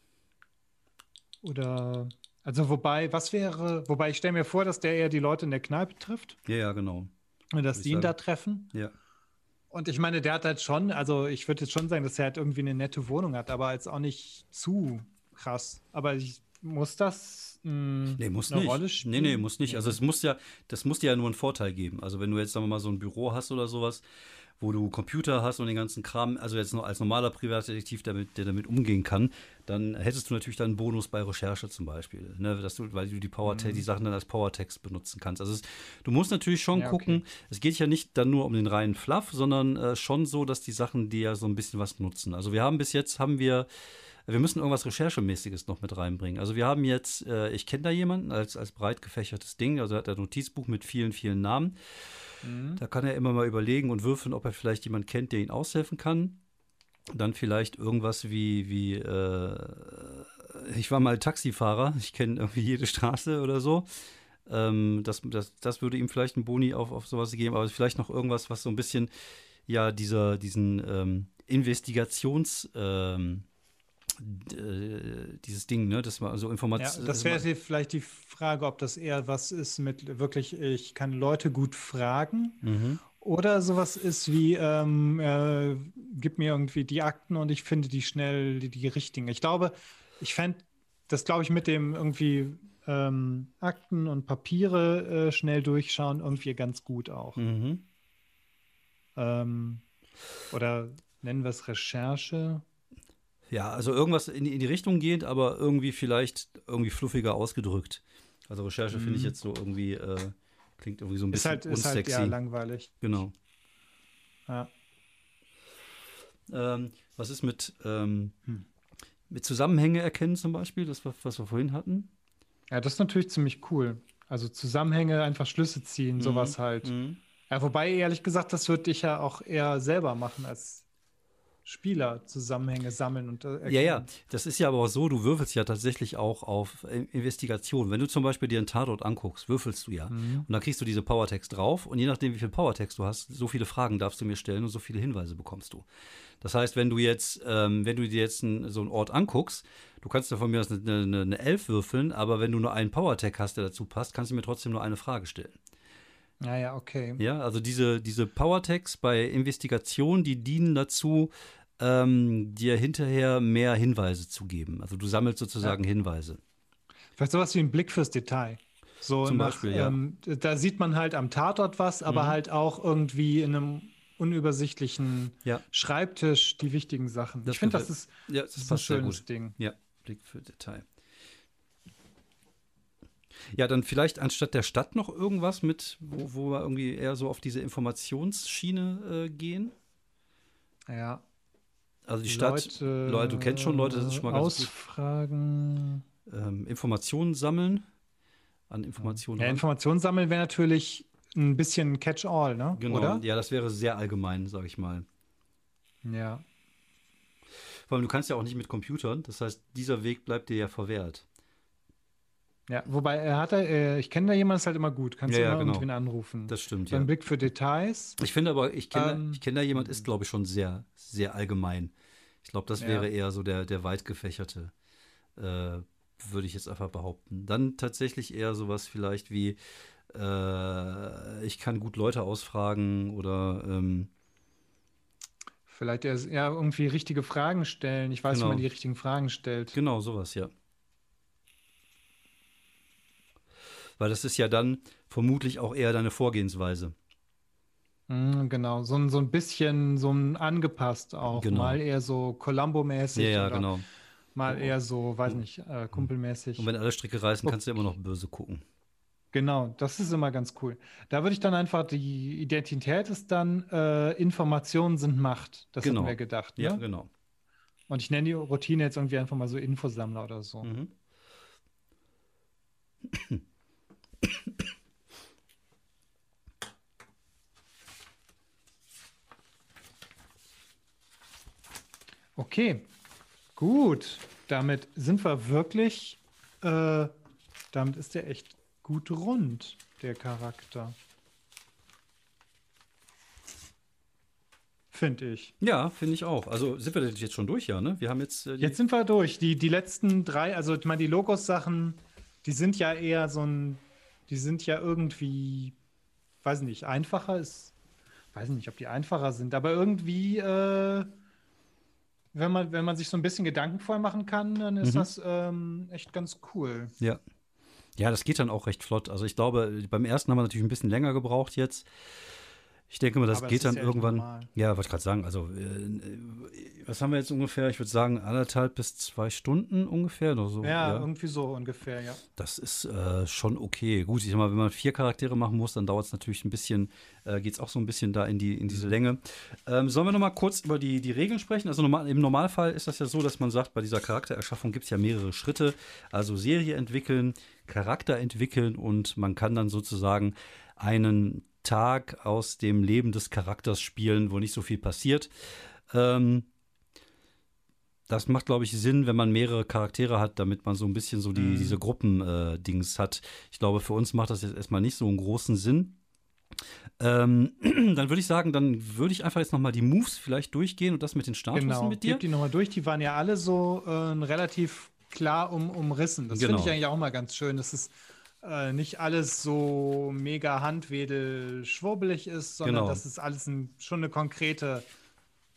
Oder, also wobei, was wäre, wobei ich stelle mir vor, dass der eher die Leute in der Kneipe trifft Ja, ja, genau. und dass die ihn da treffen. Ja. Und ich meine, der hat halt schon, also ich würde jetzt schon sagen, dass er halt irgendwie eine nette Wohnung hat, aber jetzt auch nicht zu krass. Aber ich, muss das mh, Nee, muss eine nicht. Rolle spielen? Nee, nee, muss nicht. Also es muss ja, das muss dir ja nur einen Vorteil geben. Also wenn du jetzt, sagen wir mal, so ein Büro hast oder sowas, wo du Computer hast und den ganzen Kram, also jetzt noch als normaler Privatdetektiv, damit, der damit umgehen kann, dann hättest du natürlich dann einen Bonus bei Recherche zum Beispiel. Ne? Dass du, weil du die Power die Sachen dann als Powertext benutzen kannst. Also es, du musst natürlich schon Mhm. Ja, gucken, okay. es geht ja nicht dann nur um den reinen Fluff, sondern äh, schon so, dass die Sachen dir ja so ein bisschen was nutzen. Also wir haben bis jetzt, haben wir wir müssen irgendwas Recherchemäßiges noch mit reinbringen. Also wir haben jetzt, äh, ich kenne da jemanden als, als breit gefächertes Ding, also er hat ein Notizbuch mit vielen, vielen Namen. Mhm. Da kann er immer mal überlegen und würfeln, ob er vielleicht jemanden kennt, der ihn aushelfen kann. Dann vielleicht irgendwas wie, wie äh, ich war mal Taxifahrer, ich kenne irgendwie jede Straße oder so. Ähm, das, das, das würde ihm vielleicht einen Boni auf, auf sowas geben, aber vielleicht noch irgendwas, was so ein bisschen, ja, dieser, diesen ähm, Investigations- ähm, äh, dieses Ding, ne, das war so Ja, Informationen. das wäre die- vielleicht die Frage, ob das eher was ist mit wirklich, ich kann Leute gut fragen Mhm. oder sowas ist wie, ähm, äh, gib mir irgendwie die Akten und ich finde die schnell, die, die richtigen. Ich glaube, ich fände das, glaube ich, mit dem irgendwie ähm, Akten und Papiere äh, schnell durchschauen irgendwie ganz gut auch. Mhm. Ähm, oder nennen wir es Recherche. Ja, also irgendwas in die, in die Richtung geht, aber irgendwie vielleicht irgendwie fluffiger ausgedrückt. Also Recherche finde ich Mhm. jetzt so irgendwie, äh, klingt irgendwie so ein Ist bisschen halt, ist halt unsexy. ja langweilig. genau. Ja. Ähm, was ist mit, ähm, Hm. mit Zusammenhänge erkennen zum Beispiel, das, was wir vorhin hatten? Ja, das ist natürlich ziemlich cool. Also Zusammenhänge, einfach Schlüsse ziehen, sowas halt. Mhm. Ja, wobei, ehrlich gesagt, das würde ich ja auch eher selber machen als Spieler, Zusammenhänge sammeln und äh, Ja, ja, erkennen. das ist ja aber auch so, du würfelst ja tatsächlich auch auf äh, Investigation. Wenn du zum Beispiel dir einen Tatort anguckst, würfelst du ja. Mhm. Und dann kriegst du diese Powertext drauf und je nachdem, wie viel Powertext du hast, so viele Fragen darfst du mir stellen und so viele Hinweise bekommst du. Das heißt, wenn du jetzt, ähm, wenn du dir jetzt einen, so einen Ort anguckst, du kannst da von mir aus eine, eine, eine Elf würfeln, aber wenn du nur einen Powertag hast, der dazu passt, kannst du mir trotzdem nur eine Frage stellen. Ja, ja, okay. Ja, also diese, diese Powertags bei Investigation, die dienen dazu, ähm, dir hinterher mehr Hinweise zu geben. Also du sammelst sozusagen ja. Hinweise. Vielleicht sowas wie ein Blick fürs Detail. So Zum nach, Beispiel, ja. Ähm, da sieht man halt am Tatort was, aber mhm. halt auch irgendwie in einem unübersichtlichen ja. Schreibtisch die wichtigen Sachen. Das ich finde, das ist, ja, das, das ist ein schönes Ding. Ja, Blick für Detail. Ja, dann vielleicht anstatt der Stadt noch irgendwas mit, wo, wo wir irgendwie eher so auf diese Informationsschiene äh, gehen. Ja. Also die Stadt, Leute, Leute, du kennst schon Leute, das ist schon mal ganz Ausfragen. gut. Ähm, Informationen sammeln. An Informationen. Ja, Informationen sammeln wäre natürlich ein bisschen Catch-all, ne? Genau. Oder? Ja, das wäre sehr allgemein, sag ich mal. Ja. Vor allem, du kannst ja auch nicht mit Computern, das heißt, dieser Weg bleibt dir ja verwehrt. Ja, wobei er hat, äh, ich kenne da jemanden, ist halt immer gut. Kannst ja, du immer ja, genau. irgendwen anrufen. Das stimmt, Dann ja. Blick für Details. Ich finde aber, ich kenne ähm, kenn da jemand, ist glaube ich schon sehr, sehr allgemein. Ich glaube, das wäre eher so der, der weit gefächerte, äh, würde ich jetzt einfach behaupten. Dann tatsächlich eher sowas vielleicht wie, äh, ich kann gut Leute ausfragen oder ähm, Vielleicht ja irgendwie richtige Fragen stellen. Ich weiß, genau. wie man die richtigen Fragen stellt. Genau, sowas, ja. Weil das ist ja dann vermutlich auch eher deine Vorgehensweise. Mm, genau, so ein, so ein bisschen so ein angepasst auch. Genau. Mal eher so Columbo-mäßig. Ja, ja, genau. Mal eher so, weiß nicht, äh, kumpelmäßig. Und wenn alle Stricke reißen, kannst du immer noch böse gucken. Genau, das ist immer ganz cool. Da würde ich dann einfach, die Identität ist dann, äh, Informationen sind Macht. Das genau. haben wir gedacht. Ne? Ja, genau. Und ich nenne die Routine jetzt irgendwie einfach mal so Infosammler oder so. Mhm. Okay, gut. Damit sind wir wirklich, äh, damit ist der echt gut rund, der Charakter. Finde ich. Ja, finde ich auch. Also sind wir jetzt schon durch, ja, ne? Wir haben jetzt. Äh, jetzt sind wir durch. Die, die letzten drei, also ich meine, die Logos-Sachen, die sind ja eher so ein, die sind ja irgendwie, weiß nicht, einfacher ist, weiß nicht, ob die einfacher sind, aber irgendwie, äh, wenn man, wenn man sich so ein bisschen Gedanken vorher machen kann, dann ist mhm. das ähm, echt ganz cool. Ja. Ja, das geht dann auch recht flott. Also ich glaube, beim ersten haben wir natürlich ein bisschen länger gebraucht jetzt. Ich denke mal, das Aber geht das dann ja irgendwann. Ja, wollte ich gerade sagen. Also, äh, was haben wir jetzt ungefähr? Ich würde sagen, anderthalb bis zwei Stunden ungefähr. Oder so. Ja, ja. irgendwie so ungefähr, ja. Das ist äh, schon okay. Gut, ich sag mal, wenn man vier Charaktere machen muss, dann dauert es natürlich ein bisschen, äh, geht es auch so ein bisschen da in, die, in diese Länge. Ähm, sollen wir noch mal kurz über die, die Regeln sprechen? Also normal, im Normalfall ist das ja so, dass man sagt, bei dieser Charaktererschaffung gibt es ja mehrere Schritte. Also Serie entwickeln, Charakter entwickeln und man kann dann sozusagen einen Tag aus dem Leben des Charakters spielen, wo nicht so viel passiert. Ähm, das macht, glaube ich, Sinn, wenn man mehrere Charaktere hat, damit man so ein bisschen so die, mhm. diese Gruppendings äh, hat. Ich glaube, für uns macht das jetzt erstmal nicht so einen großen Sinn. Ähm, [CLEARS THROAT] dann würde ich sagen, dann würde ich einfach jetzt nochmal die Moves vielleicht durchgehen und das mit den Statusen genau. mit dir. Gib die nochmal durch, die waren ja alle so äh, relativ klar um, umrissen. Das genau. finde ich eigentlich auch mal ganz schön. Das ist äh, nicht alles so mega handwedel schwurbelig ist, sondern genau. dass es alles ein, schon eine konkrete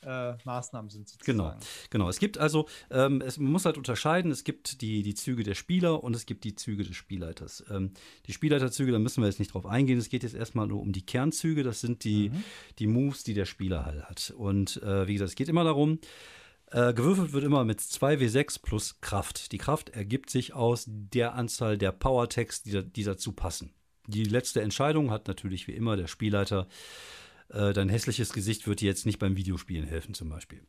äh, Maßnahmen sind. Sozusagen. Genau, genau. Es gibt also, ähm, es, man muss halt unterscheiden, es gibt die, die Züge der Spieler und es gibt die Züge des Spielleiters. Ähm, die Spielleiterzüge, da müssen wir jetzt nicht drauf eingehen, es geht jetzt erstmal nur um die Kernzüge, das sind die, mhm. die Moves, die der Spieler halt hat. Und äh, wie gesagt, es geht immer darum, äh, gewürfelt wird immer mit 2W6 plus Kraft. Die Kraft ergibt sich aus der Anzahl der Power-Tags, die, die, dazu passen. Die letzte Entscheidung hat natürlich wie immer der Spielleiter. Äh, dein hässliches Gesicht wird dir jetzt nicht beim Videospielen helfen, zum Beispiel.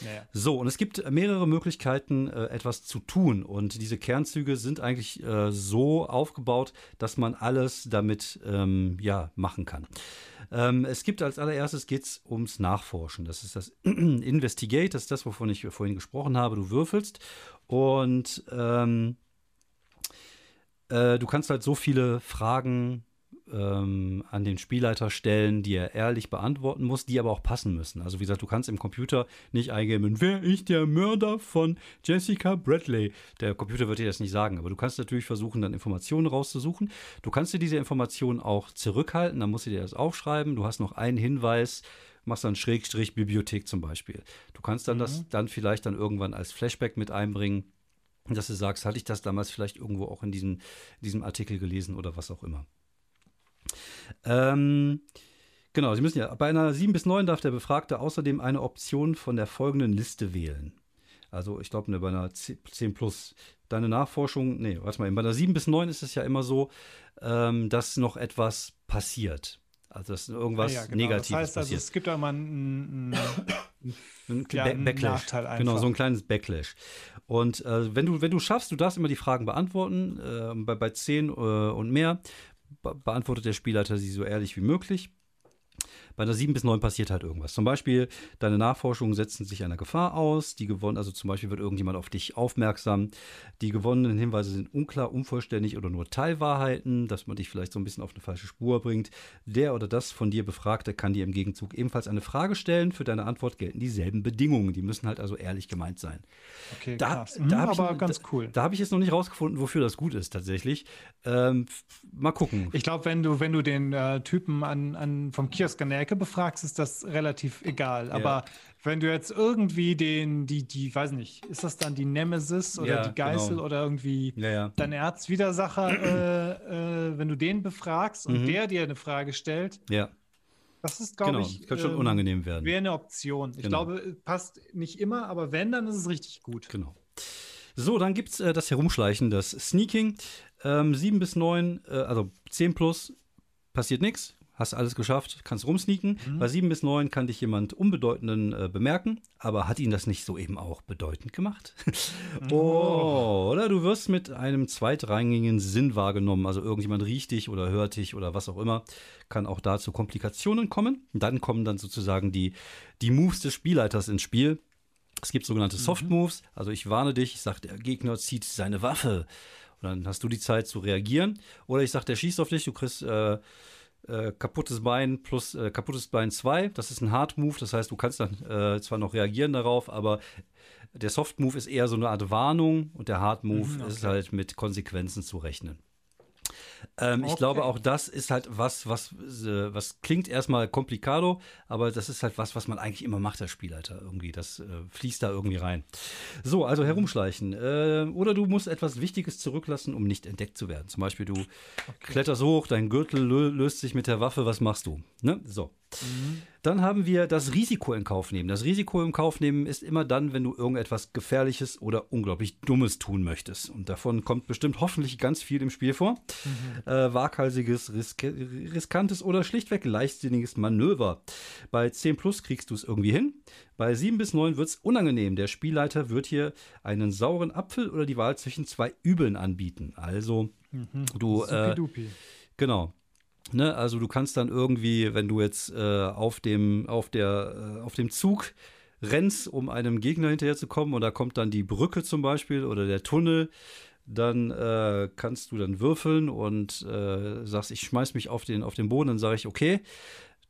Naja. So, und es gibt mehrere Möglichkeiten, äh, etwas zu tun. Und diese Kernzüge sind eigentlich äh, so aufgebaut, dass man alles damit ähm, ja, machen kann. Ähm, es gibt als allererstes geht's ums Nachforschen. Das ist das [CLEARS THROAT] Investigate, das ist das, wovon ich vorhin gesprochen habe. Du würfelst und ähm, äh, du kannst halt so viele Fragen ähm, an den Spielleiter stellen, die er ehrlich beantworten muss, die aber auch passen müssen. Also wie gesagt, du kannst im Computer nicht eingeben, wer ist der Mörder von Jessica Bradley? Der Computer wird dir das nicht sagen, aber du kannst natürlich versuchen, dann Informationen rauszusuchen. Du kannst dir diese Informationen auch zurückhalten, dann musst du dir das aufschreiben. Du hast noch einen Hinweis, machst dann Schrägstrich Bibliothek zum Beispiel. Du kannst dann mhm. das dann vielleicht dann irgendwann als Flashback mit einbringen, dass du sagst, hatte ich das damals vielleicht irgendwo auch in diesem, diesem Artikel gelesen oder was auch immer. Ähm, genau, Sie müssen ja, bei einer 7 bis 9 darf der Befragte außerdem eine Option von der folgenden Liste wählen. Also ich glaube, ne, bei einer 10 plus deine Nachforschung, nee, warte mal, bei einer 7 bis 9 ist es ja immer so, ähm, dass noch etwas passiert. Also dass irgendwas ah, ja, genau. Negatives das heißt, also, passiert. Also es gibt mal einen, einen, [COUGHS] ja, einen Nachteil einfach. Genau, so ein kleines Backlash. Und äh, wenn, du, wenn du schaffst, du darfst immer die Fragen beantworten, äh, bei, bei 10 äh, und mehr beantwortet der Spielleiter sie so ehrlich wie möglich. Bei einer 7 bis 9 passiert halt irgendwas. Zum Beispiel, deine Nachforschungen setzen sich einer Gefahr aus, die gewonnen, also zum Beispiel wird irgendjemand auf dich aufmerksam. Die gewonnenen Hinweise sind unklar, unvollständig oder nur Teilwahrheiten, dass man dich vielleicht so ein bisschen auf eine falsche Spur bringt. Der oder das von dir Befragte kann dir im Gegenzug ebenfalls eine Frage stellen. Für deine Antwort gelten dieselben Bedingungen. Die müssen halt also ehrlich gemeint sein. Okay, da, krass. Da mhm, aber ich, ganz cool. Da, da habe ich jetzt noch nicht rausgefunden, wofür das gut ist tatsächlich. Ähm, mal gucken. Ich glaube, wenn du, wenn du den äh, Typen an, an vom Kiosk an der Ecke befragst, ist das relativ egal. Aber ja. wenn du jetzt irgendwie den, die, die, weiß nicht, ist das dann die Nemesis oder ja, die Geißel genau. oder irgendwie ja, dein Erzwidersacher, äh, äh, wenn du den befragst und mhm. der dir eine Frage stellt, ja. Das ist, glaube genau, ich. Das kann schon ähm, unangenehm werden. Wäre eine Option. Ich genau. glaube, passt nicht immer, aber wenn, dann ist es richtig gut. Genau. So, dann gibt es äh, das Herumschleichen, das Sneaking. Ähm, 7 bis 9, äh, also 10 plus, passiert nichts hast alles geschafft, kannst rumsneaken. Mhm. Bei 7 bis 9 kann dich jemand Unbedeutenden äh, bemerken, aber hat ihn das nicht so eben auch bedeutend gemacht? [LAUGHS] oh, oder du wirst mit einem zweitrangigen Sinn wahrgenommen, also irgendjemand riecht dich oder hört dich oder was auch immer, kann auch da zu Komplikationen kommen. Dann kommen dann sozusagen die, die Moves des Spielleiters ins Spiel. Es gibt sogenannte Soft mhm. Moves, also ich warne dich, ich sage, der Gegner zieht seine Waffe. Und dann hast du die Zeit zu reagieren. Oder ich sage, der schießt auf dich, du kriegst äh, äh, kaputtes Bein plus äh, kaputtes Bein 2. Das ist ein Hard Move, das heißt, du kannst dann äh, zwar noch reagieren darauf, aber der Soft Move ist eher so eine Art Warnung und der Hard Move mhm, okay. ist halt mit Konsequenzen zu rechnen. Ähm, okay. Ich glaube, auch das ist halt was, was, äh, was klingt erstmal komplikado, aber das ist halt was, was man eigentlich immer macht, der Spielleiter irgendwie. Das äh, fließt da irgendwie rein. So, also herumschleichen. Äh, oder du musst etwas Wichtiges zurücklassen, um nicht entdeckt zu werden. Zum Beispiel, du okay. kletterst hoch, dein Gürtel löst sich mit der Waffe, was machst du? Ne? So. Mhm. Dann haben wir das Risiko in Kauf nehmen. Das Risiko im Kauf nehmen ist immer dann, wenn du irgendetwas Gefährliches oder unglaublich Dummes tun möchtest. Und davon kommt bestimmt hoffentlich ganz viel im Spiel vor. Mhm. Äh, waghalsiges, risk riskantes oder schlichtweg leichtsinniges Manöver. Bei 10 Plus kriegst du es irgendwie hin. Bei 7 bis 9 wird es unangenehm. Der Spielleiter wird hier einen sauren Apfel oder die Wahl zwischen zwei Übeln anbieten. Also, mhm. du. Äh, genau. Ne, also du kannst dann irgendwie, wenn du jetzt äh, auf dem, auf der, äh, auf dem Zug rennst, um einem Gegner hinterher zu kommen, und da kommt dann die Brücke zum Beispiel oder der Tunnel, dann äh, kannst du dann würfeln und äh, sagst, ich schmeiß mich auf den, auf den Boden, dann sage ich, okay,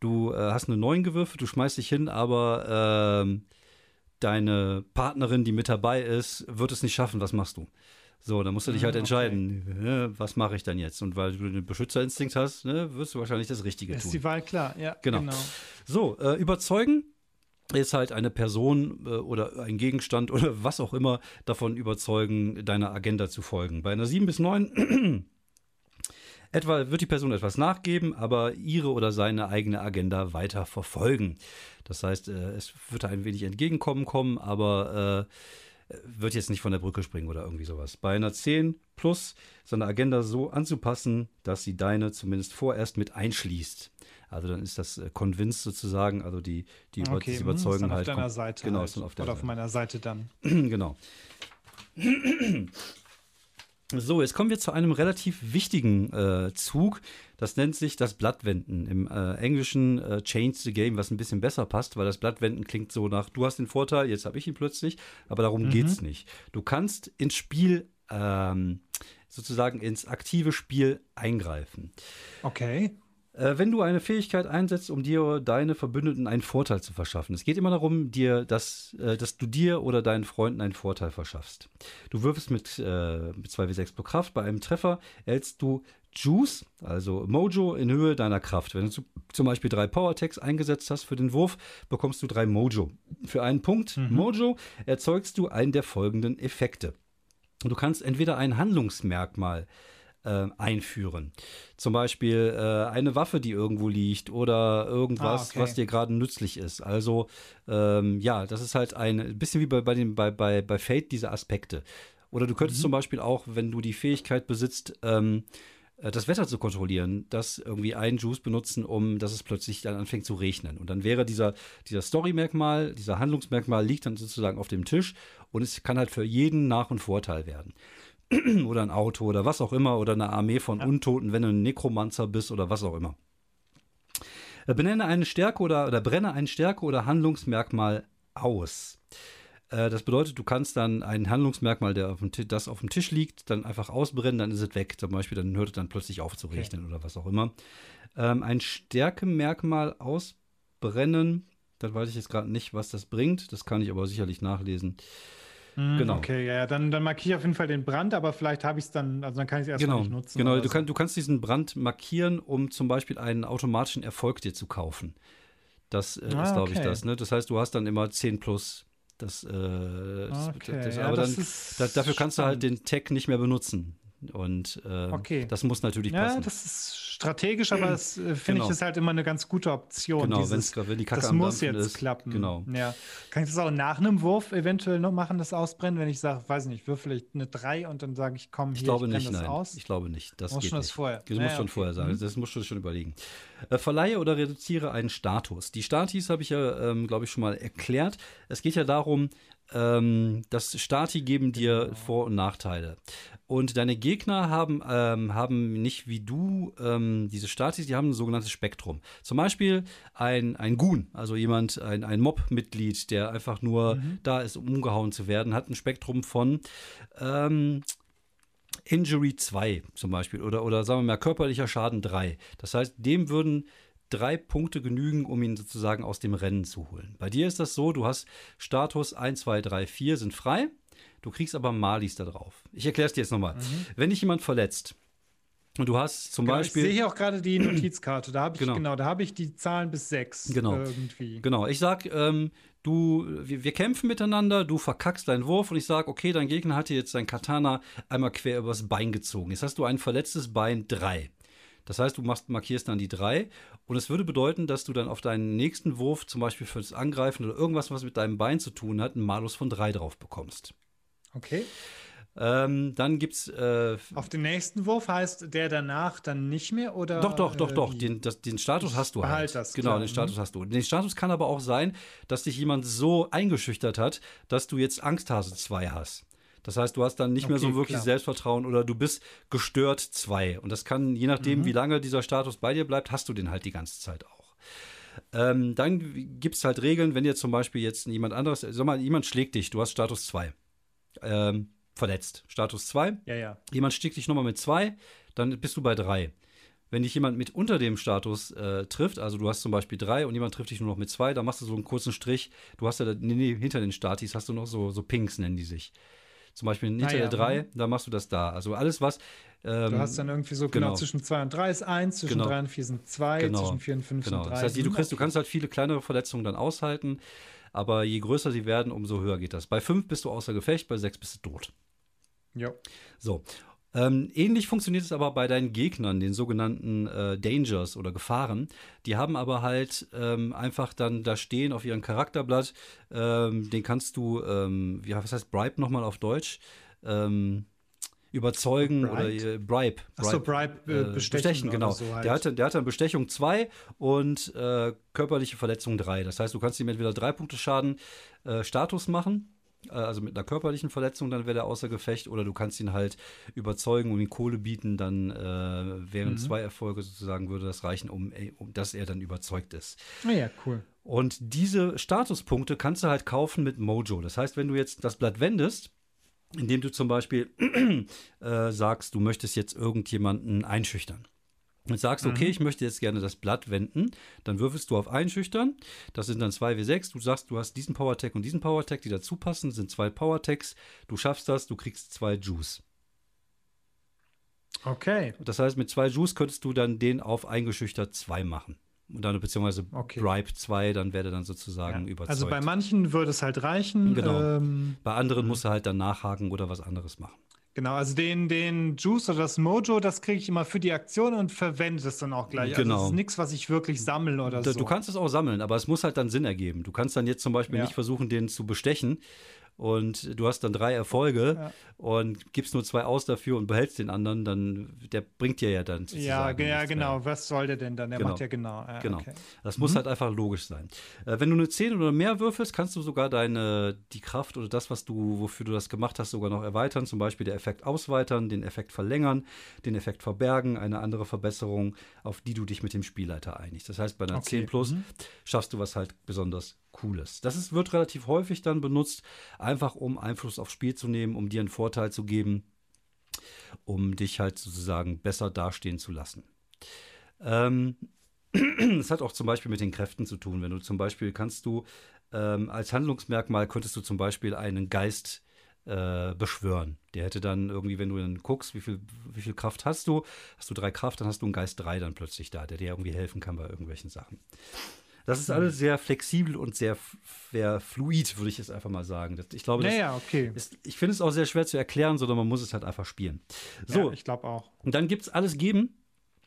du äh, hast eine 9 gewürfelt, du schmeißt dich hin, aber ähm, deine Partnerin, die mit dabei ist, wird es nicht schaffen, was machst du? So, dann musst du dich halt ah, entscheiden, okay. ne, was mache ich dann jetzt? Und weil du den Beschützerinstinkt hast, ne, wirst du wahrscheinlich das Richtige ist tun. Ist die Wahl klar, ja. Genau. genau. So, äh, überzeugen ist halt eine Person äh, oder ein Gegenstand [LAUGHS] oder was auch immer davon überzeugen, deiner Agenda zu folgen. Bei einer 7 bis 9 [CLEARS THROAT] etwa wird die Person etwas nachgeben, aber ihre oder seine eigene Agenda weiter verfolgen. Das heißt, äh, es wird ein wenig entgegenkommen kommen, aber äh, wird jetzt nicht von der Brücke springen oder irgendwie sowas. Bei einer 10 plus seine Agenda so anzupassen, dass sie deine zumindest vorerst mit einschließt. Also dann ist das äh, Convince sozusagen, also die, die okay, das Überzeugen hm, ist halt. Auf deiner Seite. Genau, halt. dann auf der Oder Seite. auf meiner Seite dann. [CLEARS THROAT] genau. [CLEARS THROAT] So, jetzt kommen wir zu einem relativ wichtigen äh, Zug. Das nennt sich das Blattwenden. Im äh, Englischen äh, Change the Game, was ein bisschen besser passt, weil das Blattwenden klingt so nach, du hast den Vorteil, jetzt habe ich ihn plötzlich, aber darum mhm. es nicht. Du kannst ins Spiel, ähm, sozusagen ins aktive Spiel eingreifen. Okay. Äh, wenn du eine Fähigkeit einsetzt, um dir oder deine Verbündeten einen Vorteil zu verschaffen. Es geht immer darum, dir, dass, äh, dass du dir oder deinen Freunden einen Vorteil verschaffst. Du würfelst mit, äh, mit 2w6 pro Kraft. Bei einem Treffer erhältst du Juice, also Mojo, in Höhe deiner Kraft. Wenn du zum Beispiel drei Power Attacks eingesetzt hast für den Wurf, bekommst du drei Mojo. Für einen Punkt mhm. Mojo erzeugst du einen der folgenden Effekte. Du kannst entweder ein Handlungsmerkmal äh, einführen. Zum Beispiel äh, eine Waffe, die irgendwo liegt oder irgendwas, ah, okay. was dir gerade nützlich ist. Also ähm, ja, das ist halt ein bisschen wie bei, bei, den, bei, bei, bei Fate diese Aspekte. Oder du könntest mhm. zum Beispiel auch, wenn du die Fähigkeit besitzt, ähm, äh, das Wetter zu kontrollieren, das irgendwie einen Juice benutzen, um dass es plötzlich dann anfängt zu regnen. Und dann wäre dieser, dieser Story-Merkmal, dieser Handlungsmerkmal liegt dann sozusagen auf dem Tisch und es kann halt für jeden Nach- und Vorteil werden. [CLEARS THROAT] oder ein Auto oder was auch immer oder eine Armee von ja. Untoten, wenn du ein Nekromanzer bist oder was auch immer. Äh, benenne eine Stärke oder, oder brenne ein Stärke oder Handlungsmerkmal aus. Äh, das bedeutet, du kannst dann ein Handlungsmerkmal, der auf dem das auf dem Tisch liegt, dann einfach ausbrennen, dann ist es weg. Zum Beispiel, dann hört es dann plötzlich auf zu regnen okay. oder was auch immer. Ähm, ein Stärkemerkmal ausbrennen, das weiß ich jetzt gerade nicht, was das bringt. Das kann ich aber sicherlich nachlesen. Mm, genau. Okay, ja, dann, dann markiere ich auf jeden Fall den Brand, aber vielleicht habe ich es dann, also dann kann ich es erstmal genau, nicht nutzen. Genau, du, kann, du kannst diesen Brand markieren, um zum Beispiel einen automatischen Erfolg dir zu kaufen. Das äh, ah, ist, glaube okay. ich, das. Ne? Das heißt, du hast dann immer 10 plus. Das, äh, das, okay, das, ja, aber dann, dafür kannst du halt den Tag nicht mehr benutzen. Und äh, okay. das muss natürlich passen. Ja, das ist strategisch, aber das äh, finde genau. ich ist halt immer eine ganz gute Option. Genau, wenn die Kacke das am muss jetzt ist. klappen. Genau. Ja. Kann ich das auch nach einem Wurf eventuell noch machen, das Ausbrennen, wenn ich sage, weiß nicht, würfel ich eine 3 und dann sage ich, komm, hier, ich, glaube ich nicht, das nein. aus? Ich glaube nicht. Das muss schon nicht. das vorher. Du musst schon okay. vorher sagen. Mhm. Das musst du schon überlegen. Äh, verleihe oder reduziere einen Status. Die Statis habe ich ja, ähm, glaube ich, schon mal erklärt. Es geht ja darum, ähm, das Stati geben dir. Vor- und Nachteile. Und deine Gegner haben, ähm, haben nicht wie du ähm, diese Statis, die haben ein sogenanntes Spektrum. Zum Beispiel ein, ein Goon, also jemand, ein, ein Mob-Mitglied, der einfach nur mhm. da ist, um umgehauen zu werden, hat ein Spektrum von ähm, Injury 2 zum Beispiel oder, oder sagen wir mal körperlicher Schaden 3. Das heißt, dem würden drei Punkte genügen, um ihn sozusagen aus dem Rennen zu holen. Bei dir ist das so, du hast Status 1, 2, 3, 4 sind frei. Du kriegst aber Malis da drauf. Ich erkläre es dir jetzt nochmal. Mhm. Wenn dich jemand verletzt, und du hast zum genau, Beispiel. Ich sehe hier auch gerade die [CLEARS THROAT] Notizkarte. Da habe ich genau. genau, da habe ich die Zahlen bis sechs genau. irgendwie. Genau. Ich sag, ähm, du, wir, wir, kämpfen miteinander, du verkackst deinen Wurf und ich sage, okay, dein Gegner hat dir jetzt sein Katana einmal quer übers Bein gezogen. Jetzt hast du ein verletztes Bein drei. Das heißt, du machst, markierst dann die drei und es würde bedeuten, dass du dann auf deinen nächsten Wurf, zum Beispiel fürs Angreifen oder irgendwas, was mit deinem Bein zu tun hat, einen Malus von drei drauf bekommst. Okay. Ähm, dann gibt's äh, auf den nächsten Wurf heißt der danach dann nicht mehr oder doch doch doch äh, doch den, das, den Status hast du halt das, genau klar. den Status mhm. hast du den Status kann aber auch sein dass dich jemand so eingeschüchtert hat dass du jetzt Angsthase 2 hast das heißt du hast dann nicht okay, mehr so wirklich klar. Selbstvertrauen oder du bist gestört 2 und das kann je nachdem mhm. wie lange dieser Status bei dir bleibt hast du den halt die ganze Zeit auch ähm, dann gibt es halt Regeln wenn jetzt zum Beispiel jetzt jemand anderes sag mal jemand schlägt dich du hast Status 2 ähm, verletzt. Status 2. Ja, ja. Jemand stieg dich nochmal mit 2, dann bist du bei 3. Wenn dich jemand mit unter dem Status äh, trifft, also du hast zum Beispiel 3 und jemand trifft dich nur noch mit 2, dann machst du so einen kurzen Strich. Du hast ja nee, nee, hinter den Statis hast du noch so, so Pinks, nennen die sich. Zum Beispiel hinter ah, ja. der 3, da machst du das da. Also alles, was. Ähm, du hast dann irgendwie so genau, genau zwischen 2 und 3 ist 1, zwischen genau. 3 und 4 sind 2, genau. zwischen 4 und 5 genau. sind 3. Das heißt, du, kriegst, du kannst halt viele kleinere Verletzungen dann aushalten aber je größer sie werden, umso höher geht das. Bei 5 bist du außer Gefecht, bei 6 bist du tot. Ja. So. Ähm, ähnlich funktioniert es aber bei deinen Gegnern, den sogenannten äh, Dangers oder Gefahren. Die haben aber halt ähm, einfach dann da stehen auf ihrem Charakterblatt. Ähm, den kannst du, ähm, wie was heißt Bribe nochmal auf Deutsch? Ähm, überzeugen Bribe? oder äh, Bribe. Achso, Bribe, äh, bestechen, bestechen genau. So halt. der, hatte, der hatte Bestechung 2 und äh, körperliche Verletzung 3. Das heißt, du kannst ihm entweder 3 Punkte Schaden äh, Status machen, also mit einer körperlichen Verletzung, dann wäre er außer Gefecht, oder du kannst ihn halt überzeugen und ihm Kohle bieten, dann äh, wären mhm. zwei Erfolge sozusagen, würde das reichen, um, um dass er dann überzeugt ist. Ah ja, cool. Und diese Statuspunkte kannst du halt kaufen mit Mojo. Das heißt, wenn du jetzt das Blatt wendest, indem du zum Beispiel [CLEARS THROAT] äh, sagst, du möchtest jetzt irgendjemanden einschüchtern. Und sagst, okay, mhm. ich möchte jetzt gerne das Blatt wenden, dann würfelst du auf Einschüchtern. Das sind dann 2W6. Du sagst, du hast diesen Power-Tag und diesen Power-Tag, die dazu passen, sind zwei Power-Tags. Du schaffst das, du kriegst zwei Juice. Okay. Das heißt, mit zwei Juice könntest du dann den auf eingeschüchtert 2 machen. Und dann beziehungsweise okay. Bribe 2, dann wäre dann sozusagen ja. überzeugt. Also bei manchen würde es halt reichen. Genau. Ähm, bei anderen musst du halt dann nachhaken oder was anderes machen. Genau, also den, den Juice oder das Mojo, das kriege ich immer für die Aktion und verwende es dann auch gleich. Genau. Also das ist nichts, was ich wirklich sammle oder da, so. Du kannst es auch sammeln, aber es muss halt dann Sinn ergeben. Du kannst dann jetzt zum Beispiel ja. nicht versuchen, den zu bestechen, und du hast dann drei Erfolge ja. und gibst nur zwei aus dafür und behältst den anderen, dann der bringt dir ja dann Ja, ja genau. Mehr. Was soll der denn dann? Der genau. macht ja genau. Ja, genau. Okay. Das mhm. muss halt einfach logisch sein. Äh, wenn du eine 10 oder mehr würfelst, kannst du sogar deine die Kraft oder das, was du, wofür du das gemacht hast, sogar noch erweitern. Zum Beispiel der Effekt ausweitern, den Effekt verlängern, den Effekt verbergen, eine andere Verbesserung, auf die du dich mit dem Spielleiter einigst. Das heißt, bei einer okay. 10 plus mhm. schaffst du was halt besonders Cooles. Das ist, wird relativ häufig dann benutzt, einfach um Einfluss aufs Spiel zu nehmen, um dir einen Vorteil zu geben, um dich halt sozusagen besser dastehen zu lassen. Ähm, [CLEARS THROAT] hat auch zum Beispiel mit den Kräften zu tun. Wenn du zum Beispiel kannst du ähm, als Handlungsmerkmal könntest du zum Beispiel einen Geist äh, beschwören. Der hätte dann irgendwie, wenn du dann guckst, wie viel, wie viel Kraft hast du, hast du drei Kraft, dann hast du einen Geist drei dann plötzlich da, der dir irgendwie helfen kann bei irgendwelchen Sachen. Das ist alles sehr flexibel und sehr, sehr fluid, würde ich jetzt einfach mal sagen. Ich glaube, das naja, okay. ist, ich finde es auch sehr schwer zu erklären, sondern man muss es halt einfach spielen. So, ja, ich glaube auch. Und dann gibt es alles geben.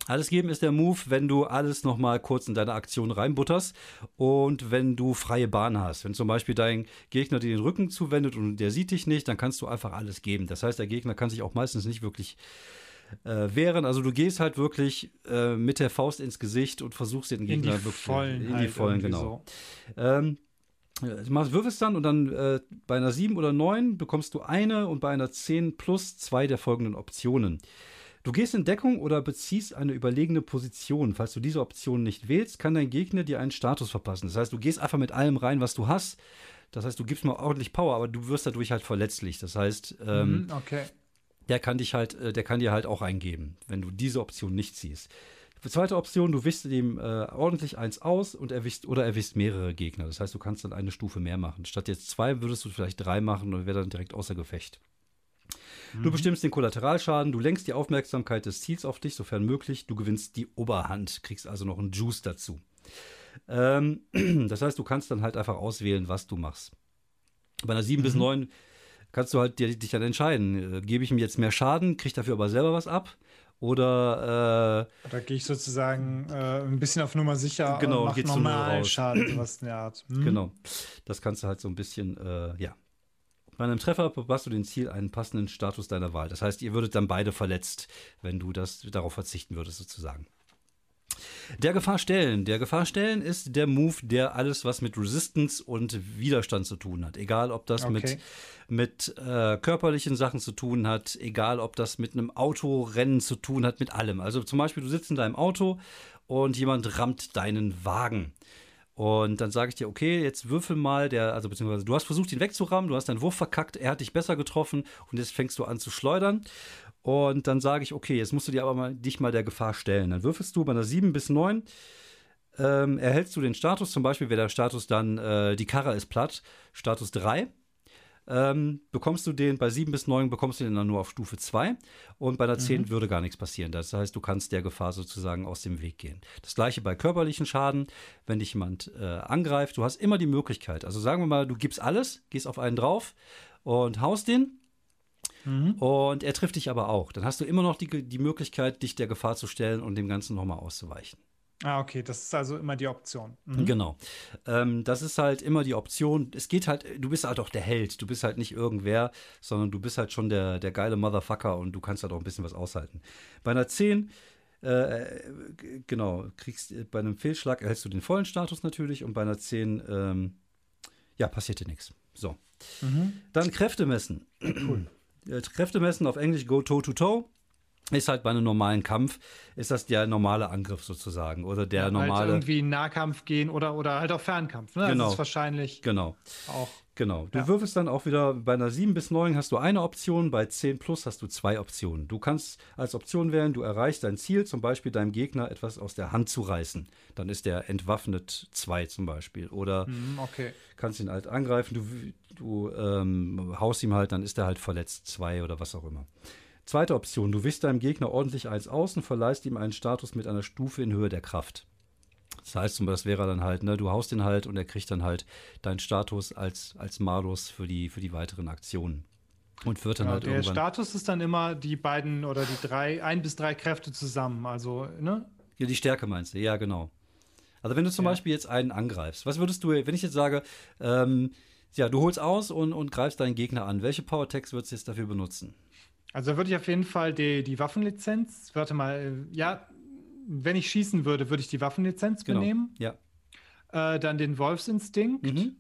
Alles geben ist der Move, wenn du alles noch mal kurz in deine Aktion reinbutterst und wenn du freie Bahn hast. Wenn zum Beispiel dein Gegner dir den Rücken zuwendet und der sieht dich nicht, dann kannst du einfach alles geben. Das heißt, der Gegner kann sich auch meistens nicht wirklich äh, wären. Also du gehst halt wirklich äh, mit der Faust ins Gesicht und versuchst den Gegner in die wirklich Vollen in die halt Vollen, genau. So. Ähm, Du machst würfelst dann und dann äh, bei einer 7 oder 9 bekommst du eine und bei einer 10 plus zwei der folgenden Optionen. Du gehst in Deckung oder beziehst eine überlegene Position. Falls du diese Option nicht wählst, kann dein Gegner dir einen Status verpassen. Das heißt, du gehst einfach mit allem rein, was du hast. Das heißt, du gibst mal ordentlich Power, aber du wirst dadurch halt verletzlich. Das heißt, ähm, mhm, okay der kann dich halt, äh, der kann dir halt auch eingeben, wenn du diese Option nicht ziehst. Die zweite Option, du wischst ihm äh, ordentlich eins aus und erwischst oder erwischst mehrere Gegner. Das heißt, du kannst dann eine Stufe mehr machen. Statt jetzt zwei würdest du vielleicht drei machen und wäre dann direkt außer Gefecht. Mhm. Du bestimmst den Kollateralschaden, du lenkst die Aufmerksamkeit des Ziels auf dich, sofern möglich. Du gewinnst die Oberhand, kriegst also noch einen Juice dazu. Ähm, [CLEARS THROAT] das heißt, du kannst dann halt einfach auswählen, was du machst. Bei einer 7 mhm. bis 9 kannst du halt dich dann entscheiden. Äh, gebe ich ihm jetzt mehr Schaden, kriege dafür aber selber was ab? Oder äh, da gehe ich sozusagen äh, ein bisschen auf Nummer sicher genau, und mach normal Schaden, sowas in der Art. [CLEARS THROAT] Hm? Genau. Das kannst du halt so ein bisschen, äh, ja. Bei einem Treffer verpasst du den Ziel einen passenden Status deiner Wahl. Das heißt, ihr würdet dann beide verletzt, wenn du das darauf verzichten würdest, sozusagen. Der Gefahr stellen. Der Gefahr stellen ist der Move, der alles, was mit Resistance und Widerstand zu tun hat. Egal, ob das okay. mit, mit äh, körperlichen Sachen zu tun hat, egal, ob das mit einem Autorennen zu tun hat, mit allem. Also zum Beispiel, du sitzt in deinem Auto und jemand rammt deinen Wagen. Und dann sage ich dir, okay, jetzt würfel mal, der, also beziehungsweise du hast versucht, ihn wegzurammen, du hast deinen Wurf verkackt, er hat dich besser getroffen und jetzt fängst du an zu schleudern. Und dann sage ich, okay, jetzt musst du dir aber mal, dich mal der Gefahr stellen. Dann würfelst du bei einer 7 bis 9, ähm, erhältst du den Status, zum Beispiel wäre der Status dann, äh, die Karre ist platt, Status 3. Ähm, bekommst du den bei 7 bis 9 bekommst du den dann nur auf Stufe 2 und bei der 10 mhm. würde gar nichts passieren. Das heißt, du kannst der Gefahr sozusagen aus dem Weg gehen. Das gleiche bei körperlichen Schaden, wenn dich jemand äh, angreift, du hast immer die Möglichkeit. Also sagen wir mal, du gibst alles, gehst auf einen drauf und haust den Mhm. Und er trifft dich aber auch. Dann hast du immer noch die, die Möglichkeit, dich der Gefahr zu stellen und dem Ganzen nochmal auszuweichen. Ah, okay, das ist also immer die Option. Mhm. Genau. Ähm, das ist halt immer die Option. Es geht halt, du bist halt auch der Held. Du bist halt nicht irgendwer, sondern du bist halt schon der, der geile Motherfucker und du kannst halt auch ein bisschen was aushalten. Bei einer 10, äh, genau, kriegst bei einem Fehlschlag erhältst du den vollen Status natürlich und bei einer 10, ähm, ja, passiert dir nichts. So. Mhm. Dann Kräfte messen. Cool. Äh, Kräfte messen auf Englisch go toe to toe ist halt bei einem normalen Kampf, ist das der normale Angriff sozusagen oder der ja, normale. Halt irgendwie Nahkampf gehen oder, oder halt auch Fernkampf, ne? Genau. Das ist wahrscheinlich genau. auch Genau. Du Ja. würfelst dann auch wieder, bei einer 7 bis 9 hast du eine Option, bei 10 plus hast du zwei Optionen. Du kannst als Option wählen, du erreichst dein Ziel, zum Beispiel deinem Gegner etwas aus der Hand zu reißen. Dann ist der entwaffnet 2 zum Beispiel. Oder Hm, okay. kannst ihn halt angreifen, du, du ähm, haust ihm halt, dann ist er halt verletzt 2 oder was auch immer. Zweite Option, du wischst deinem Gegner ordentlich eins aus und verleihst ihm einen Status mit einer Stufe in Höhe der Kraft. Das heißt, zum Beispiel, das wäre dann halt, ne, du haust ihn halt und er kriegt dann halt deinen Status als, als Malus für die, für die weiteren Aktionen. Und wird dann Genau, halt der irgendwann. Status ist dann immer die beiden oder die drei, ein bis drei Kräfte zusammen. Also, ne? Ja, die Stärke meinst du, ja, genau. Also wenn du zum Ja. Beispiel jetzt einen angreifst, was würdest du, wenn ich jetzt sage, ähm, ja, du holst aus und, und greifst deinen Gegner an, welche Power-Tags würdest du jetzt dafür benutzen? Also da würde ich auf jeden Fall die, die Waffenlizenz, warte mal, äh, ja, wenn ich schießen würde, würde ich die Waffenlizenz Genau. benehmen. Ja. Äh, dann den Wolfsinstinkt. Mhm.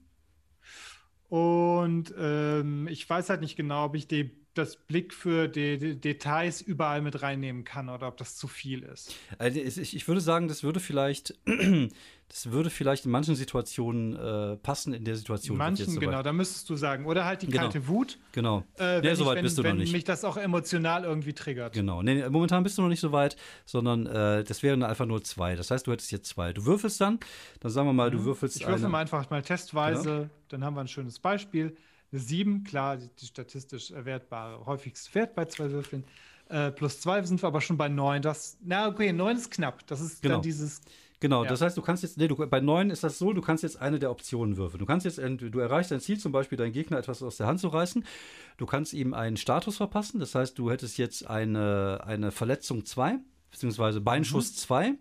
Und ähm, ich weiß halt nicht genau, ob ich die, das Blick für die, die Details überall mit reinnehmen kann oder ob das zu viel ist. Also ich, ich würde sagen, das würde vielleicht, [CLEARS THROAT] das würde vielleicht in manchen Situationen äh, passen, in der Situation. In manchen, genau, da müsstest du sagen. Oder halt die Genau. kalte Wut, Genau. äh, nee, so ich, weit wenn, bist du noch nicht. mich das auch emotional irgendwie triggert. Genau. Nee, nee, momentan bist du noch nicht so weit, sondern äh, das wären einfach nur zwei. Das heißt, du hättest jetzt zwei. Du würfelst dann, dann sagen wir mal, du würfelst Mhm. Ich würfel mal einfach mal testweise, dann haben wir ein schönes Beispiel. Eine 7, klar, die, die statistisch erwertbare, häufigste Wert bei zwei Würfeln. Äh, plus 2 sind wir aber schon bei 9. Das, na, okay, 9 ist knapp. Das ist Genau. dann dieses. Genau, Ja. das heißt, du kannst jetzt, nee, du, bei neun ist das so, du kannst jetzt eine der Optionen würfeln. Du kannst jetzt, du erreichst dein Ziel, zum Beispiel deinen Gegner etwas aus der Hand zu reißen. Du kannst ihm einen Status verpassen, das heißt, du hättest jetzt eine, eine Verletzung 2, beziehungsweise Beinschuss 2.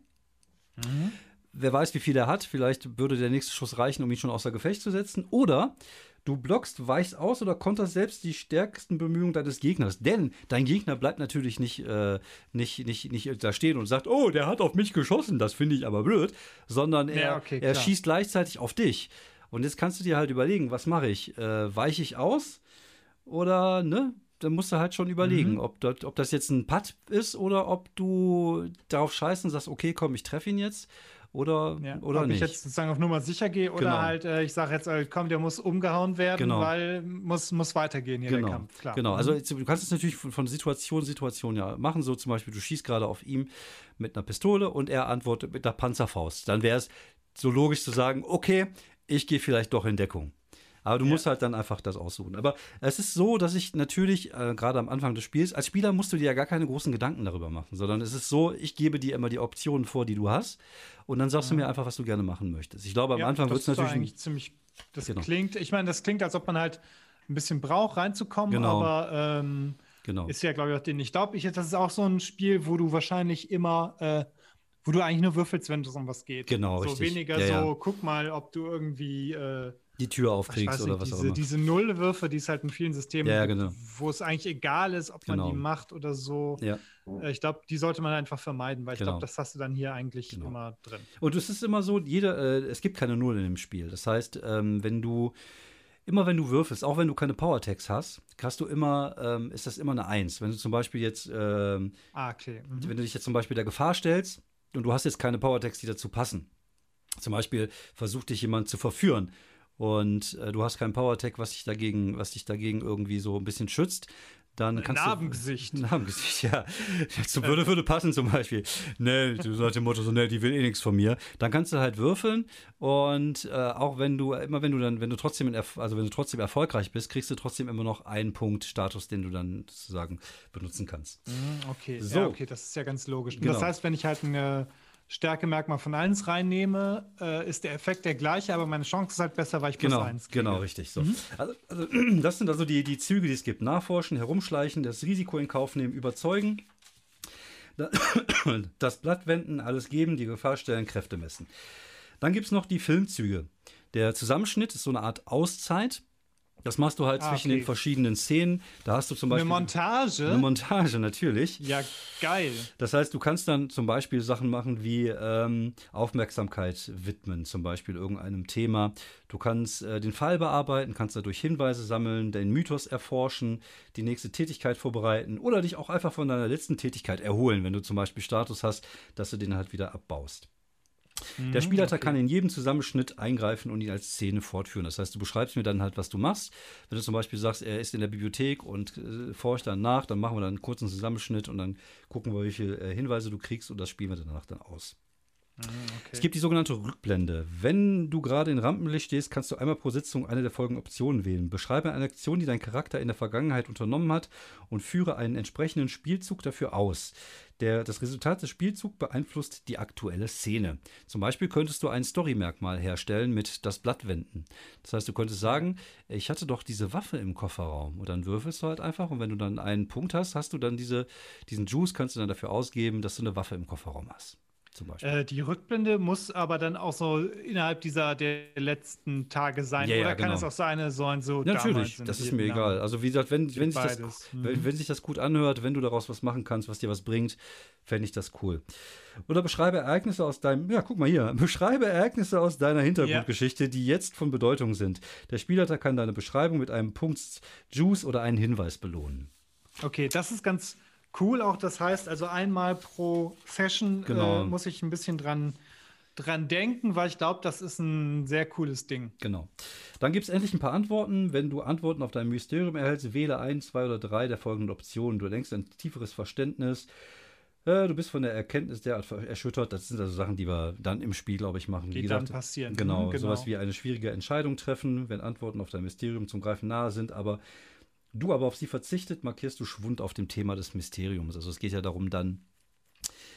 Wer weiß, wie viel er hat, vielleicht würde der nächste Schuss reichen, um ihn schon außer Gefecht zu setzen. Oder du blockst, weichst aus oder konterst selbst die stärksten Bemühungen deines Gegners. Denn dein Gegner bleibt natürlich nicht, äh, nicht, nicht, nicht da stehen und sagt, oh, der hat auf mich geschossen, das finde ich aber blöd, sondern er, Ja, okay, er schießt gleichzeitig auf dich. Und jetzt kannst du dir halt überlegen, was mache ich? Äh, weiche ich aus oder, ne? Dann musst du halt schon überlegen, Mhm. ob, das, ob das jetzt ein Putt ist oder ob du darauf scheißt und sagst, okay, komm, ich treffe ihn jetzt oder, Ja, oder ob nicht. ich jetzt sozusagen auf Nummer sicher gehe oder Genau. halt, äh, ich sage jetzt, äh, komm, der muss umgehauen werden, Genau. weil muss, muss weitergehen hier Genau, der Kampf. Klar. genau. Mhm. Also jetzt, du kannst es natürlich von, von Situation zu Situation ja machen. So zum Beispiel, du schießt gerade auf ihm mit einer Pistole und er antwortet mit einer Panzerfaust. Dann wäre es so logisch zu sagen, okay, ich gehe vielleicht doch in Deckung. Aber du Ja. musst halt dann einfach das aussuchen. Aber es ist so, dass ich natürlich, äh, gerade am Anfang des Spiels, als Spieler musst du dir ja gar keine großen Gedanken darüber machen, sondern es ist so, ich gebe dir immer die Optionen vor, die du hast. Und dann sagst du mir einfach, was du gerne machen möchtest. Ich glaube, am Ja, Anfang wird es natürlich. eigentlich ziemlich. Das Genau. klingt, ich meine, das klingt, als ob man halt ein bisschen braucht, reinzukommen, Genau. aber ähm, genau. ist ja, glaube ich, auch den. Ich glaube, ich, das ist auch so ein Spiel, wo du wahrscheinlich immer, äh, wo du eigentlich nur würfelst, wenn es um was geht. Genau, so richtig. weniger Ja, so, ja. guck mal, ob du irgendwie. Äh, die Tür ich aufkriegst oder nicht, was auch diese, immer. diese Nullwürfe, die es halt in vielen Systemen Ja, ja, gibt, genau. wo es eigentlich egal ist, ob man Genau. die macht oder so. ja. Äh, Ich glaube, die sollte man einfach vermeiden, weil ich Genau. glaube, das hast du dann hier eigentlich Genau. immer drin. Und es ist immer so, jeder, äh, es gibt keine Null in dem Spiel. Das heißt, ähm, wenn du, immer wenn du würfelst, auch wenn du keine Power Tags hast, hast du immer, ähm, ist das immer eine Eins. Wenn du zum Beispiel jetzt, ähm, Ah, okay. Mhm. wenn du dich jetzt zum Beispiel der Gefahr stellst und du hast jetzt keine Power Tags, die dazu passen. Zum Beispiel versucht dich jemand zu verführen und äh, du hast kein Power Tag, was dich dagegen, was dich dagegen irgendwie so ein bisschen schützt. Dann kannst Narbengesicht. du. Narbengesicht, [LAUGHS] ja. Zum würde, würde passen zum Beispiel. Ne, du nach dem Motto so, ne, die will eh nichts von mir. Dann kannst du halt würfeln und äh, auch wenn du, immer wenn du dann, wenn du trotzdem, also wenn du trotzdem erfolgreich bist, kriegst du trotzdem immer noch einen Punkt Status, den du dann sozusagen benutzen kannst. Mhm, Okay, So. ja, okay, das ist ja ganz logisch. Genau. Das heißt, wenn ich halt ein Stärkemerkmal von 1 reinnehme, äh, ist der Effekt der gleiche, aber meine Chance ist halt besser, weil ich plus Genau, 1 kriege. genau, richtig. So. Also, also, [CLEARS THROAT] das sind also die, die Züge, die es gibt. Nachforschen, herumschleichen, das Risiko in Kauf nehmen, überzeugen, da- [COUGHS] das Blatt wenden, alles geben, die Gefahr stellen, Kräfte messen. Dann gibt es noch die Filmzüge. Der Zusammenschnitt ist so eine Art Auszeit. Das machst du halt Ah, zwischen okay. den verschiedenen Szenen. Da hast du zum Eine Beispiel Montage? eine Montage natürlich. ja, geil. Das heißt, du kannst dann zum Beispiel Sachen machen wie ähm, Aufmerksamkeit widmen, zum Beispiel irgendeinem Thema. Du kannst äh, den Fall bearbeiten, kannst dadurch Hinweise sammeln, den Mythos erforschen, die nächste Tätigkeit vorbereiten oder dich auch einfach von deiner letzten Tätigkeit erholen, wenn du zum Beispiel Status hast, dass du den halt wieder abbaust. Der Spielleiter okay. kann in jedem Zusammenschnitt eingreifen und ihn als Szene fortführen. Das heißt, du beschreibst mir dann halt, was du machst. Wenn du zum Beispiel sagst, er ist in der Bibliothek und äh, forscht dann nach, dann machen wir dann einen kurzen Zusammenschnitt und dann gucken wir, viele äh, Hinweise du kriegst und das spielen wir danach dann aus. Okay. Es gibt die sogenannte Rückblende. Wenn du gerade in Rampenlicht stehst, kannst du einmal pro Sitzung eine der folgenden Optionen wählen. Beschreibe eine Aktion, die dein Charakter in der Vergangenheit unternommen hat und führe einen entsprechenden Spielzug dafür aus. Der, das Resultat des Spielzugs beeinflusst die aktuelle Szene. Zum Beispiel könntest du ein Story-Merkmal herstellen mit das Blatt wenden. Das heißt, du könntest sagen, ich hatte doch diese Waffe im Kofferraum. Und dann würfelst du halt einfach. Und wenn du dann einen Punkt hast, hast du dann diese, diesen Juice, kannst du dann dafür ausgeben, dass du eine Waffe im Kofferraum hast. Äh, die Rückblende muss aber dann auch so innerhalb dieser der letzten Tage sein. Ja, Oder ja, kann genau. es auch sein, sollen so. Ja, natürlich, das ist mir egal. Also, wie gesagt, wenn, wenn, sich das, mhm. wenn, wenn, sich das gut anhört, wenn du daraus was machen kannst, was dir was bringt, fände ich das cool. Oder beschreibe Ereignisse aus deinem, ja, guck mal hier, [LAUGHS] beschreibe Ereignisse aus deiner Hintergrundgeschichte, die jetzt von Bedeutung sind. Der Spielleiter kann deine Beschreibung mit einem Punkt Juice oder einen Hinweis belohnen. Okay, das ist ganz cool auch. Das heißt also einmal pro Session äh, genau. äh, muss ich ein bisschen dran, dran denken, weil ich glaube, das ist ein sehr cooles Ding. Genau. Dann gibt es endlich ein paar Antworten. Wenn du Antworten auf dein Mysterium erhältst, wähle ein, zwei oder drei der folgenden Optionen. Du denkst ein tieferes Verständnis. Äh, du bist von der Erkenntnis derart erschüttert. Das sind also Sachen, die wir dann im Spiel, glaube ich, machen. Die gesagt, dann passieren. Genau, mhm, genau, sowas wie eine schwierige Entscheidung treffen, wenn Antworten auf dein Mysterium zum Greifen nahe sind, aber du aber auf sie verzichtet, markierst du Schwund auf dem Thema des Mysteriums. Also es geht ja darum, dann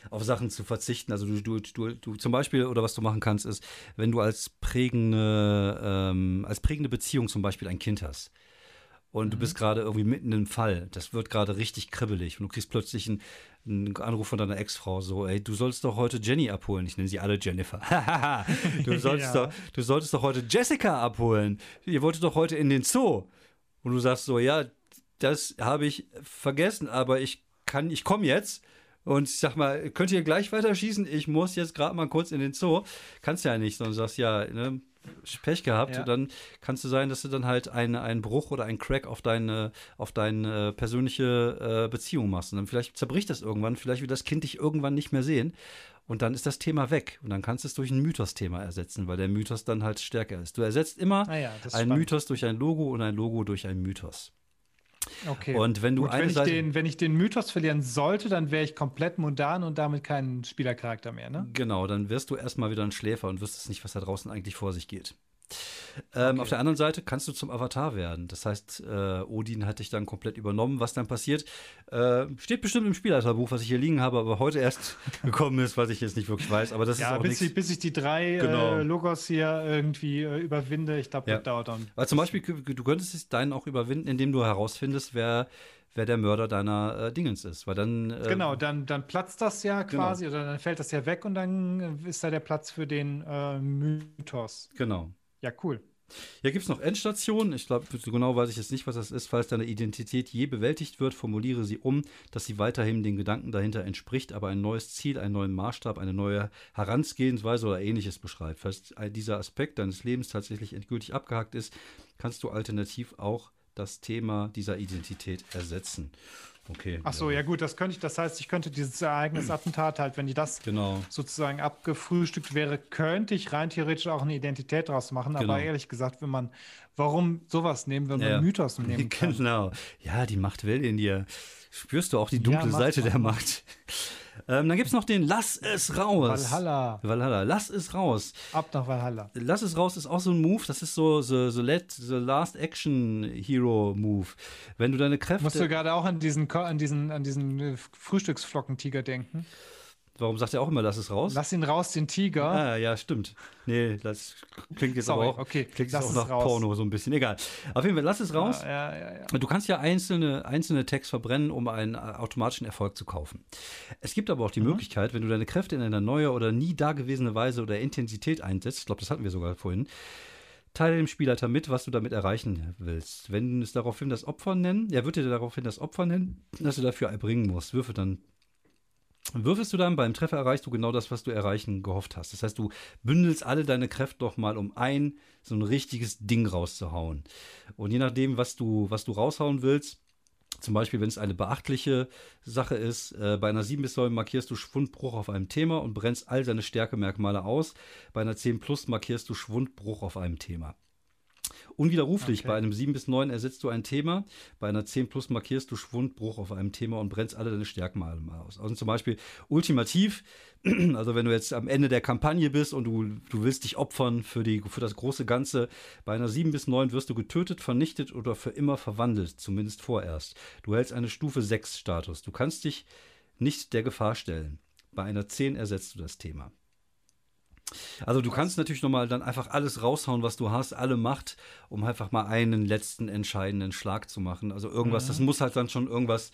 auf Sachen zu verzichten. Also du, du, du, du zum Beispiel, oder was du machen kannst, ist, wenn du als prägende, ähm, als prägende Beziehung zum Beispiel ein Kind hast und mhm. du bist gerade irgendwie mitten im Fall, das wird gerade richtig kribbelig und du kriegst plötzlich einen, einen Anruf von deiner Ex-Frau so, ey, du sollst doch heute Jenny abholen. Ich nenne sie alle Jennifer. [LAUGHS] du, [LAUGHS] sollst ja. doch, du solltest doch heute Jessica abholen. Ihr wolltet doch heute in den Zoo. Und du sagst so, ja, das habe ich vergessen, aber ich kann, ich komme jetzt. Und ich sag mal, könnt ihr gleich weiter schießen? Ich muss jetzt gerade mal kurz in den Zoo. Kannst ja nicht, sondern sagst, ja, ne, Pech gehabt, ja. dann kannst du sein, dass du dann halt einen, einen Bruch oder einen Crack auf deine, auf deine persönliche äh, Beziehung machst. Und dann vielleicht zerbricht das irgendwann, vielleicht will das Kind dich irgendwann nicht mehr sehen. Und dann ist das Thema weg. Und dann kannst du es durch ein Mythos-Thema ersetzen, weil der Mythos dann halt stärker ist. Du ersetzt immer ah ja, ein Mythos durch ein Logo und ein Logo durch ein Mythos. Okay. Und wenn du Gut, eine wenn ich, Seite, den, wenn ich den Mythos verlieren sollte, dann wäre ich komplett mundan und damit kein Spielercharakter mehr, ne? Genau, dann wirst du erstmal wieder ein Schläfer und wüsstest nicht, was da draußen eigentlich vor sich geht. Ähm, okay. Auf der anderen Seite kannst du zum Avatar werden. Das heißt, äh, Odin hat dich dann komplett übernommen. Was dann passiert, äh, steht bestimmt im Spielleiterbuch, was ich hier liegen habe, aber heute erst [LAUGHS] gekommen ist, was ich jetzt nicht wirklich weiß. Aber das ja, ist auch bis, ich, bis ich die drei genau. äh, Logos hier irgendwie äh, überwinde, ich glaube, ja. das dauert dann. Also zum Beispiel, du könntest deinen auch überwinden, indem du herausfindest, wer wer der Mörder deiner äh, Dingens ist. Weil dann, äh, genau, dann, dann platzt das ja genau. quasi genau. oder dann fällt das ja weg und dann ist da der Platz für den äh, Mythos. Genau. Ja, cool. Hier gibt es noch Endstationen. Ich glaube, so genau weiß ich jetzt nicht, was das ist. Falls deine Identität je bewältigt wird, formuliere sie um, dass sie weiterhin den Gedanken dahinter entspricht, aber ein neues Ziel, einen neuen Maßstab, eine neue Herangehensweise oder ähnliches beschreibt. Falls dieser Aspekt deines Lebens tatsächlich endgültig abgehakt ist, kannst du alternativ auch das Thema dieser Identität ersetzen. Okay. Ach so, ja. ja. gut, das könnte ich, das heißt, ich könnte dieses Ereignisattentat halt, wenn die das genau. sozusagen abgefrühstückt wäre, könnte ich rein theoretisch auch eine Identität draus machen. Genau. Aber ehrlich gesagt, wenn man, warum sowas nehmen, wenn man ja. Mythos [LAUGHS] nehmen kann? Genau. Ja, die Macht will in dir. Spürst du auch die dunkle ja, Seite der Macht. Ähm, dann gibt es noch den Lass es raus. Valhalla. Valhalla. Lass es raus. Ab nach Valhalla. Lass es raus ist auch so ein Move. Das ist so the, the, let, the Last Action Hero Move. Wenn du deine Kräfte. Musst du gerade auch an diesen, an diesen, an diesen äh, Frühstücksflockentiger denken? Warum sagt er auch immer, lass es raus? Lass ihn raus, den Tiger. Ah, ja, stimmt. Nee, das klingt jetzt Sorry, aber auch, okay. klingt jetzt auch nach raus. Porno so ein bisschen. Egal. Auf jeden Fall, lass es raus. Ja, ja, ja, du kannst ja einzelne, einzelne Tags verbrennen, um einen automatischen Erfolg zu kaufen. Es gibt aber auch die mhm. Möglichkeit, wenn du deine Kräfte in einer neuen oder nie dagewesene Weise oder Intensität einsetzt, ich glaube, das hatten wir sogar vorhin, teile dem Spielleiter mit, was du damit erreichen willst. Wenn es daraufhin das Opfer nennen, er wird dir daraufhin das Opfer nennen, das du dafür erbringen musst. Würfe dann Würfelst du dann, beim Treffer erreichst du genau das, was du erreichen gehofft hast. Das heißt, du bündelst alle deine Kräfte doch mal, um ein so ein richtiges Ding rauszuhauen. Und je nachdem, was du, was du raushauen willst, zum Beispiel, wenn es eine beachtliche Sache ist, äh, bei einer 7 bis 9 markierst du Schwundbruch auf einem Thema und brennst all seine Stärkemerkmale aus. Bei einer 10 plus markierst du Schwundbruch auf einem Thema. Unwiderruflich, okay. bei einem 7 bis 9 ersetzt du ein Thema, bei einer 10 plus markierst du Schwundbruch auf einem Thema und brennst alle deine Stärken mal aus. Also zum Beispiel ultimativ, [CLEARS THROAT] also wenn du jetzt am Ende der Kampagne bist und du, du willst dich opfern für, die, für das große Ganze, bei einer 7 bis 9 wirst du getötet, vernichtet oder für immer verwandelt, zumindest vorerst. Du hältst eine Stufe 6 Status. Du kannst dich nicht der Gefahr stellen. Bei einer 10 ersetzt du das Thema. Also du kannst natürlich nochmal dann einfach alles raushauen, was du hast, alle Macht, um einfach mal einen letzten entscheidenden Schlag zu machen. Also irgendwas, mhm. das muss halt dann schon irgendwas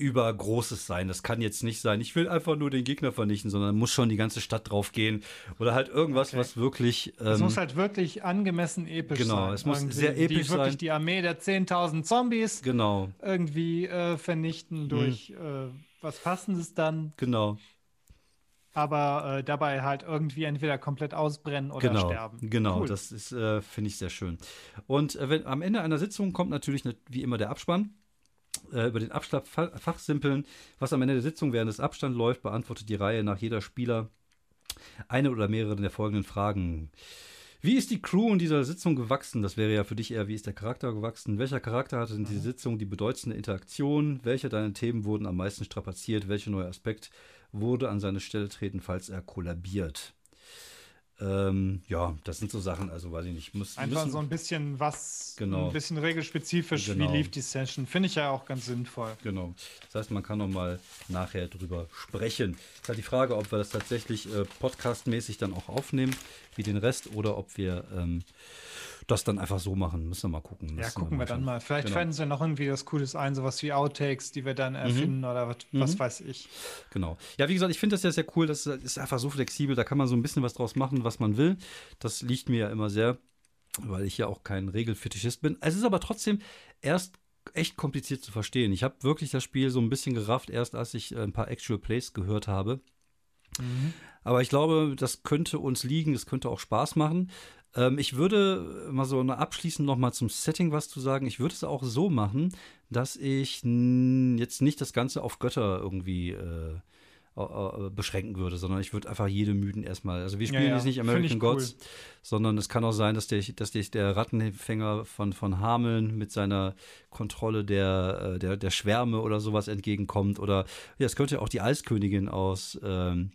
übergroßes sein. Das kann jetzt nicht sein, ich will einfach nur den Gegner vernichten, sondern muss schon die ganze Stadt drauf gehen. Oder halt irgendwas, okay. was wirklich. Ähm, es muss halt wirklich angemessen episch genau, sein. Genau, es muss irgendwie sehr episch die wirklich die Armee der 10.000 Zombies genau. irgendwie äh, vernichten durch mhm. äh, was Passendes dann. Genau aber äh, dabei halt irgendwie entweder komplett ausbrennen oder genau, sterben. Genau, cool. das ist, äh, finde ich sehr schön. Und äh, wenn, am Ende einer Sitzung kommt natürlich ne, wie immer der Abspann. Äh, über den Abschlag fachsimpeln. Was am Ende der Sitzung während des Abstands läuft, beantwortet die Reihe nach jeder Spieler eine oder mehrere der folgenden Fragen. Wie ist die Crew in dieser Sitzung gewachsen? Das wäre ja für dich eher, wie ist der Charakter gewachsen? Welcher Charakter hatte in dieser Sitzung die bedeutendste Interaktion? Welche deiner Themen wurden am meisten strapaziert? Welcher neue Aspekt wurde an seine Stelle treten, falls er kollabiert. Ähm, ja, das sind so Sachen, also weiß ich nicht. Muss, Einfach müssen, so ein bisschen was, genau. ein bisschen regelspezifisch, genau. wie lief die Session, finde ich ja auch ganz sinnvoll. Genau. Das heißt, man kann noch mal nachher drüber sprechen. Es ist halt die Frage, ob wir das tatsächlich äh, podcastmäßig dann auch aufnehmen, wie den Rest, oder ob wir ähm, das dann einfach so machen. Müssen wir mal gucken. Ja, gucken wir, dann mal. Vielleicht genau. fänden sie noch irgendwie was Cooles ein, sowas wie Outtakes, die wir dann erfinden mhm. oder was, mhm. was, weiß ich. Genau. Ja, wie gesagt, ich finde das ja sehr cool. Das ist einfach so flexibel. Da kann man so ein bisschen was draus machen, was man will. Das liegt mir ja immer sehr, weil ich ja auch kein Regelfetischist bin. Es ist aber trotzdem erst echt kompliziert zu verstehen. Ich habe wirklich das Spiel so ein bisschen gerafft, erst als ich äh, ein paar Actual Plays gehört habe. Mhm. Aber ich glaube, das könnte uns liegen, es könnte auch Spaß machen. Ähm, ich würde mal so abschließend noch mal zum Setting was zu sagen. Ich würde es auch so machen, dass ich jetzt nicht das Ganze auf Götter irgendwie äh, beschränken würde, sondern ich würde einfach jede Mythen erstmal. Also wir spielen ja, ja. jetzt nicht American Gods, cool. sondern es kann auch sein, dass der, dass der, der Rattenfänger von, von Hameln mit seiner Kontrolle der, äh, der, der Schwärme oder sowas entgegenkommt. Oder ja, es könnte auch die Eiskönigin aus ähm,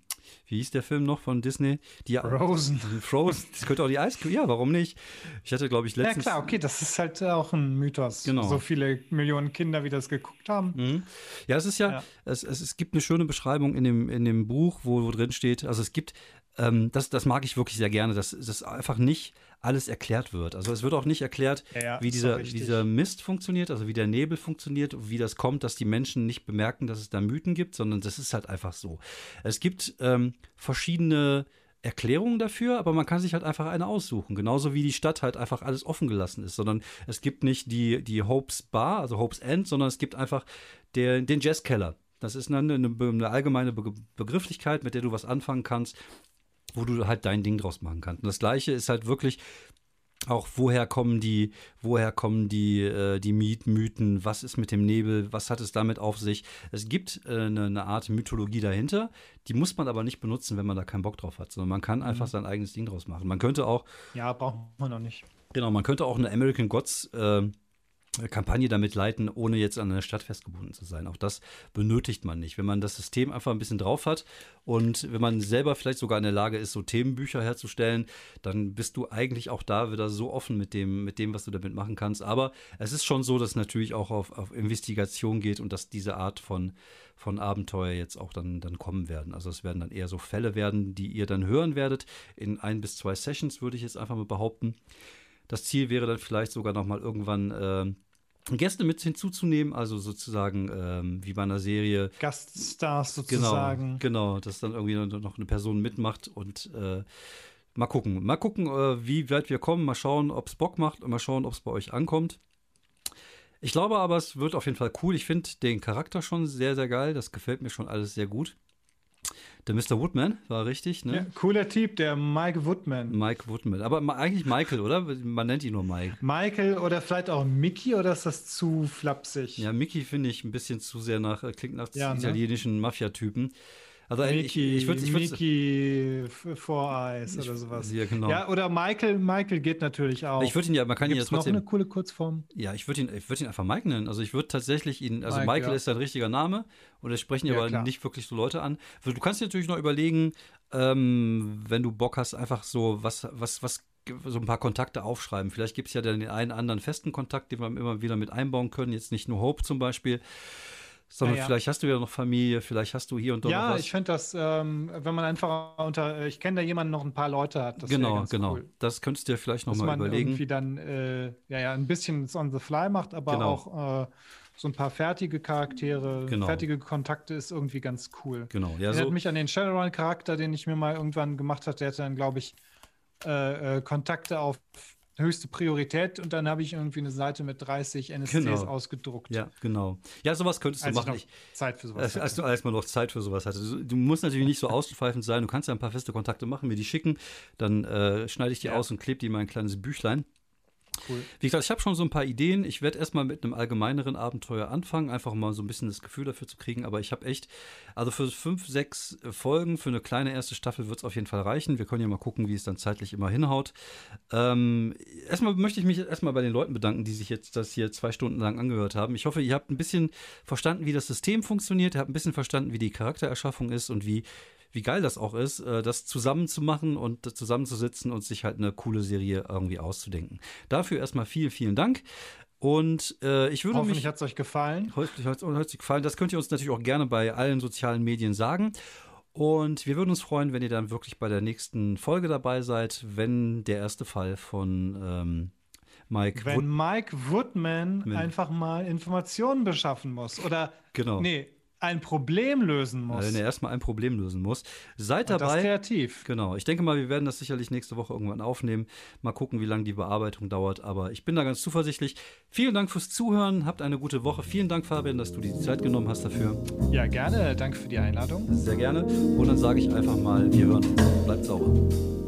wie hieß der Film noch von Disney? Die, Frozen. [LAUGHS] Frozen. Das könnte auch die Eis. Ja, warum nicht? Ich hatte, glaube ich, letztens. Ja, klar, okay, das ist halt auch ein Mythos. Genau. So viele Millionen Kinder, wie das geguckt haben. Mhm. Ja, es ist ja, ja. Es, es, es gibt eine schöne Beschreibung in dem, in dem Buch, wo, wo drin steht, also es gibt ähm, das, das mag ich wirklich sehr gerne, dass das einfach nicht alles erklärt wird. Also es wird auch nicht erklärt, ja, wie dieser, dieser Mist funktioniert, also wie der Nebel funktioniert, wie das kommt, dass die Menschen nicht bemerken, dass es da Mythen gibt, sondern das ist halt einfach so. Es gibt ähm, verschiedene Erklärungen dafür, aber man kann sich halt einfach eine aussuchen. Genauso wie die Stadt halt einfach alles offen gelassen ist, sondern es gibt nicht die, die Hopes Bar, also Hopes End, sondern es gibt einfach der, den Jazzkeller. Das ist eine, eine, eine allgemeine Begrifflichkeit, mit der du was anfangen kannst wo du halt dein Ding draus machen kannst. Und das Gleiche ist halt wirklich auch woher kommen die, woher kommen die, äh, die Mythen, was ist mit dem Nebel, was hat es damit auf sich. Es gibt äh, eine, eine, Art Mythologie dahinter, die muss man aber nicht benutzen, wenn man da keinen Bock drauf hat, sondern man kann einfach mhm. sein eigenes Ding draus machen. Man könnte auch. Ja, braucht man noch nicht. Genau, man könnte auch eine American Gods äh, Kampagne damit leiten, ohne jetzt an eine Stadt festgebunden zu sein. Auch das benötigt man nicht. Wenn man das System einfach ein bisschen drauf hat und wenn man selber vielleicht sogar in der Lage ist, so Themenbücher herzustellen, dann bist du eigentlich auch da wieder so offen mit dem, mit dem, was du damit machen kannst. Aber es ist schon so, dass es natürlich auch auf, auf Investigation geht und dass diese Art von, von Abenteuer jetzt auch dann, dann kommen werden. Also es werden dann eher so Fälle werden, die ihr dann hören werdet. In ein bis zwei Sessions würde ich jetzt einfach mal behaupten. Das Ziel wäre dann vielleicht sogar noch mal irgendwann äh, Gäste mit hinzuzunehmen, also sozusagen ähm, wie bei einer Serie. Gaststars genau, sozusagen. Genau, genau, dass dann irgendwie noch eine Person mitmacht und äh, mal gucken. Mal gucken, äh, wie weit wir kommen, mal schauen, ob es Bock macht und mal schauen, ob es bei euch ankommt. Ich glaube aber, es wird auf jeden Fall cool. Ich finde den Charakter schon sehr, sehr geil. Das gefällt mir schon alles sehr gut. Der Mr. Woodman war richtig, ne? Ja, cooler Typ, der Mike Woodman. Mike Woodman. Aber eigentlich Michael, oder? Man nennt ihn nur Mike. Michael oder vielleicht auch Mickey oder ist das zu flapsig? Ja, Mickey finde ich ein bisschen zu sehr nach, äh, klingt nach ja, ne? italienischen Mafia-Typen. Also Mickey, ich, ich Mickey Four Eyes oder sowas. Ja, genau. Ja, oder Michael, Michael geht natürlich auch. Ich würde ihn ja, man kann Gibt's ihn ja trotzdem. noch eine coole Kurzform? Ja, ich würde ihn, ich ihn einfach Mike nennen. Also ich würde tatsächlich ihn, also Mike, Michael ja. ist sein richtiger Name und es sprechen ja, aber klar. nicht wirklich so Leute an. Du kannst dir natürlich noch überlegen, ähm, wenn du Bock hast, einfach so was, was, was so ein paar Kontakte aufschreiben. Vielleicht gibt es ja dann den einen anderen festen Kontakt, den wir immer wieder mit einbauen können. Jetzt nicht nur Hope zum Beispiel sondern ja, vielleicht hast du ja noch Familie, vielleicht hast du hier und dort ja, was. ich finde das, ähm, wenn man einfach unter, ich kenne da jemanden, noch ein paar Leute hat. Das genau, genau. Cool. Das könntest du dir vielleicht noch Dass mal überlegen. irgendwie dann, äh, ja, ja, ein bisschen on the fly macht, aber genau. auch äh, so ein paar fertige Charaktere, genau. fertige Kontakte ist irgendwie ganz cool. Genau, ja. Erinnert so mich an den Shadowrun-Charakter, den ich mir mal irgendwann gemacht habe. Der hatte dann, glaube ich, äh, äh, Kontakte auf höchste Priorität und dann habe ich irgendwie eine Seite mit 30 NSCs genau. ausgedruckt. Ja, genau. Ja, sowas könntest du als machen. Ich Zeit für sowas. Als, als du erstmal noch Zeit für sowas hattest. Du, du, musst natürlich nicht so ausschweifend sein. Du kannst ja ein paar feste Kontakte machen, mir die schicken. Dann äh, schneide ich die ja. aus und klebe die in mein kleines Büchlein. Cool. Wie gesagt, ich habe schon so ein paar Ideen. Ich werde erstmal mit einem allgemeineren Abenteuer anfangen, einfach mal so ein bisschen das Gefühl dafür zu kriegen. Aber ich habe echt, also für fünf, sechs Folgen, für eine kleine erste Staffel wird es auf jeden Fall reichen. Wir können ja mal gucken, wie es dann zeitlich immer hinhaut. Ähm, erstmal möchte ich mich erstmal bei den Leuten bedanken, die sich jetzt das hier zwei Stunden lang angehört haben. Ich hoffe, ihr habt ein bisschen verstanden, wie das System funktioniert. Ihr habt ein bisschen verstanden, wie die Charaktererschaffung ist und wie wie geil das auch ist, äh, das zusammenzumachen und zusammenzusitzen und sich halt eine coole Serie irgendwie auszudenken. Dafür erstmal vielen, vielen Dank. Und äh, ich würde Hoffentlich hat es euch gefallen. Hoffentlich hat es euch gefallen. Das könnt ihr uns natürlich auch gerne bei allen sozialen Medien sagen. Und wir würden uns freuen, wenn ihr dann wirklich bei der nächsten Folge dabei seid, wenn der erste Fall von ähm, Mike Wenn Wood Mike Woodman einfach mal Informationen beschaffen muss. Oder genau. nee, ein Problem lösen muss. Wenn er erstmal ein Problem lösen muss. Seid dabei. Das kreativ. Genau. Ich denke mal, wir werden das sicherlich nächste Woche irgendwann aufnehmen. Mal gucken, wie lange die Bearbeitung dauert. Aber ich bin da ganz zuversichtlich. Vielen Dank fürs Zuhören. Habt eine gute Woche. Vielen Dank, Fabian, dass du die Zeit genommen hast dafür. Ja, gerne. Danke für die Einladung. Sehr gerne. Und dann sage ich einfach mal, wir hören uns. Bleibt sauber.